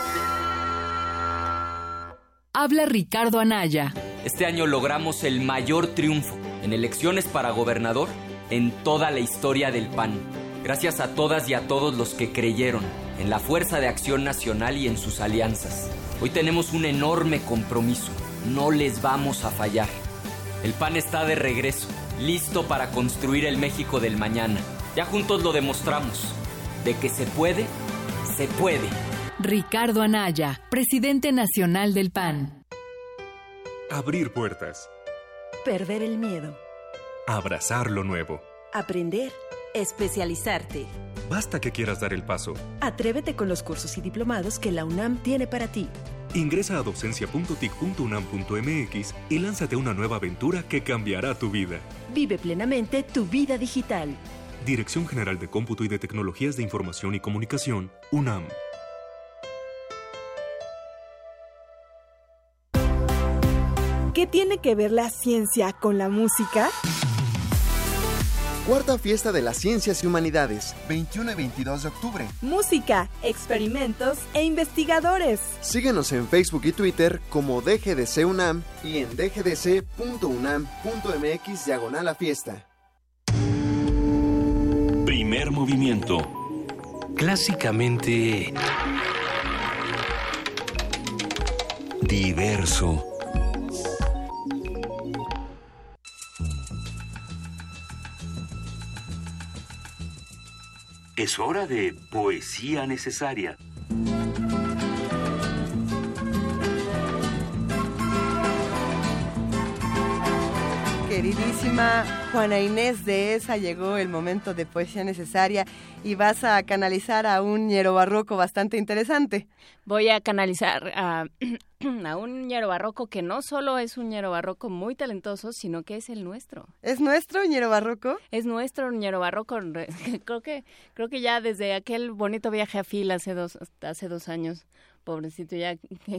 Habla Ricardo Anaya. Este año logramos el mayor triunfo en elecciones para gobernador en toda la historia del PAN. Gracias a todas y a todos los que creyeron en la fuerza de acción nacional y en sus alianzas. Hoy tenemos un enorme compromiso. No les vamos a fallar. El PAN está de regreso, listo para construir el México del mañana. Ya juntos lo demostramos. De que se puede, se puede. Ricardo Anaya, presidente nacional del PAN. Abrir puertas. Perder el miedo. Abrazar lo nuevo. Aprender. Especializarte. Basta que quieras dar el paso. Atrévete con los cursos y diplomados que la UNAM tiene para ti. Ingresa a docencia.tic.unam.mx y lánzate a una nueva aventura que cambiará tu vida. Vive plenamente tu vida digital. Dirección General de Cómputo y de Tecnologías de Información y Comunicación, UNAM. ¿Qué tiene que ver la ciencia con la música? Cuarta Fiesta de las Ciencias y Humanidades, 21 y 22 de octubre. Música, experimentos e investigadores. Síguenos en Facebook y Twitter como DGDC UNAM y en dgdc.unam.mx diagonal a fiesta. Primer movimiento. Clásicamente... Diverso. Es hora de poesía necesaria. Queridísima Juana Inés de esa llegó el momento de poesía necesaria y vas a canalizar a un ñero barroco bastante interesante. Voy a canalizar a, a un ñero barroco que no solo es un ñero barroco muy talentoso, sino que es el nuestro. ¿Es nuestro ñero barroco? Es nuestro ñero barroco. Creo que, creo que ya desde aquel bonito viaje a Fil hace dos, hace dos años pobrecito, ya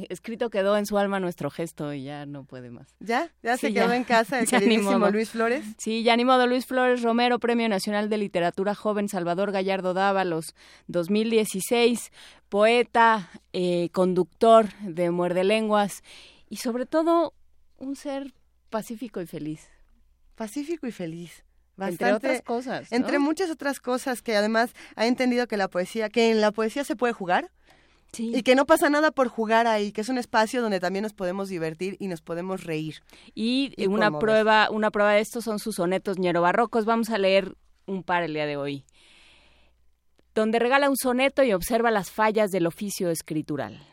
escrito quedó en su alma nuestro gesto y ya no puede más. ¿Ya? ¿Ya se quedó en casa el queridísimo Luis Flores? Sí, ya ni modo. Luis Flores Romero, Premio Nacional de Literatura Joven Salvador Gallardo Dávalos, 2016, poeta, eh, conductor de Muerde Lenguas y sobre todo un ser pacífico y feliz. Pacífico y feliz. entre otras cosas. Entre muchas otras cosas que además ha entendido que la poesía, que en la poesía se puede jugar, y que no pasa nada por jugar ahí, que es un espacio donde también nos podemos divertir y nos podemos reír. Y, una prueba, una prueba de esto son sus sonetos ñero barrocos. Vamos a leer un par el día de hoy. Donde regala un soneto y observa las fallas del oficio escritural.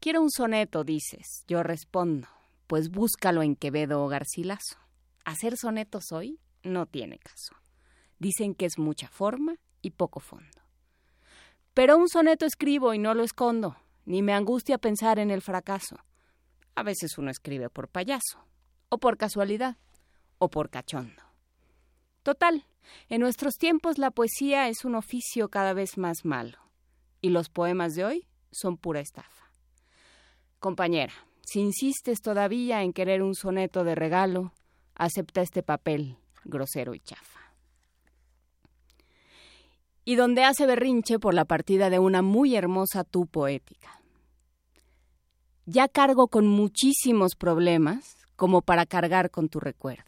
Quiero un soneto, dices. Yo respondo, pues búscalo en Quevedo o Garcilaso. Hacer sonetos hoy no tiene caso. Dicen que es mucha forma y poco fondo. Pero un soneto escribo y no lo escondo, ni me angustia pensar en el fracaso. A veces uno escribe por payaso, o por casualidad, o por cachondo. Total, en nuestros tiempos la poesía es un oficio cada vez más malo, y los poemas de hoy son pura estafa. Compañera, si insistes todavía en querer un soneto de regalo, acepta este papel grosero y chafa y donde hace berrinche por la partida de una muy hermosa tú poética. Ya cargo con muchísimos problemas como para cargar con tu recuerdo.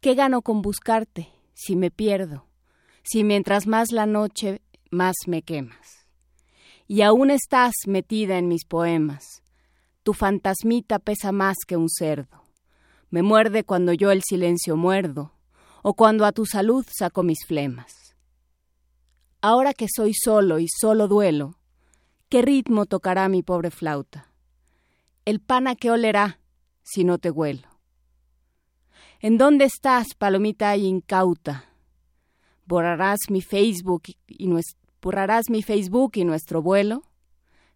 ¿Qué gano con buscarte si me pierdo? Si mientras más la noche, más me quemas. Y aún estás metida en mis poemas. Tu fantasmita pesa más que un cerdo. Me muerde cuando yo el silencio muerdo, o cuando a tu salud saco mis flemas Ahora que soy solo y solo duelo, ¿qué ritmo tocará mi pobre flauta? El pan a qué olerá si no te huelo. ¿En dónde estás, palomita incauta? ¿Borrarás mi Facebook y, borrarás mi Facebook y nuestro vuelo?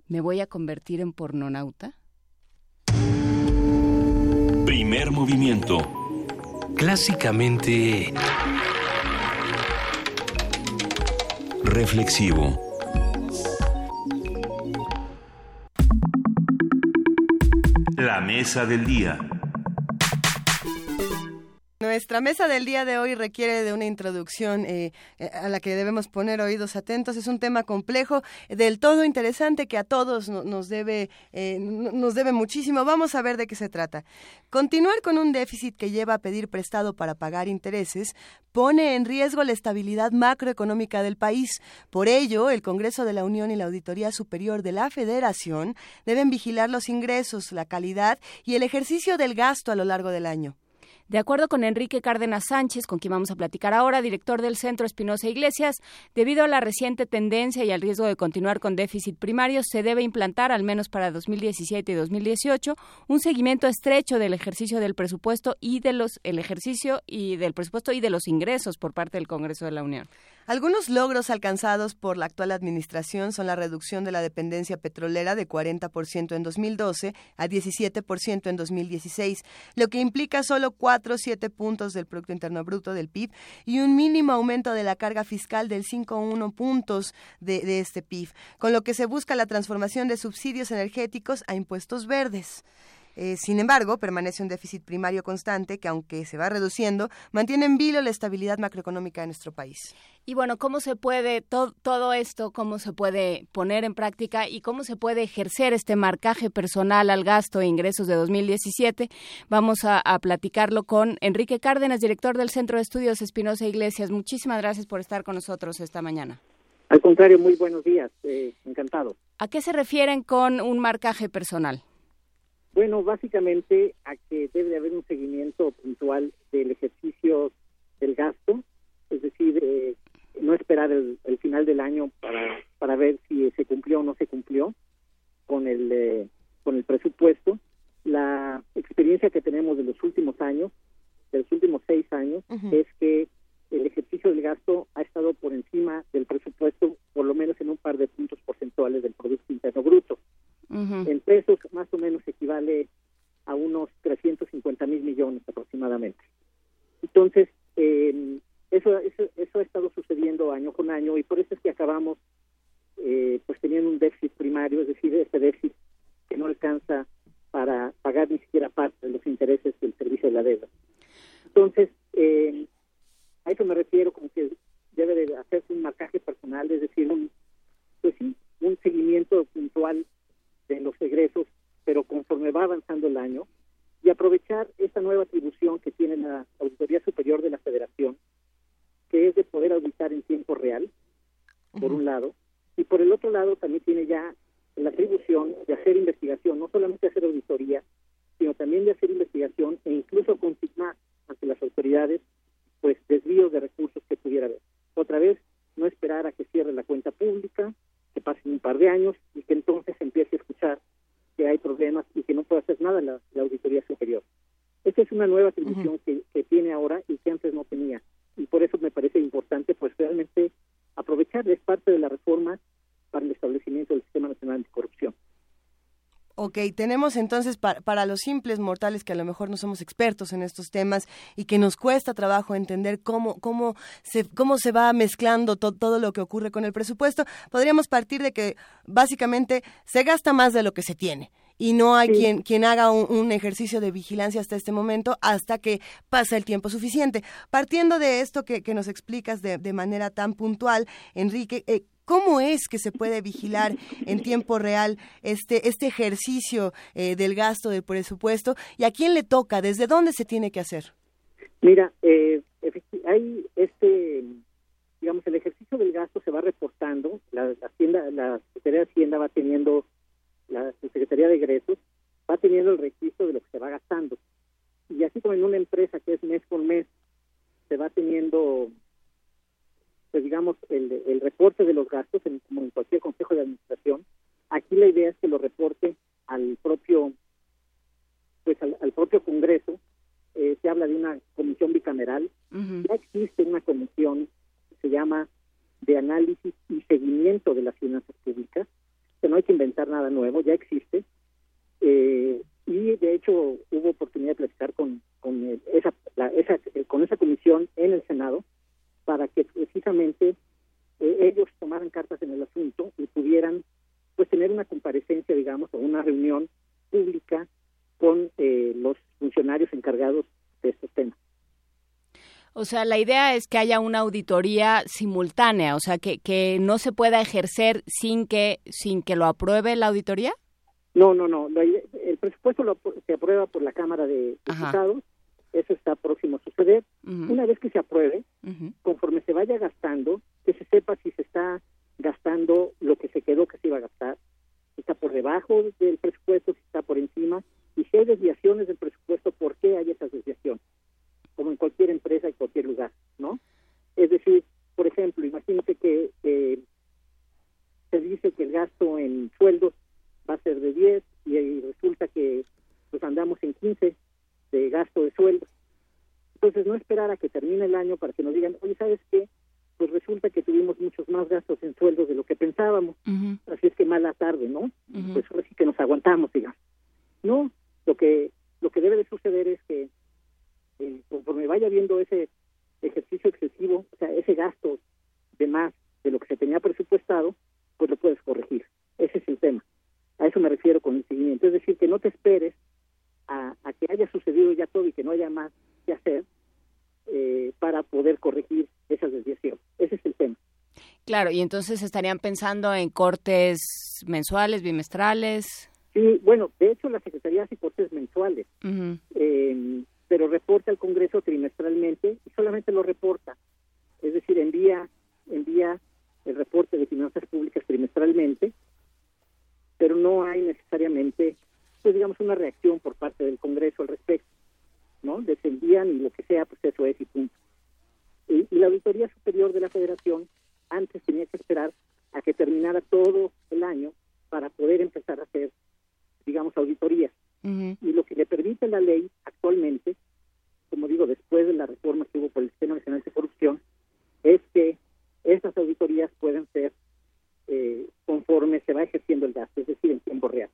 ¿Me voy a convertir en pornonauta? Primer movimiento. Clásicamente reflexivo. La mesa del día. Nuestra mesa del día de hoy requiere de una introducción eh, eh, a la que debemos poner oídos atentos. Es un tema complejo, del todo interesante que a todos nos debe, eh, nos debe muchísimo. Vamos a ver de qué se trata. Continuar con un déficit que lleva a pedir prestado para pagar intereses pone en riesgo la estabilidad macroeconómica del país. Por ello, el Congreso de la Unión y la Auditoría Superior de la Federación deben vigilar los ingresos, la calidad y el ejercicio del gasto a lo largo del año. De acuerdo con Enrique Cárdenas Sánchez, con quien vamos a platicar ahora, director del Centro Espinosa Iglesias, debido a la reciente tendencia y al riesgo de continuar con déficit primario, se debe implantar, al menos para 2017 y 2018, un seguimiento estrecho del ejercicio del presupuesto y de los el ejercicio y del presupuesto y de los ingresos por parte del Congreso de la Unión. Algunos logros alcanzados por la actual administración son la reducción de la dependencia petrolera de 40% en 2012 a 17% en 2016, lo que implica solo 4 o 7 puntos del Producto Interno Bruto del PIB y un mínimo aumento de la carga fiscal del 5,1 puntos de, de este PIB, con lo que se busca la transformación de subsidios energéticos a impuestos verdes. Eh, sin embargo, permanece un déficit primario constante que, aunque se va reduciendo, mantiene en vilo la estabilidad macroeconómica de nuestro país. Y bueno, ¿cómo se puede todo esto, cómo se puede poner en práctica y cómo se puede ejercer este marcaje personal al gasto e ingresos de 2017? Vamos a, platicarlo con Enrique Cárdenas, director del Centro de Estudios Espinosa Iglesias. Muchísimas gracias por estar con nosotros esta mañana. Al contrario, muy buenos días, eh, encantado. ¿A qué se refieren con un marcaje personal? Bueno, básicamente a que debe haber un seguimiento puntual del ejercicio del gasto, es decir, eh, no esperar el, final del año para, para ver si se cumplió o no se cumplió con el, eh, con el presupuesto. La experiencia que tenemos de los últimos años de los últimos seis años es que el ejercicio del gasto ha estado por encima del presupuesto, por lo menos en un par de puntos porcentuales del Producto Interno Bruto. En pesos, más o menos equivale a unos 350 mil millones aproximadamente. Entonces, eh, eso, eso, eso ha estado sucediendo año con año y por eso es que acabamos eh, pues teniendo un déficit primario, es decir, ese déficit que no alcanza para pagar ni siquiera parte de los intereses del servicio de la deuda. Entonces, eh, a eso me refiero como que debe de hacerse un marcaje personal, es decir, un, pues sí, un seguimiento puntual de los egresos, pero conforme va avanzando el año, y aprovechar esta nueva atribución que tiene la Auditoría Superior de la Federación, que es de poder auditar en tiempo real, por un lado, y por el otro lado también tiene ya la atribución de hacer investigación, no solamente hacer auditoría, sino también de hacer investigación e incluso consignar ante las autoridades pues desvíos de recursos que pudiera haber. Otra vez, no esperar a que cierre la cuenta pública, que pasen un par de años y que entonces empiece a escuchar que hay problemas y que no puede hacer nada la, auditoría superior. Esta es una nueva atribución que, que tiene ahora y que antes no tenía. Y por eso me parece importante pues realmente aprovechar, es parte de la reforma para el establecimiento del Sistema Nacional Anticorrupción. Ok, tenemos entonces para, los simples mortales que a lo mejor no somos expertos en estos temas y que nos cuesta trabajo entender cómo, cómo, se, cómo se va mezclando todo lo que ocurre con el presupuesto, podríamos partir de que básicamente se gasta más de lo que se tiene y no hay quien, quien haga un, ejercicio de vigilancia hasta este momento, hasta que pasa el tiempo suficiente. Partiendo de esto que, nos explicas de, de manera tan puntual, Enrique, eh, ¿Cómo es que se puede vigilar en tiempo real este, este ejercicio eh, del gasto de presupuesto? ¿Y a quién le toca? ¿Desde dónde se tiene que hacer? Mira, eh, hay este, digamos, el ejercicio del gasto se va reportando, la, Hacienda, la Secretaría de Hacienda va teniendo, la Secretaría de Egresos va teniendo el registro de lo que se va gastando. Y así como en una empresa que es mes por mes, se va teniendo pues digamos, el, el reporte de los gastos, como en cualquier consejo de administración, aquí la idea es que lo reporte al propio, pues al, propio Congreso. Eh, se habla de una comisión bicameral. Ya existe una comisión que se llama de análisis y seguimiento de las finanzas públicas, que no hay que inventar nada nuevo, ya existe. Eh, y de hecho hubo oportunidad de platicar con, con esa, esa, con esa comisión en el Senado para que precisamente eh, ellos tomaran cartas en el asunto y pudieran pues tener una comparecencia, digamos, o una reunión pública con eh, los funcionarios encargados de estos temas. O sea, la idea es que haya una auditoría simultánea, o sea, que, que no se pueda ejercer sin que sin que lo apruebe la auditoría. No, no, no. El presupuesto lo, se aprueba por la Cámara de Diputados eso está próximo a suceder. Una vez que se apruebe, conforme se vaya gastando, que se sepa si se está gastando lo que se quedó que se iba a gastar, si está por debajo del presupuesto, si está por encima, y si hay desviaciones del presupuesto, ¿por qué hay esas desviaciones? Como en cualquier empresa y cualquier lugar, ¿no? Es decir, por ejemplo, imagínate que se dice que el gasto en sueldos va a ser de 10 y, resulta que pues andamos en 15 de gasto de sueldo. Entonces, no esperar a que termine el año para que nos digan, oye, ¿sabes qué? Pues resulta que tuvimos muchos más gastos en sueldos de lo que pensábamos. Así es que mala tarde, ¿no? Pues ahora sí que nos aguantamos, digamos. No, lo que, lo que debe de suceder es que eh, conforme vaya viendo ese ejercicio excesivo, o sea, ese gasto de más de lo que se tenía presupuestado, pues lo puedes corregir. Ese es el tema. A eso me refiero con el seguimiento. Es decir, que no te esperes haya sucedido ya todo y que no haya más que hacer eh, para poder corregir esas desviaciones. Ese es el tema. Claro, y entonces estarían pensando en cortes mensuales, bimestrales. Sí, bueno, de hecho la Secretaría hace cortes mensuales, em, pero reporta al Congreso trimestralmente y solamente lo reporta. Es decir, envía, envía el reporte de finanzas públicas trimestralmente, pero no hay necesariamente pues digamos una reacción por parte del Congreso al respecto, ¿no? Descendían y lo que sea, pues eso es y punto. Y, la Auditoría Superior de la Federación antes tenía que esperar a que terminara todo el año para poder empezar a hacer, digamos, auditorías. Y lo que le permite la ley actualmente como digo, después de la reforma que hubo por el Sistema Nacional de Corrupción, es que estas auditorías pueden ser eh, conforme se va ejerciendo el gasto, es decir, en tiempo real.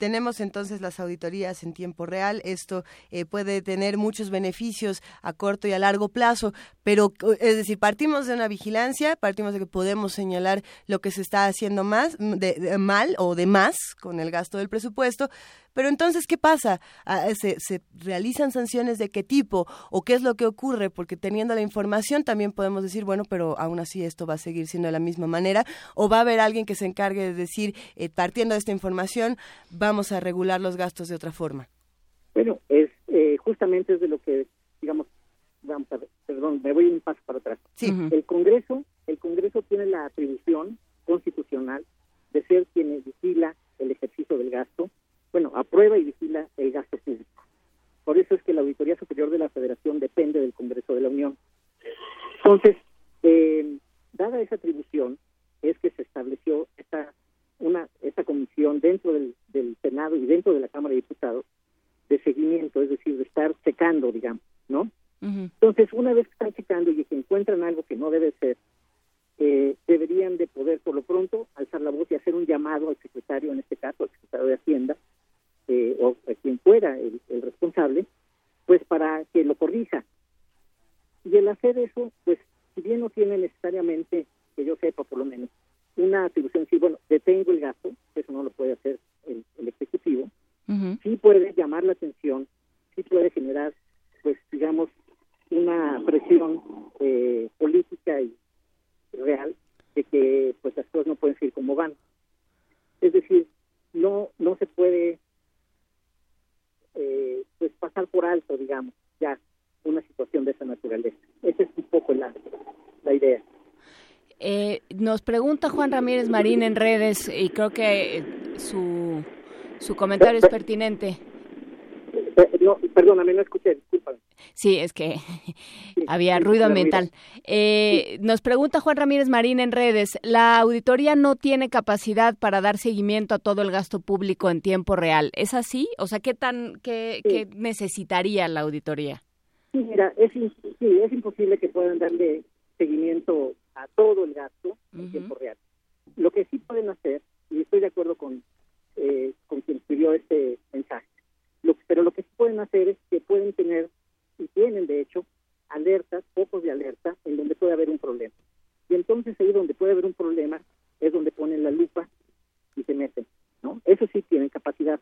Tenemos entonces las auditorías en tiempo real. Esto eh, puede tener muchos beneficios a corto y a largo plazo, pero es decir, partimos de una vigilancia, partimos de que podemos señalar lo que se está haciendo más de mal o de más con el gasto del presupuesto, pero entonces, ¿qué pasa? Ah, ¿Se, ¿Se realizan sanciones de qué tipo o qué es lo que ocurre? Porque teniendo la información también podemos decir, bueno, pero aún así esto va a seguir siendo de la misma manera o va a haber alguien que se encargue de decir, eh, partiendo de esta información, vamos a regular los gastos de otra forma. Bueno, es eh, justamente es de lo que, digamos, vamos a ver, perdón, me voy un paso para atrás. Sí. El Congreso, el Congreso tiene la atribución constitucional de ser quien vigila el ejercicio del gasto bueno, aprueba y vigila el gasto público. Por eso es que la Auditoría Superior de la Federación depende del Congreso de la Unión. Entonces, eh, dada esa atribución, es que se estableció esta, una, esta comisión dentro del, Senado y dentro de la Cámara de Diputados de seguimiento, es decir, de estar checando, digamos, ¿no? Entonces, una vez que están checando y que encuentran algo que no debe ser, eh, deberían de poder, por lo pronto, alzar la voz y hacer un llamado al secretario, en este caso, al secretario de Hacienda, eh, o a quien fuera el, responsable, pues para que lo corrija. Y el hacer eso, pues si bien no tiene necesariamente, que yo sepa por lo menos, una atribución, sí, bueno, detengo el gasto, eso no lo puede hacer el, Ejecutivo, sí puede llamar la atención, sí puede generar, pues digamos, una presión eh, política y real de que pues las cosas no pueden seguir como van. Es decir, no no se puede eh, pues pasar por alto, digamos, ya una situación de esa naturaleza. Esa es un poco la, la idea. Eh, nos pregunta Juan Ramírez Marín en redes y creo que su, su comentario es pertinente. No, perdóname, no escuché, discúlpame. Sí, es que había ruido ambiental. Eh, nos pregunta Juan Ramírez Marín en redes, ¿la auditoría no tiene capacidad para dar seguimiento a todo el gasto público en tiempo real? ¿Es así? O sea, ¿qué, tan, qué, qué necesitaría la auditoría? Sí, mira, es imposible que puedan darle seguimiento a todo el gasto en tiempo real. Lo que sí pueden hacer, y estoy de acuerdo con, eh, con quien escribió este mensaje, pero lo que sí pueden hacer es que pueden tener y tienen de hecho alertas, focos de alerta en donde puede haber un problema. Y entonces ahí donde puede haber un problema es donde ponen la lupa y se meten, ¿no? Eso sí tienen capacidad.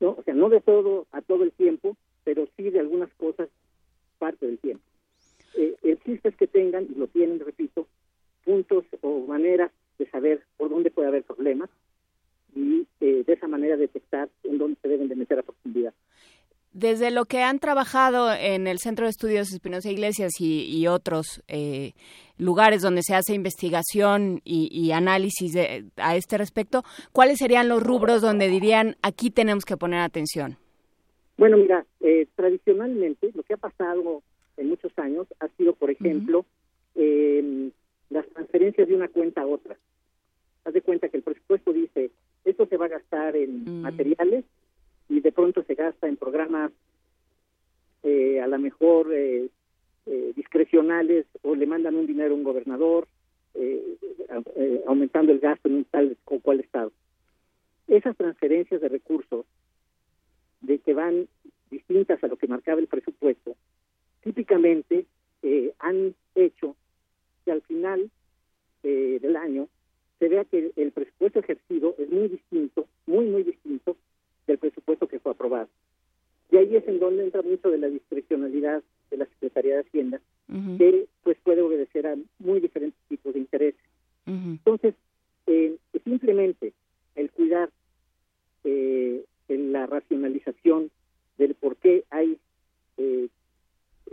¿no? O sea, no de todo a todo el tiempo, pero sí de algunas cosas parte del tiempo. Eh, el chiste es que tengan, y lo tienen, repito, puntos o maneras de saber por dónde puede haber problemas y eh, de esa manera detectar en dónde se deben de meter a profundidad. Desde lo que han trabajado en el Centro de Estudios Espinosa Iglesias y, otros eh, lugares donde se hace investigación y, análisis a este respecto, ¿cuáles serían los rubros donde dirían aquí tenemos que poner atención? Bueno, mira, eh, tradicionalmente lo que ha pasado en muchos años ha sido, por ejemplo, em, las transferencias de una cuenta a otra. Haz de cuenta que el presupuesto dice, esto se va a gastar en mm. materiales y de pronto se gasta en programas eh, a lo mejor eh, eh, discrecionales o le mandan un dinero a un gobernador aumentando el gasto en un tal o cual estado. Esas transferencias de recursos de que van distintas a lo que marcaba el presupuesto, típicamente han hecho que al final del año se vea que el presupuesto ejercido es muy distinto, muy, muy distinto del presupuesto que fue aprobado. Y ahí es en donde entra mucho de la discrecionalidad de la Secretaría de Hacienda, que pues puede obedecer a muy diferentes tipos de intereses. Entonces, eh, simplemente el cuidar eh, la racionalización del por qué hay eh,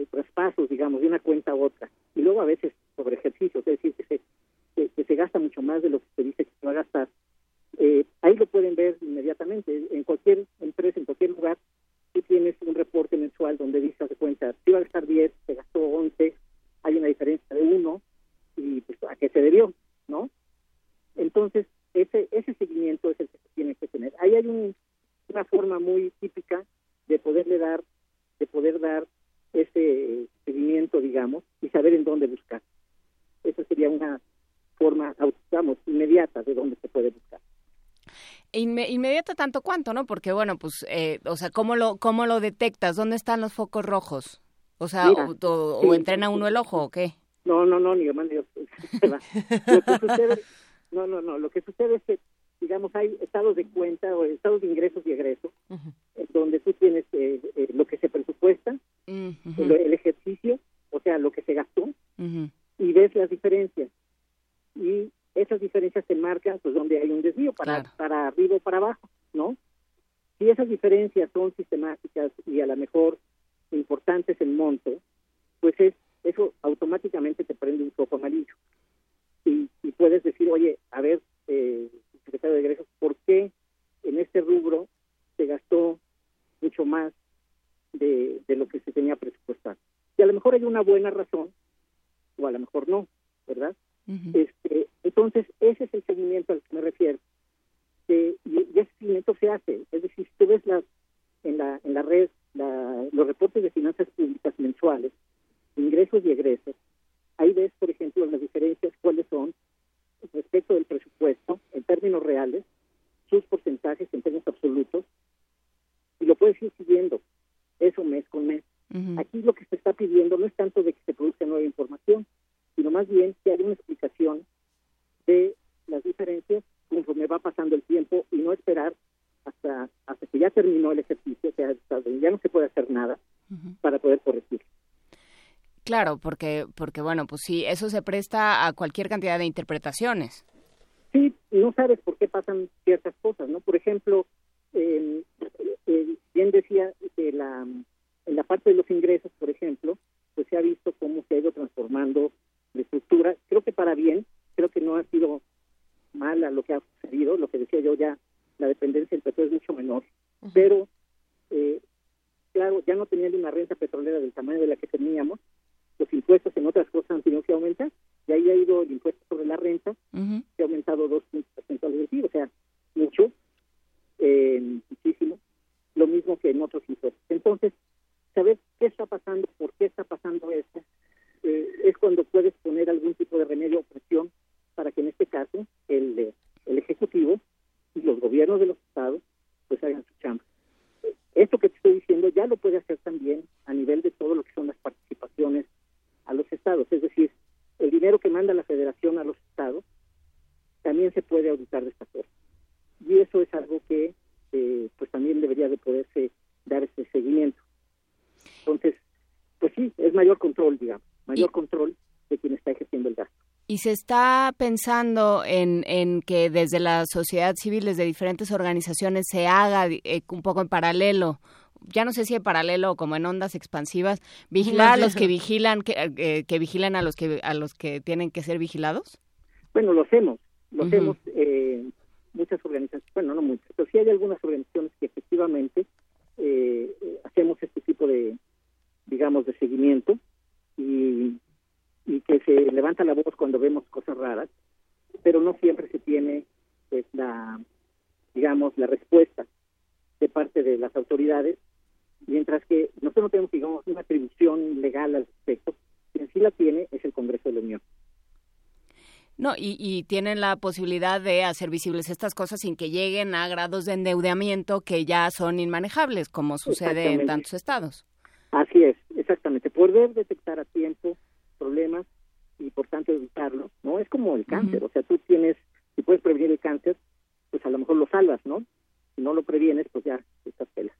traspasos, digamos, de una cuenta a otra, y luego a veces sobre ejercicios, es decir, que se, que se gasta mucho más de lo que se dice que se va a gastar, eh, ahí lo pueden ver inmediatamente. En cualquier empresa, en cualquier lugar, tú tienes un reporte mensual donde dices de cuenta, si iba a gastar 10, se gastó 11, hay una diferencia de 1, y pues, a qué se debió, ¿no? Entonces, ese, ese seguimiento es el que se tiene que tener. Ahí hay una forma muy típica de poderle dar poder dar ese seguimiento, digamos, y saber en dónde buscar. Esa sería una forma, digamos, inmediata de dónde se puede buscar. Tanto cuanto, ¿no? Porque bueno, pues, eh, o sea, ¿cómo lo, ¿cómo lo detectas? ¿Dónde están los focos rojos? O sea, Mira, o, o- sí. o entrena uno el ojo o qué? No, no, no, ni Dios. se va. Lo que sucede, no, no, no, lo que sucede es que, digamos, hay estados de cuenta o estados de ingresos y egresos, en donde tú tienes eh, eh, lo que se presupuesta, el, el ejercicio, o sea, lo que se gastó, y ves las diferencias. Y esas diferencias te marcan, pues, donde hay un desvío, para, para arriba o para abajo, ¿no? Si esas diferencias son sistemáticas y a lo mejor importantes en monto, pues es eso automáticamente te prende un foco amarillo. Y, y puedes decir, oye, a ver, eh, secretario de egresos, ¿por qué en este rubro se gastó mucho más de, de lo que se tenía presupuestado? Y a lo mejor hay una buena razón, o a lo mejor no, ¿verdad? este, entonces, ese es el seguimiento al que me refiero. Que- y, y ese seguimiento se hace. Es decir, si tú ves las, en, la, en la red la- los reportes de finanzas públicas mensuales, ingresos y egresos, ahí ves, por ejemplo, las diferencias, cuáles son respecto del presupuesto en términos reales, sus porcentajes en términos absolutos, y lo puedes ir siguiendo, eso mes con mes. Aquí lo que se está pidiendo no es tanto de que se produzca nueva información, sino más bien que haya una explicación de las diferencias conforme va pasando el tiempo y no esperar hasta hasta que ya terminó el ejercicio, o sea, hasta donde ya no se puede hacer nada para poder corregir. Claro, porque, porque bueno, pues sí, eso se presta a cualquier cantidad de interpretaciones. Sí, y no sabes por qué pasan ciertas cosas, ¿no? Por ejemplo, eh, eh, bien decía que la, en la parte de los ingresos, por ejemplo, pues se ha visto cómo se ha ido transformando la estructura. Creo que para bien, creo que no ha sido mala lo que ha sucedido, lo que decía yo ya, la dependencia del petróleo es mucho menor, pero eh, claro, ya no teniendo una renta petrolera del tamaño de la que teníamos, los impuestos en otras cosas han tenido que aumentar, y ahí ha ido el impuesto sobre la renta, que ha aumentado dos puntos porcentuales del PIB, o sea, mucho, eh, muchísimo, lo mismo que en otros impuestos. Entonces, saber qué está pasando, por qué está pasando esto, eh, es cuando puedes poner algún tipo de remedio o presión para que en este caso el, eh, el Ejecutivo y los gobiernos de los estados pues hagan su chamba. Esto que te estoy diciendo ya lo puede hacer también a nivel de todo lo que son las participaciones a los estados, es decir, el dinero que manda la federación a los estados también se puede auditar de esta forma. Y eso es algo que eh, pues también debería de poderse dar ese seguimiento. Entonces, pues sí, es mayor control, digamos, mayor control de quien está ejerciendo el gasto. Y se está pensando en, en que desde la sociedad civil, desde diferentes organizaciones, se haga eh, un poco en paralelo, ya no sé si en paralelo o como en ondas expansivas, vigilar a los que vigilan, que, eh, que vigilan a los que a los que tienen que ser vigilados. Bueno, lo hacemos, lo Ujú. hacemos eh, muchas organizaciones, bueno, no muchas, pero sí hay algunas organizaciones que efectivamente eh, eh, hacemos este tipo de, digamos, de seguimiento se levanta la voz cuando vemos cosas raras, pero no siempre se tiene, pues, la, digamos, la respuesta de parte de las autoridades, mientras que nosotros no tenemos, digamos, una atribución legal al respecto, quien sí la tiene es el Congreso de la Unión. No, y, y tienen la posibilidad de hacer visibles estas cosas sin que lleguen a grados de endeudamiento que ya son inmanejables, como sucede en tantos estados. Así es, exactamente. Poder detectar a tiempo problemas y por tanto evitarlos, ¿no? Es como el cáncer, o sea, tú tienes, si puedes prevenir el cáncer, pues a lo mejor lo salvas, ¿no? Si no lo previenes, pues ya estás pela.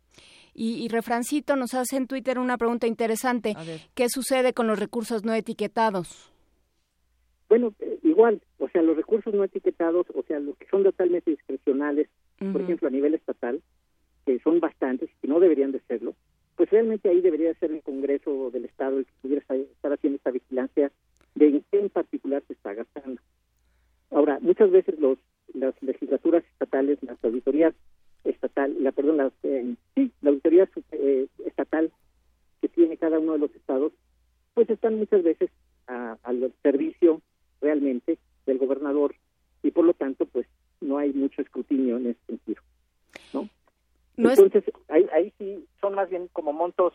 Y, y Refrancito nos hace en Twitter una pregunta interesante. ¿Qué sucede con los recursos no etiquetados? Bueno, eh, igual, o sea, los recursos no etiquetados, o sea, los que son totalmente discrecionales, por ejemplo, a nivel estatal, que son bastantes y no deberían de serlo, pues realmente ahí debería ser el Congreso del Estado el que pudiera estar haciendo esta vigilancia de en qué en particular se está gastando. Ahora, muchas veces los las legislaturas estatales, las auditorías estatal, la perdón, las, eh, sí, la auditoría eh, estatal que tiene cada uno de los estados, pues están muchas veces a- al servicio realmente del gobernador y por lo tanto, pues no hay mucho escrutinio en ese sentido, ¿no? No es- Entonces, ahí, ahí sí son más bien como montos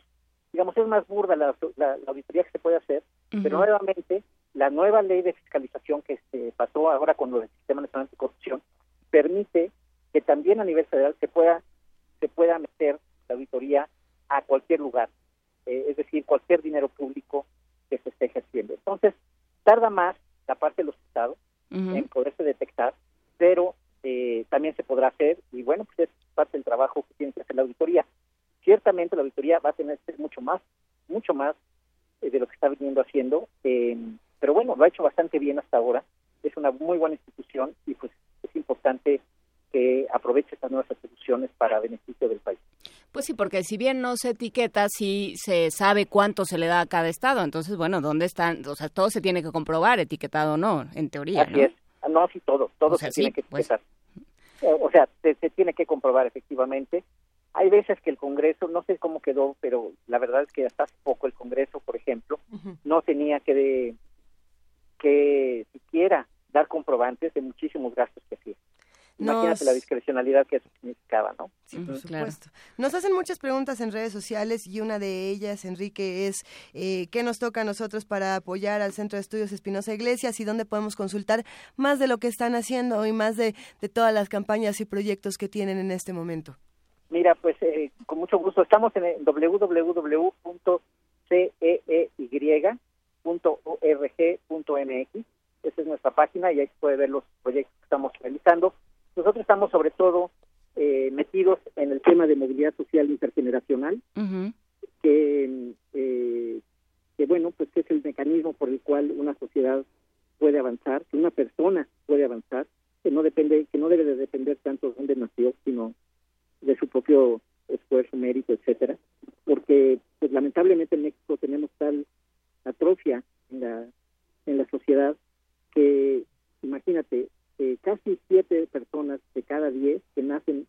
digamos, es más burda la, la, la auditoría que se puede hacer, pero nuevamente la nueva ley de fiscalización que se pasó ahora con lo del Sistema Nacional de Corrupción permite que también a nivel federal se pueda se pueda meter la auditoría a cualquier lugar, eh, es decir, cualquier dinero público que se esté ejerciendo. Entonces, tarda más la parte de los estados en poderse detectar, pero eh, también se podrá hacer y bueno, pues es parte del trabajo que tiene que hacer la auditoría. Ciertamente la auditoría va a tener que ser mucho más, mucho más eh, de lo que está viniendo haciendo, eh, pero bueno, lo ha hecho bastante bien hasta ahora. Es una muy buena institución y pues es importante que aproveche estas nuevas atribuciones para beneficio del país. Pues sí, porque si bien no se etiqueta, sí se sabe cuánto se le da a cada estado. Entonces, bueno, ¿dónde están? O sea, todo se tiene que comprobar, etiquetado o no, en teoría. Así es. No, sí, todo. Todo se tiene que pues. etiquetar. Eh, O sea, se, se tiene que comprobar efectivamente. Hay veces que el Congreso, no sé cómo quedó, pero la verdad es que hasta hace poco el Congreso, por ejemplo, no tenía que, de, que siquiera dar comprobantes de muchísimos gastos que hacía. Imagínate Nos- la discrecionalidad que eso significaba, ¿no? Sí, por supuesto. Nos hacen muchas preguntas en redes sociales y una de ellas, Enrique, es eh, ¿qué nos toca a nosotros para apoyar al Centro de Estudios Espinosa Iglesias y dónde podemos consultar más de lo que están haciendo y más de, de todas las campañas y proyectos que tienen en este momento? Mira, pues eh, con mucho gusto. Estamos en el www.ceyy.org.mx. Esa es nuestra página y ahí se puede ver los proyectos que estamos realizando. Nosotros estamos sobre todo eh, metidos en el tema de movilidad social intergeneracional, que, eh, que bueno, pues que es el mecanismo por el cual una sociedad puede avanzar, que una persona puede avanzar, que no depende, que no debe de depender tanto de dónde nació, sino de su propio esfuerzo, mérito, etcétera, porque pues lamentablemente en México tenemos tal atrofia en la en la sociedad que imagínate eh, casi siete personas de cada diez que nacen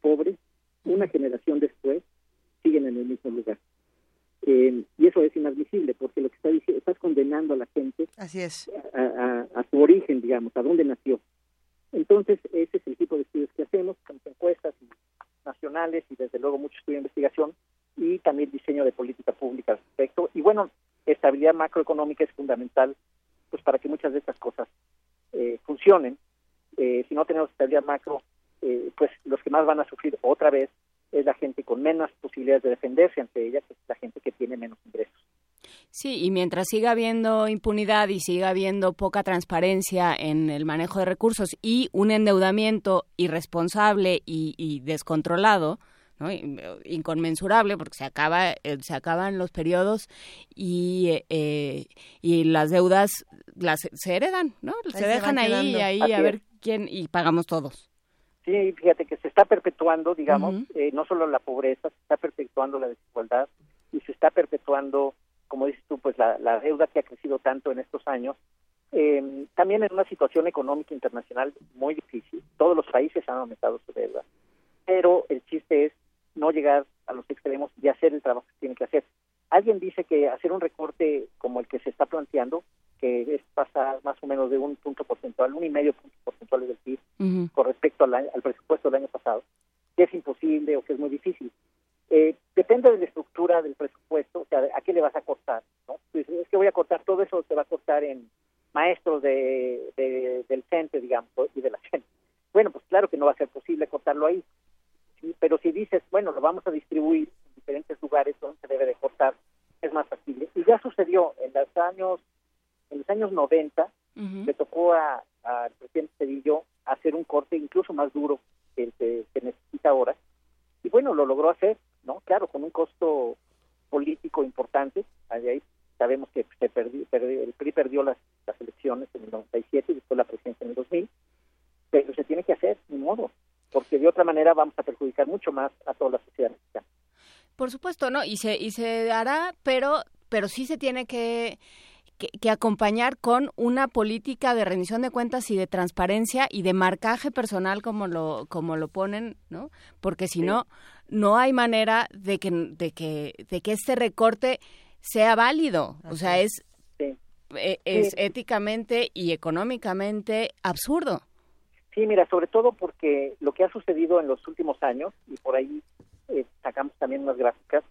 pobres una generación después siguen en el mismo lugar Eh, y eso es inadmisible porque lo que está diciendo estás condenando a la gente Así es. a, a- a su origen digamos a dónde nació entonces ese es el tipo de estudios que hacemos con encuestas nacionales y desde luego mucho estudio de investigación y también diseño de política pública al respecto. Y bueno, estabilidad macroeconómica es fundamental pues para que muchas de estas cosas eh, funcionen. Eh, si no tenemos estabilidad macro, eh, pues los que más van a sufrir otra vez es la gente con menos posibilidades de defenderse ante ella, que es la gente que tiene menos ingresos. Sí, y mientras siga habiendo impunidad y siga habiendo poca transparencia en el manejo de recursos y un endeudamiento irresponsable y, y descontrolado, ¿no? In- inconmensurable, porque se acaba eh, se acaban los periodos y eh, y las deudas las se heredan, ¿no? Se se dejan ahí y quedando. ahí Así a ver y pagamos todos. Sí, fíjate que se está perpetuando, digamos, eh, no solo la pobreza, se está perpetuando la desigualdad y se está perpetuando, como dices tú, pues la, la deuda que ha crecido tanto en estos años. Eh, también en una situación económica internacional muy difícil. Todos los países han aumentado su deuda, pero el chiste es no llegar a los extremos y hacer el trabajo que tiene que hacer. Alguien dice que hacer un recorte como el que se está planteando, que es pasar más o menos de un punto porcentual, un y medio punto porcentual del PIB, con respecto al, al presupuesto del año pasado, que es imposible o que es muy difícil. Eh, depende de la estructura del presupuesto, o sea, ¿a qué le vas a cortar? ¿no? Dices, es que voy a cortar todo eso, te va a cortar en maestros de, de- del CENTE, digamos, y de la gente. Bueno, pues claro que no va a ser posible cortarlo ahí, ¿sí? pero si dices, bueno, lo vamos a distribuir diferentes lugares donde se debe de cortar, es más factible. Y ya sucedió en los años, en los años 90, le tocó a- al presidente Cedillo hacer un corte incluso más duro que el que se necesita ahora. Y bueno, lo logró hacer, ¿no? Claro, con un costo político importante. Ahí ahí sabemos que se perdió, perdió- el PRI perdió las, las elecciones en el 97 y después la presidencia en el 2000. Pero se tiene que hacer, ni modo, porque de otra manera vamos a perjudicar mucho más a toda la sociedad mexicana. Por supuesto, ¿no? Y se, y se hará, pero, pero sí se tiene que, que, que acompañar con una política de rendición de cuentas y de transparencia y de marcaje personal como lo, como lo ponen, ¿no? Porque si no, no hay manera de que, de que, de que este recorte sea válido. O sea, es, eh, es Sí. éticamente y económicamente absurdo. Sí, mira, sobre todo porque lo que ha sucedido en los últimos años, y por ahí eh, sacamos también unas gráficas,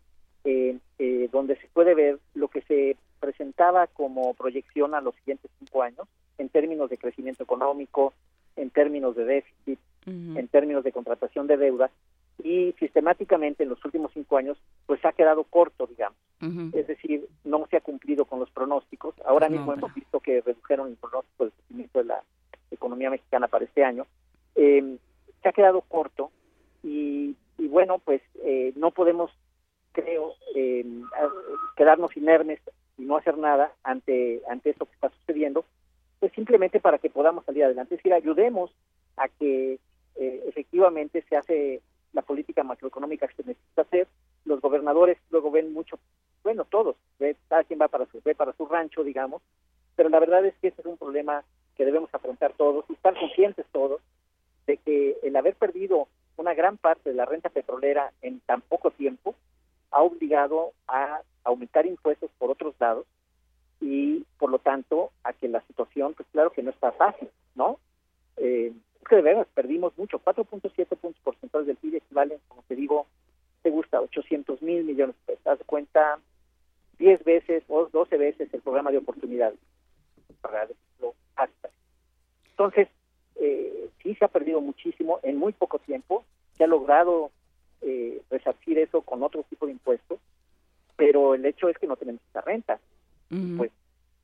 eh, eh, donde se puede ver lo que se presentaba como proyección a los siguientes cinco años en términos de crecimiento económico, en términos de déficit, en términos de contratación de deuda y sistemáticamente en los últimos cinco años pues ha quedado corto, digamos. Es decir, no se ha cumplido con los pronósticos. Ahora mismo hemos visto que redujeron el pronóstico del crecimiento de la economía mexicana para este año. Eh, se ha quedado corto y, y bueno, pues eh, no podemos, creo, eh, quedarnos inermes y no hacer nada ante, ante esto que está sucediendo, pues simplemente para que podamos salir adelante. Es decir, ayudemos a que eh, efectivamente se hace la política macroeconómica que se necesita hacer. Los gobernadores luego ven mucho, bueno, todos, ve, cada quien va para su, ve para su rancho, digamos, pero la verdad es que este es un problema que debemos afrontar todos y estar conscientes todos de que el haber perdido una gran parte de la renta petrolera en tan poco tiempo ha obligado a aumentar impuestos por otros lados y por lo tanto a que la situación, pues claro que no está fácil, ¿no? Eh, es que de verdad perdimos mucho, 4.7 puntos porcentuales del PIB equivalen, como te digo, te gusta, 800 mil millones de pesos, haz cuenta 10 veces o 12 veces el programa de oportunidades, para decirlo hasta. Entonces, eh, sí se ha perdido muchísimo en muy poco tiempo, se ha logrado eh, resarcir eso con otro tipo de impuestos, pero el hecho es que no tenemos esa renta. Pues,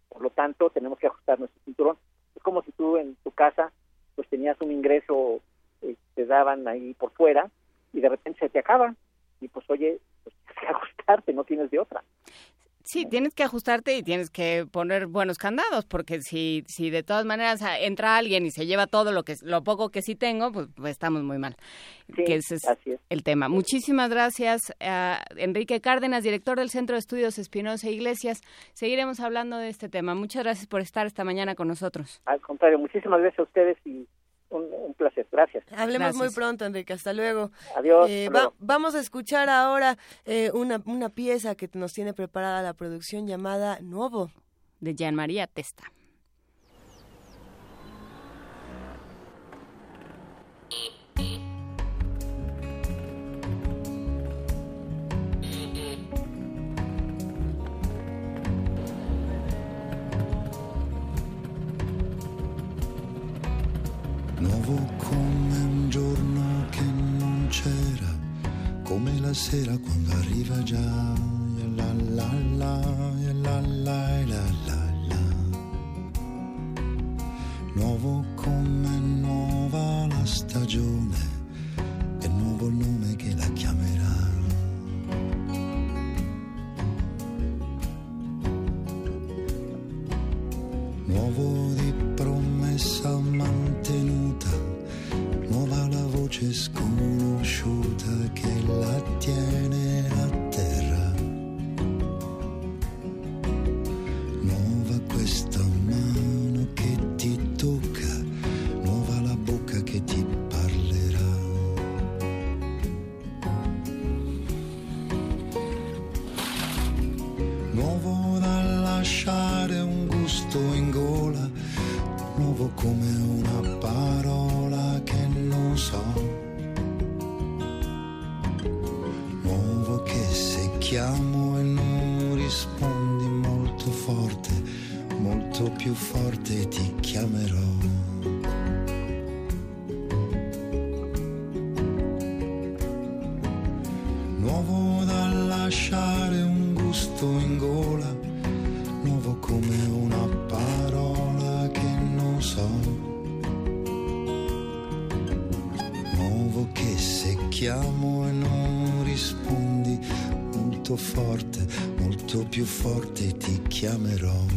por lo tanto, tenemos que ajustar nuestro cinturón. Es como si tú en tu casa pues tenías un ingreso, eh, te daban ahí por fuera y de repente se te acaba y pues oye, pues tienes que ajustarte, no tienes de otra. Sí, tienes que ajustarte y tienes que poner buenos candados, porque si, si de todas maneras ah, entra alguien y se lleva todo lo que lo poco que sí tengo, pues, pues estamos muy mal. que ese es, el tema. Muchísimas gracias a Enrique Cárdenas, director del Centro de Estudios Espinosa Iglesias. Seguiremos hablando de este tema. Muchas gracias por estar esta mañana con nosotros. Al contrario, muchísimas gracias a ustedes y un, placer. Gracias. Hablemos muy pronto, Enrique. Hasta luego. Adiós. Eh, vamos a escuchar ahora eh, una, una pieza que nos tiene preparada la producción llamada Nuevo. De Jean María Testa. Come la sera quando arriva già. La la la, la la la la la. Nuovo come nuova la stagione, è nuovo il nome che la chiamerà. Nuovo di promessa mantenuta, nuova la voce sconosciuta come una parola che non so. Nuovo che se chiamo e non rispondi molto forte, molto più forte più forte ti chiamerò.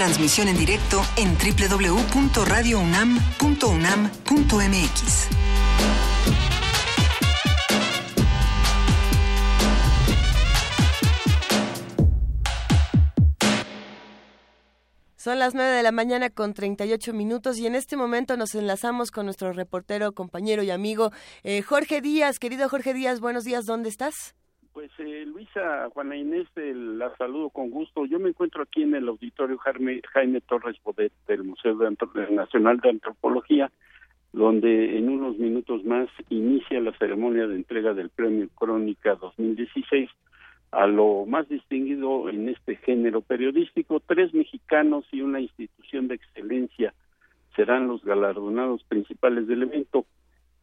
Transmisión en directo en www.radiounam.unam.mx. Son las 9 de la mañana con 38 minutos y en este momento nos enlazamos con nuestro reportero, compañero y amigo eh, Jorge Díaz. Querido Jorge Díaz, buenos días, ¿dónde estás? Pues eh, Luisa, Juana Inés, eh, la saludo con gusto. Yo me encuentro aquí en el auditorio Jaime, Jaime Torres Bodet del Museo de Antro- Nacional de Antropología, donde en unos minutos más inicia la ceremonia de entrega del Premio Crónica 2016 a lo más distinguido en este género periodístico. Tres mexicanos y una institución de excelencia serán los galardonados principales del evento.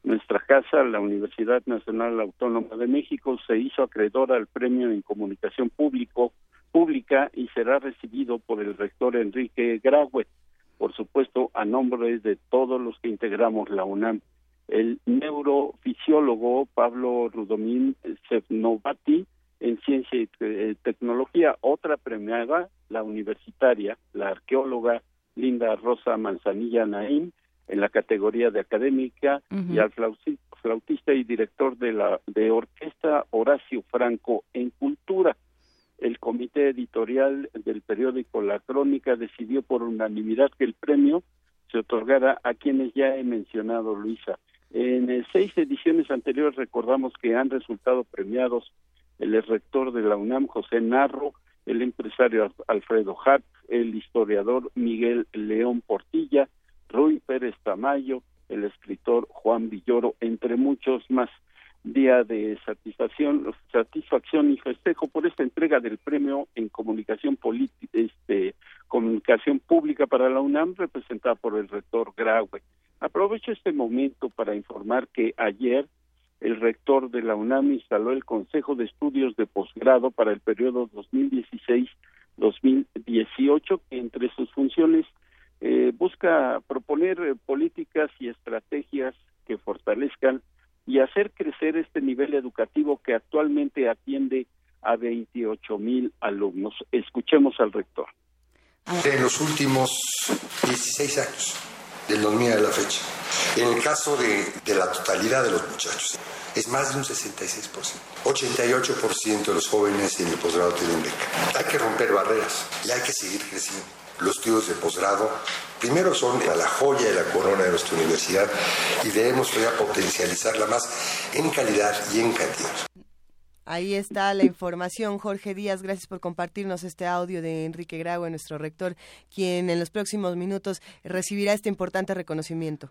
Nuestra casa, la Universidad Nacional Autónoma de México, se hizo acreedora al premio en comunicación público, pública y será recibido por el rector Enrique Graue, por supuesto, a nombre de todos los que integramos la UNAM. El neurofisiólogo Pablo Rudomín Sevnovati, en ciencia y te- tecnología, otra premiada, la universitaria, la arqueóloga Linda Rosa Manzanilla Naim, en la categoría de académica, y al flautista y director de la de orquesta Horacio Franco en cultura. El comité editorial del periódico La Crónica decidió por unanimidad que el premio se otorgara a quienes ya he mencionado, Luisa. En eh, seis ediciones anteriores recordamos que han resultado premiados el ex rector de la UNAM, José Narro, el empresario Al- Alfredo Hart, el historiador Miguel León Portilla, Rui Pérez Tamayo, el escritor Juan Villoro, entre muchos más. Día de satisfacción, satisfacción y festejo por esta entrega del premio en comunicación política, este, comunicación pública para la UNAM, representada por el rector Graue. Aprovecho este momento para informar que ayer el rector de la UNAM instaló el Consejo de Estudios de Posgrado para el periodo 2016-2018, que entre sus funciones eh, busca proponer eh, políticas y estrategias que fortalezcan y hacer crecer este nivel educativo que actualmente atiende a 28 mil alumnos. Escuchemos al rector. en los últimos 16 años, del 2000 a la fecha. En el caso de, de la totalidad de los muchachos, es más de un 66%. 88% de los jóvenes en el posgrado tienen beca. Hay que romper barreras y hay que seguir creciendo. Los estudios de posgrado, primero son la joya y la corona de nuestra universidad y debemos todavía potencializarla más en calidad y en cantidad. Ahí está la información, Jorge Díaz. Gracias por compartirnos este audio de Enrique Graue, nuestro rector, quien en los próximos minutos recibirá este importante reconocimiento.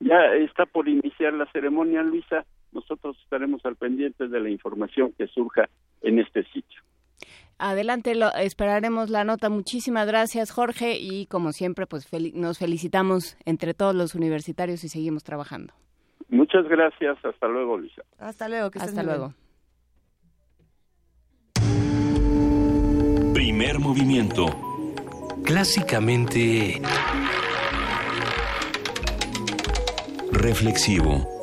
Ya está por iniciar la ceremonia, Luisa. Nosotros estaremos al pendiente de la información que surja en este sitio. Adelante, lo, esperaremos la nota. Muchísimas gracias, Jorge, y como siempre, pues fel- nos felicitamos entre todos los universitarios y seguimos trabajando. Muchas gracias. Hasta luego, Luisa. Hasta luego. Que Hasta bien. luego. Primer movimiento. Clásicamente Reflexivo.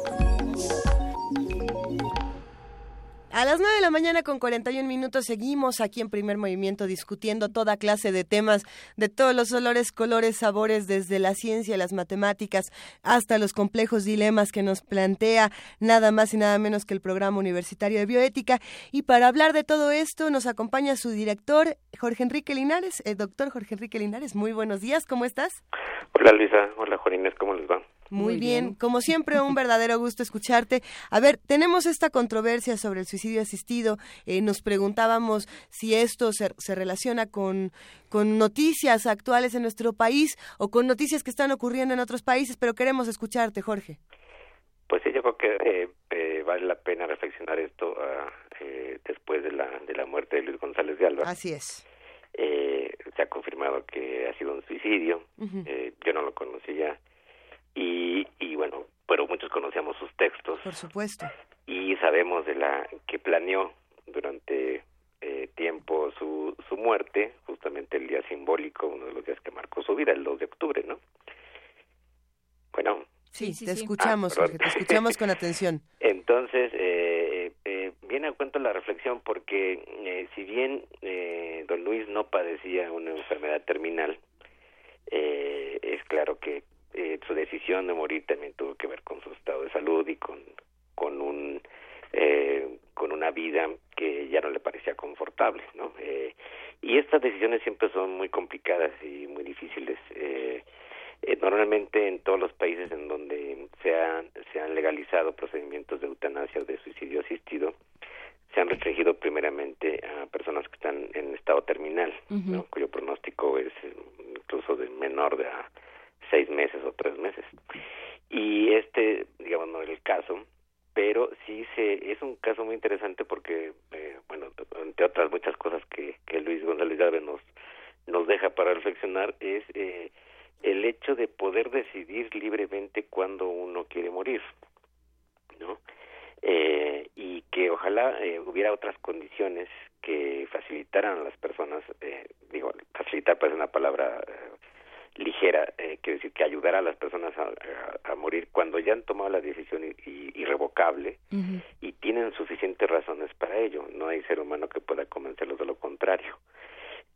A las 9 de la mañana con 41 minutos seguimos aquí en primer movimiento discutiendo toda clase de temas de todos los olores, colores, sabores, desde la ciencia, las matemáticas, hasta los complejos dilemas que nos plantea nada más y nada menos que el programa universitario de bioética. Y para hablar de todo esto nos acompaña su director, Jorge Enrique Linares. El doctor Jorge Enrique Linares, muy buenos días, ¿cómo estás? Hola Luisa, hola Juan Inés, ¿cómo les va? Muy, bien. como siempre un verdadero gusto escucharte. A ver, tenemos esta controversia sobre el suicidio asistido. Eh, nos preguntábamos si esto se, se relaciona con, con noticias actuales en nuestro país o con noticias que están ocurriendo en otros países, pero queremos escucharte, Jorge. Pues sí, yo creo que eh, eh, vale la pena reflexionar esto ah, eh, después de la, de la muerte de Luis González de Alba. Así es. Eh, se ha confirmado que ha sido un suicidio. Eh, yo no lo conocía. Y, y bueno, pero muchos conocíamos sus textos Por supuesto. y sabemos de la que planeó durante eh, tiempo su, su muerte, justamente el día simbólico, uno de los días que marcó su vida, el 2 de octubre, ¿no? Bueno, Sí, te escuchamos, Ah, perdón. Jorge, te escuchamos con atención. Entonces, eh, eh, viene a cuento la reflexión porque eh, si bien eh, don Luis no padecía una enfermedad terminal, eh, es claro que eh, su decisión de morir también tuvo que ver con su estado de salud y con, con un eh, con una vida que ya no le parecía confortable, ¿no? Eh, y estas decisiones siempre son muy complicadas y muy difíciles. Eh, eh, normalmente en todos los países en donde se han, se han legalizado procedimientos de eutanasia o de suicidio asistido, se han restringido primeramente a personas que están en estado terminal, ¿no? cuyo pronóstico es incluso de menor de a seis meses o tres meses. Y este, digamos, no es el caso, pero sí se es un caso muy interesante porque, eh, bueno, entre otras muchas cosas que, que Luis González Llave nos, nos deja para reflexionar, es eh, el hecho de poder decidir libremente cuándo uno quiere morir, ¿no? Eh, y que ojalá eh, hubiera otras condiciones que facilitaran a las personas, eh, digo, facilitar parece una palabra eh, ligera, eh, quiere decir que ayudar a las personas a, a- a morir cuando ya han tomado la decisión i- i- irrevocable y tienen suficientes razones para ello. No hay ser humano que pueda convencerlos de lo contrario.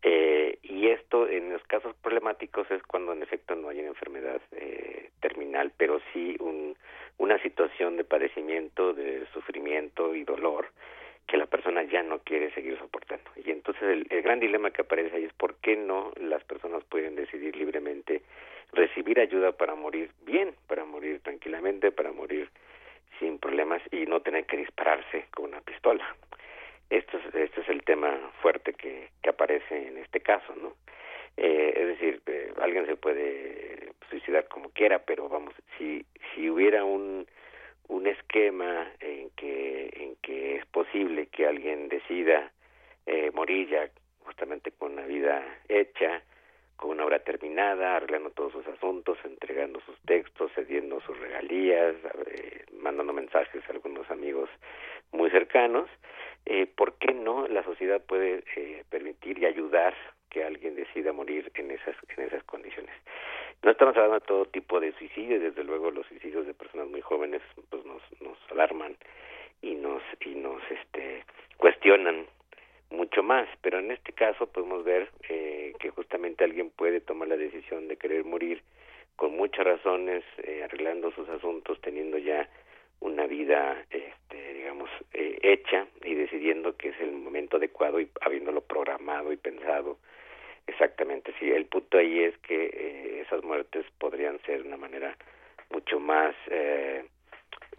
Eh, y esto en los casos problemáticos es cuando en efecto no hay una enfermedad eh, terminal, pero sí un, una situación de padecimiento, de sufrimiento y dolor que la persona ya no quiere seguir soportando. Y entonces el, el gran dilema que aparece ahí es por qué no las personas pueden decidir libremente recibir ayuda para morir bien, para morir tranquilamente, para morir sin problemas y no tener que dispararse con una pistola. Esto es, este es el tema fuerte que, que aparece en este caso, ¿no? Eh, es decir, eh, alguien se puede suicidar como quiera, pero vamos, si si hubiera un un esquema en que en que es posible que alguien decida eh, morir ya justamente con una vida hecha, con una obra terminada, arreglando todos sus asuntos, entregando sus textos, cediendo sus regalías, eh, mandando mensajes a algunos amigos muy cercanos, eh, ¿por qué no la sociedad puede eh, permitir y ayudar que alguien decida morir en esas en esas condiciones? No estamos hablando de todo tipo de suicidios, desde luego los suicidios de personas muy jóvenes pues nos nos alarman y nos y nos este cuestionan mucho más, pero en este caso podemos ver eh, que justamente alguien puede tomar la decisión de querer morir con muchas razones, eh, arreglando sus asuntos, teniendo ya una vida, este, digamos, eh, hecha y decidiendo que es el momento adecuado y habiéndolo programado y pensado exactamente. Sí, el punto ahí es que eh, esas muertes podrían ser de una manera mucho más eh,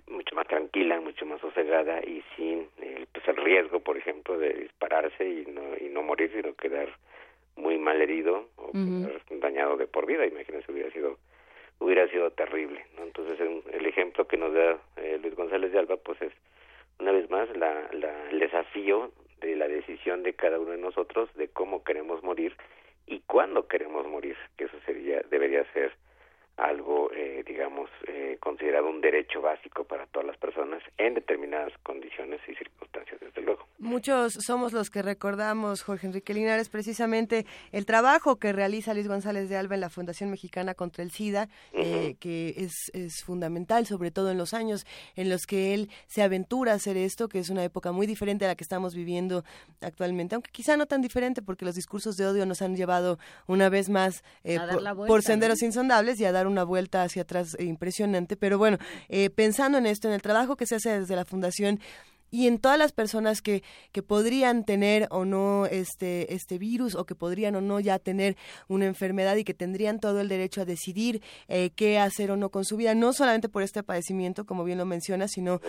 mucho más tranquila, mucho más sosegada y sin el, pues el riesgo, por ejemplo, de dispararse y no y no morir, sino quedar muy mal herido o quedar dañado de por vida. Imagínense hubiera sido hubiera sido terrible, ¿no? Entonces el, el ejemplo que nos da eh, Luis González de Alba, pues es una vez más la, la, el desafío de la decisión de cada uno de nosotros de cómo queremos morir y cuándo queremos morir, que eso sería debería ser algo, eh, digamos, eh, considerado un derecho básico para todas las personas en determinadas condiciones y circunstancias, desde luego. Muchos somos los que recordamos, Jorge Enrique Linares, precisamente el trabajo que realiza Luis González de Alba en la Fundación Mexicana contra el SIDA, eh, que es, es fundamental, sobre todo en los años en los que él se aventura a hacer esto, que es una época muy diferente a la que estamos viviendo actualmente, aunque quizá no tan diferente porque los discursos de odio nos han llevado una vez más eh, por, vuelta, por senderos ¿no? insondables y a dar una vuelta hacia atrás eh, impresionante. Pero bueno, eh, pensando en esto, en el trabajo que se hace desde la Fundación, y en todas las personas que, que podrían tener o no este, este virus o que podrían o no ya tener una enfermedad y que tendrían todo el derecho a decidir eh, qué hacer o no con su vida, no solamente por este padecimiento, como bien lo menciona, sino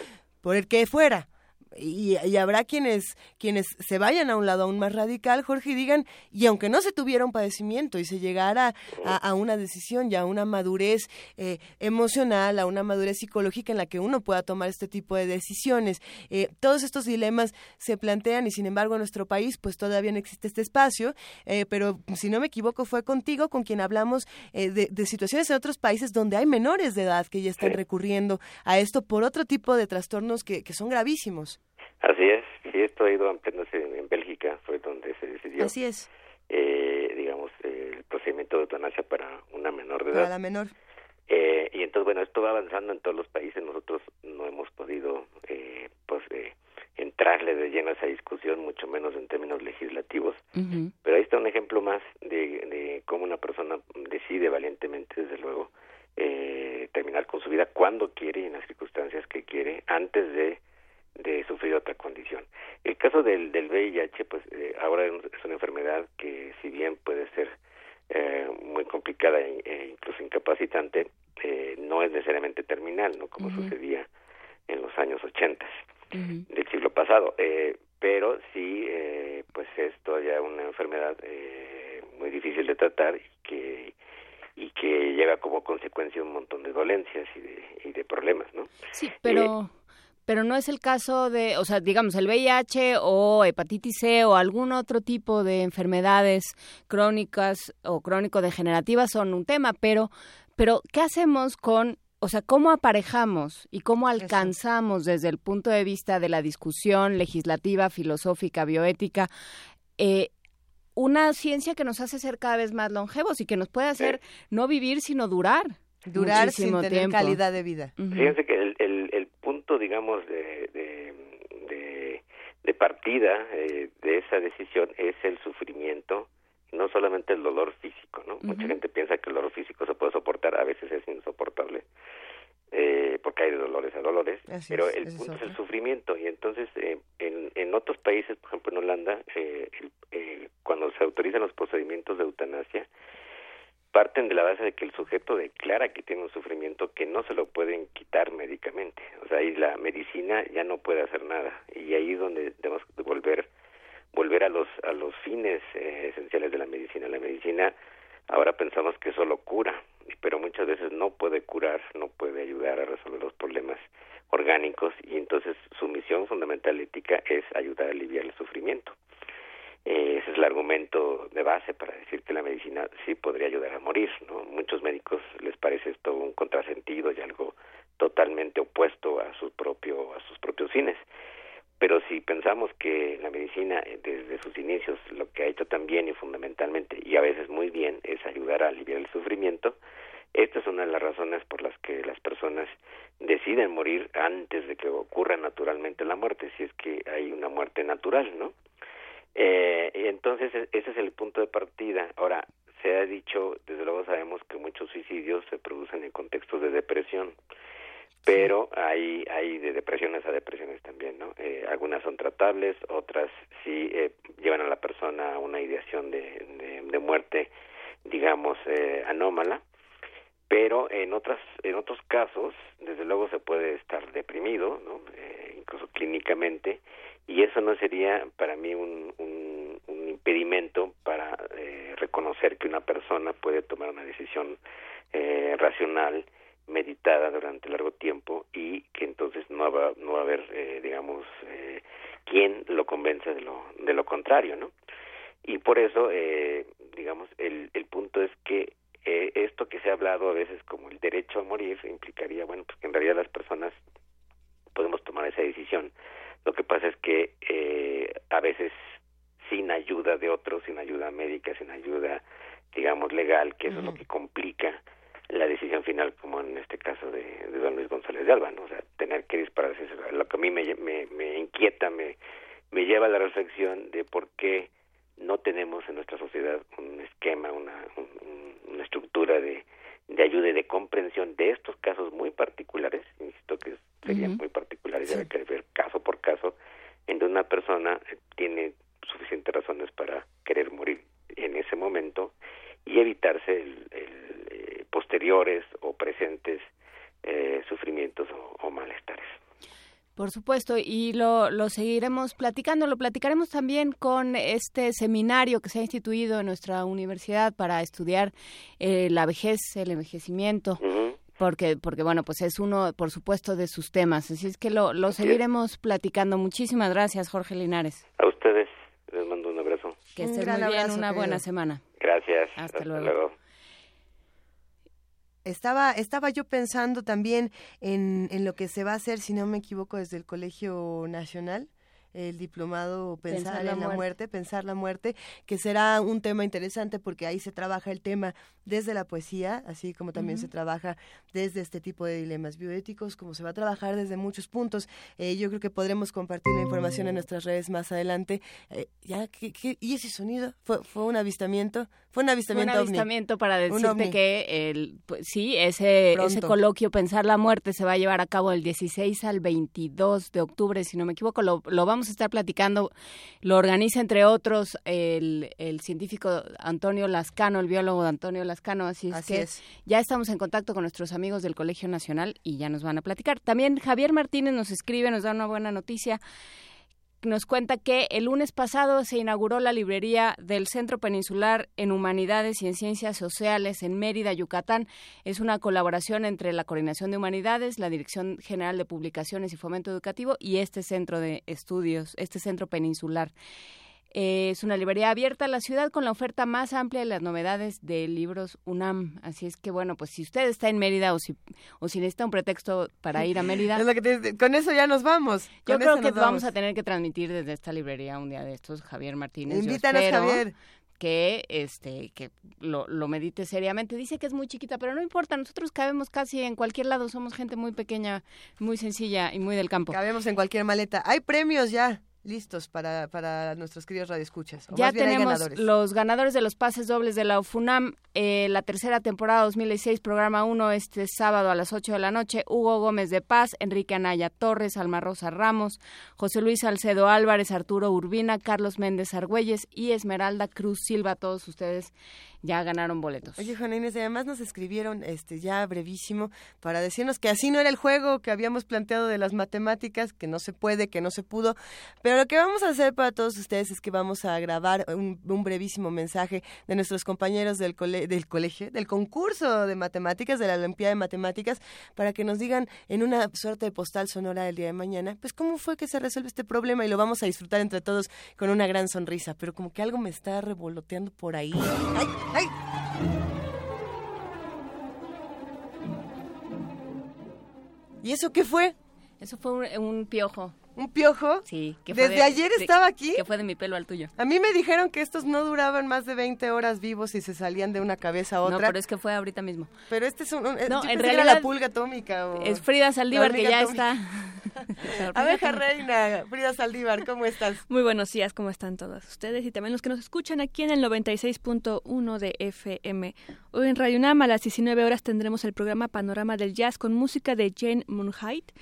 por el que fuera y, y, habrá quienes, quienes se vayan a un lado aún más radical, Jorge, y digan, y aunque no se tuviera un padecimiento y se llegara a, a una decisión y a una madurez eh, emocional, a una madurez psicológica en la que uno pueda tomar este tipo de decisiones, eh, todos estos dilemas se plantean y sin embargo en nuestro país pues todavía no existe este espacio, eh, pero si no me equivoco fue contigo con quien hablamos de, de, situaciones en otros países donde hay menores de edad que ya están recurriendo a esto por otro tipo de trastornos que, que son gravísimos. Así es, sí, esto ha ido ampliándose en Bélgica, fue donde se decidió. Así es. Eh, digamos, el procedimiento de eutanasia para una menor de edad. Para la menor. Eh, y entonces, bueno, esto va avanzando en todos los países. Nosotros no hemos podido, eh, pues, eh, entrarle de lleno a esa discusión, mucho menos en términos legislativos. Pero ahí está un ejemplo más de, de cómo una persona decide valientemente, desde luego, eh, terminar con su vida cuando quiere y en las circunstancias que quiere, antes de de sufrir otra condición. El caso del, del VIH, pues eh, ahora es una enfermedad que si bien puede ser eh, muy complicada e, e incluso incapacitante, eh, no es necesariamente terminal, ¿no? Como sucedía en los años 80 del siglo pasado. Eh, pero sí, eh, pues es todavía una enfermedad eh, muy difícil de tratar y que y que lleva como consecuencia un montón de dolencias y de, y de problemas, ¿no? Sí, pero pero no es el caso de, o sea, digamos, el VIH o hepatitis C o algún otro tipo de enfermedades crónicas o crónico-degenerativas son un tema, pero, pero ¿qué hacemos con, o sea, cómo aparejamos y cómo alcanzamos desde el punto de vista de la discusión legislativa, filosófica, bioética, eh, una ciencia que nos hace ser cada vez más longevos y que nos puede hacer no vivir, sino durar. Durar sin muchísimo tener tiempo. calidad de vida. Fíjense que el, el, el punto, digamos, de, de, de, de partida eh, de esa decisión es el sufrimiento, no solamente el dolor físico, ¿no? Mucha gente piensa que el dolor físico se puede soportar, a veces es insoportable, eh, porque hay de dolores a dolores, Así pero es, el es punto es el sufrimiento, y entonces eh, en, en otros países, por ejemplo en Holanda, eh, el- eh, cuando se autorizan los procedimientos de eutanasia, parten de la base de que el sujeto declara que tiene un sufrimiento que no se lo pueden quitar médicamente. O sea, ahí la medicina ya no puede hacer nada. Y ahí es donde debemos volver volver a los a los fines eh, esenciales de la medicina. La medicina ahora pensamos que solo cura, pero muchas veces no puede curar, no puede ayudar a resolver los problemas orgánicos y entonces su misión fundamental ética es ayudar a aliviar el sufrimiento. Eh, ese es el argumento de base para decir que la medicina sí podría ayudar a morir, ¿no? Muchos médicos les parece esto un contrasentido y algo totalmente opuesto a su propio a sus propios fines. Pero si pensamos que la medicina eh, desde sus inicios lo que ha hecho también y fundamentalmente y a veces muy bien es ayudar a aliviar el sufrimiento, esta es una de las razones por las que las personas deciden morir antes de que ocurra naturalmente la muerte, si es que hay una muerte natural, ¿no? Eh, y entonces e- ese es el punto de partida. Ahora, se ha dicho, desde luego sabemos que muchos suicidios se producen en contextos de depresión, pero hay, hay de depresiones a depresiones también, ¿no? Eh, algunas son tratables, otras sí eh, llevan a la persona a una ideación de, de, de muerte, digamos, eh, anómala, pero en otras en otros casos desde luego se puede estar deprimido no Eh, incluso clínicamente y eso no sería para mí un, impedimento para eh, reconocer que una persona puede tomar una decisión eh, racional meditada durante largo tiempo y que entonces no va no va a haber eh, digamos eh, quien lo convence de lo de lo contrario no y por eso eh, digamos el el punto es que eh, esto que se ha hablado a veces como el derecho a morir implicaría, bueno, pues que en realidad las personas podemos tomar esa decisión. Lo que pasa es que eh, a veces sin ayuda de otros, sin ayuda médica, sin ayuda, digamos, legal, que eso es lo que complica la decisión final, como en este caso de, de don Luis González de Alba, ¿no? O sea, tener que dispararse, lo que a mí me, me, me inquieta, me, me lleva a la reflexión de por qué no tenemos en nuestra sociedad un esquema, una, un- una estructura de, de ayuda y de comprensión de estos casos muy particulares, insisto que serían muy particulares, debe que ver caso por caso, en donde una persona eh, tiene suficientes razones para querer morir en ese momento y evitarse el, el, eh, posteriores o presentes eh, sufrimientos o, o malestares. Por supuesto, y lo, lo seguiremos platicando, lo platicaremos también con este seminario que se ha instituido en nuestra universidad para estudiar eh, la vejez, el envejecimiento. Porque, porque, bueno, pues es uno, por supuesto, de sus temas. Así es que lo, lo seguiremos platicando. Muchísimas gracias, Jorge Linares. A ustedes les mando un abrazo. Que estén muy bien, abrazo, una querido. buena semana. Gracias. Hasta luego. Estaba, estaba yo pensando también en, en lo que se va a hacer, si no me equivoco, desde el Colegio Nacional, el diplomado Pensar, Pensar la en la muerte. muerte, Pensar la muerte, que será un tema interesante porque ahí se trabaja el tema desde la poesía, así como también se trabaja desde este tipo de dilemas bioéticos, como se va a trabajar desde muchos puntos. Eh, yo creo que podremos compartir la información en nuestras redes más adelante. Eh, ya, ¿qué, qué- y ese sonido? ¿Fue, ¿Fue un avistamiento? Fue un Fue un avistamiento ovni. para decirte que el, pues, sí, ese, ese coloquio Pensar la Muerte se va a llevar a cabo del 16 al 22 de octubre, si no me equivoco. Lo, lo vamos a estar platicando. Lo organiza, entre otros, el, el científico Antonio Lascano, el biólogo de Antonio Lascano. Así es Así que es. ya estamos en contacto con nuestros amigos del Colegio Nacional y ya nos van a platicar. También Javier Martínez nos escribe, nos da una buena noticia nos cuenta que el lunes pasado se inauguró la librería del Centro Peninsular en Humanidades y en Ciencias Sociales en Mérida, Yucatán. Es una colaboración entre la Coordinación de Humanidades, la Dirección General de Publicaciones y Fomento Educativo y este centro de estudios, este centro peninsular. Eh, es una librería abierta a la ciudad con la oferta más amplia de las novedades de libros UNAM. Así es que, bueno, pues si usted está en Mérida o si, o si necesita un pretexto para ir a Mérida, Es lo que te- con eso ya nos vamos. yo creo que nos vamos a tener que transmitir desde esta librería un día de estos, Javier Martínez. Yo Invítanos, espero Javier. Que este que lo, lo medite seriamente. Dice que es muy chiquita, pero no importa, nosotros cabemos casi en cualquier lado, somos gente muy pequeña, muy sencilla y muy del campo. Cabemos en cualquier maleta. Hay premios ya listos para, para nuestros queridos radioescuchas. O Ya más bien hay tenemos ganadores. los ganadores de los pases dobles de la UFUNAM, eh, la tercera temporada 2016, programa 1, este sábado a las 8 de la noche. Hugo Gómez de Paz, Enrique Anaya Torres, Alma Rosa Ramos, José Luis Salcedo Álvarez, Arturo Urbina, Carlos Méndez Argüelles y Esmeralda Cruz Silva. Todos ustedes ya ganaron boletos. Oye, Juana Inés, además nos escribieron este ya brevísimo para decirnos que así no era el juego que habíamos planteado de las matemáticas, que no se puede, que no se pudo. Pero lo que vamos a hacer para todos ustedes es que vamos a grabar un, un brevísimo mensaje de nuestros compañeros del, cole- del colegio, del concurso de matemáticas, de la Olimpiada de Matemáticas, para que nos digan en una suerte de postal sonora del día de mañana, pues cómo fue que se resuelve este problema y lo vamos a disfrutar entre todos con una gran sonrisa. Pero como que algo me está revoloteando por ahí. ¡Ay, ay! ¿Y eso qué fue? Eso fue un, un piojo. ¿Un piojo? Sí. Que fue ¿Desde de- ayer de- estaba aquí? Que fue de mi pelo al tuyo. A mí me dijeron que estos no duraban más de 20 horas vivos y se salían de una cabeza a otra. No, pero es que fue ahorita mismo. Pero este es un... un- No, yo en que era realidad la pulga atómica. o- Es Frida Saldívar que ya atómica. está. Abeja reina, Frida Saldívar, ¿cómo estás? Muy buenos días, ¿cómo están todos ustedes? Y también los que nos escuchan aquí en el 96.1 de FM. Hoy en Radio Unam a las 19 horas tendremos el programa Panorama del Jazz con música de Jane Moonhite.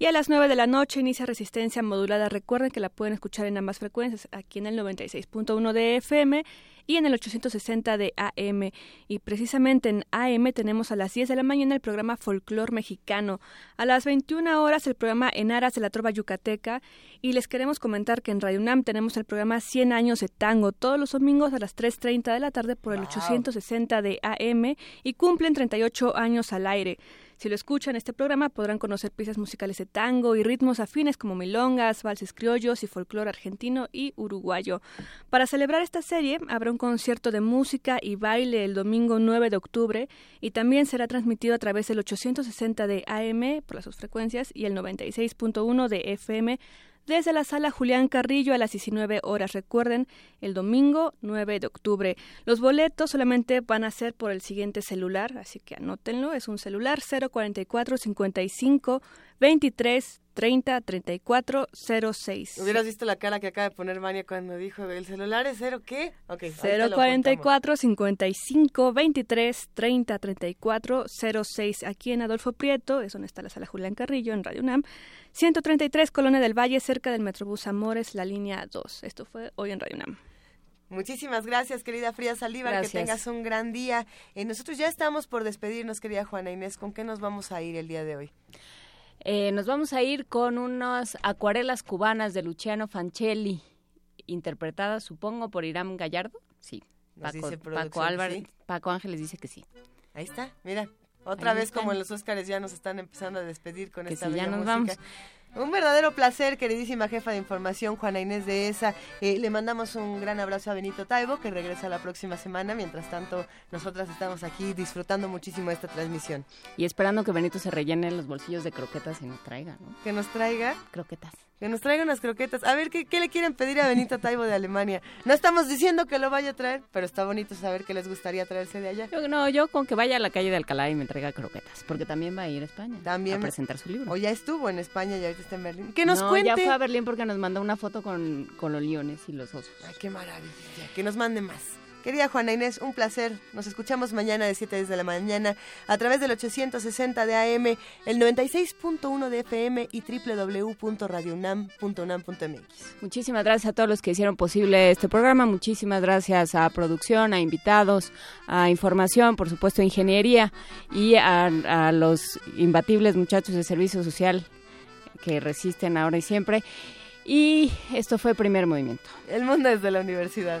Y a las 9 de la noche inicia Resistencia Modulada. Recuerden que la pueden escuchar en ambas frecuencias, aquí en el 96.1 de FM y en el 860 de AM. Y precisamente en AM tenemos a las 10 de la mañana el programa Folclor Mexicano. A las 21 horas el programa En Aras de la Trova Yucateca. Y les queremos comentar que en Radio UNAM tenemos el programa 100 años de tango todos los domingos a las 3.30 de la tarde por el 860 de AM y cumplen 38 años al aire. Si lo escuchan este programa podrán conocer piezas musicales de tango y ritmos afines como milongas, valses criollos y folclore argentino y uruguayo. Para celebrar esta serie habrá un concierto de música y baile el domingo 9 de octubre y también será transmitido a través del 860 de AM por las sus frecuencias y el 96.1 de FM desde la sala Julián Carrillo a las 19 horas. Recuerden, el domingo 9 de octubre. Los boletos solamente van a ser por el siguiente celular, así que anótenlo. Es un celular 044 55 23 30 34 06. Hubieras visto la cara que acaba de poner Vania cuando dijo el celular es cero, ¿qué? Ok, ahorita lo apuntamos. 044 55 23 30 34 06 aquí en Adolfo Prieto, es donde está la sala Julián Carrillo en Radio UNAM. 133 Colonia del Valle, cerca del Metrobús Amores, la línea 2. Esto fue hoy en Radio UNAM. Muchísimas gracias, querida Frida Saldívar, Gracias. que tengas un gran día. Eh, nosotros ya estamos por despedirnos, querida Juana Inés. ¿Con qué nos vamos a ir el día de hoy? Eh, nos vamos a ir con unas acuarelas cubanas de Luciano Fancelli, interpretadas, supongo, por Irán Gallardo. Sí. Paco, Paco Álvarez, sí. Paco Ángeles dice que sí. Ahí está, mira. Otra Ahí vez están. como en los Óscares ya nos están empezando a despedir con Que esta sí, ya nos música. Un verdadero placer, queridísima jefa de información, Juana Inés de ESA. Eh, le mandamos un gran abrazo a Benito Taibo, que regresa la próxima semana. Mientras tanto, nosotras estamos aquí disfrutando muchísimo esta transmisión. Y esperando que Benito se rellene los bolsillos de croquetas y nos traiga, ¿no? Que nos traiga... Croquetas. Que nos traiga unas croquetas. A ver, ¿qué, qué le quieren pedir a Benito Taibo de Alemania? No estamos diciendo que lo vaya a traer, pero está bonito saber que les gustaría traerse de allá. Yo, no, yo con que vaya a la calle de Alcalá y me traiga croquetas, porque también va a ir a España También a presentar su libro. O ya estuvo en España y ahorita está en Berlín. Que nos no, cuente. ya fue a Berlín porque nos mandó una foto con, con los leones y los osos. Ay, qué maravilla. Que nos mande más. Querida Juana Inés, un placer. Nos escuchamos mañana de 7 desde la mañana a través del 860 de AM, el 96.1 de FM y www.radiounam.unam.mx. Muchísimas gracias a todos los que hicieron posible este programa. Muchísimas gracias a producción, a invitados, a información, por supuesto, ingeniería y a, a los imbatibles muchachos de servicio social que resisten ahora y siempre. Y esto fue Primer Movimiento. El mundo desde la universidad.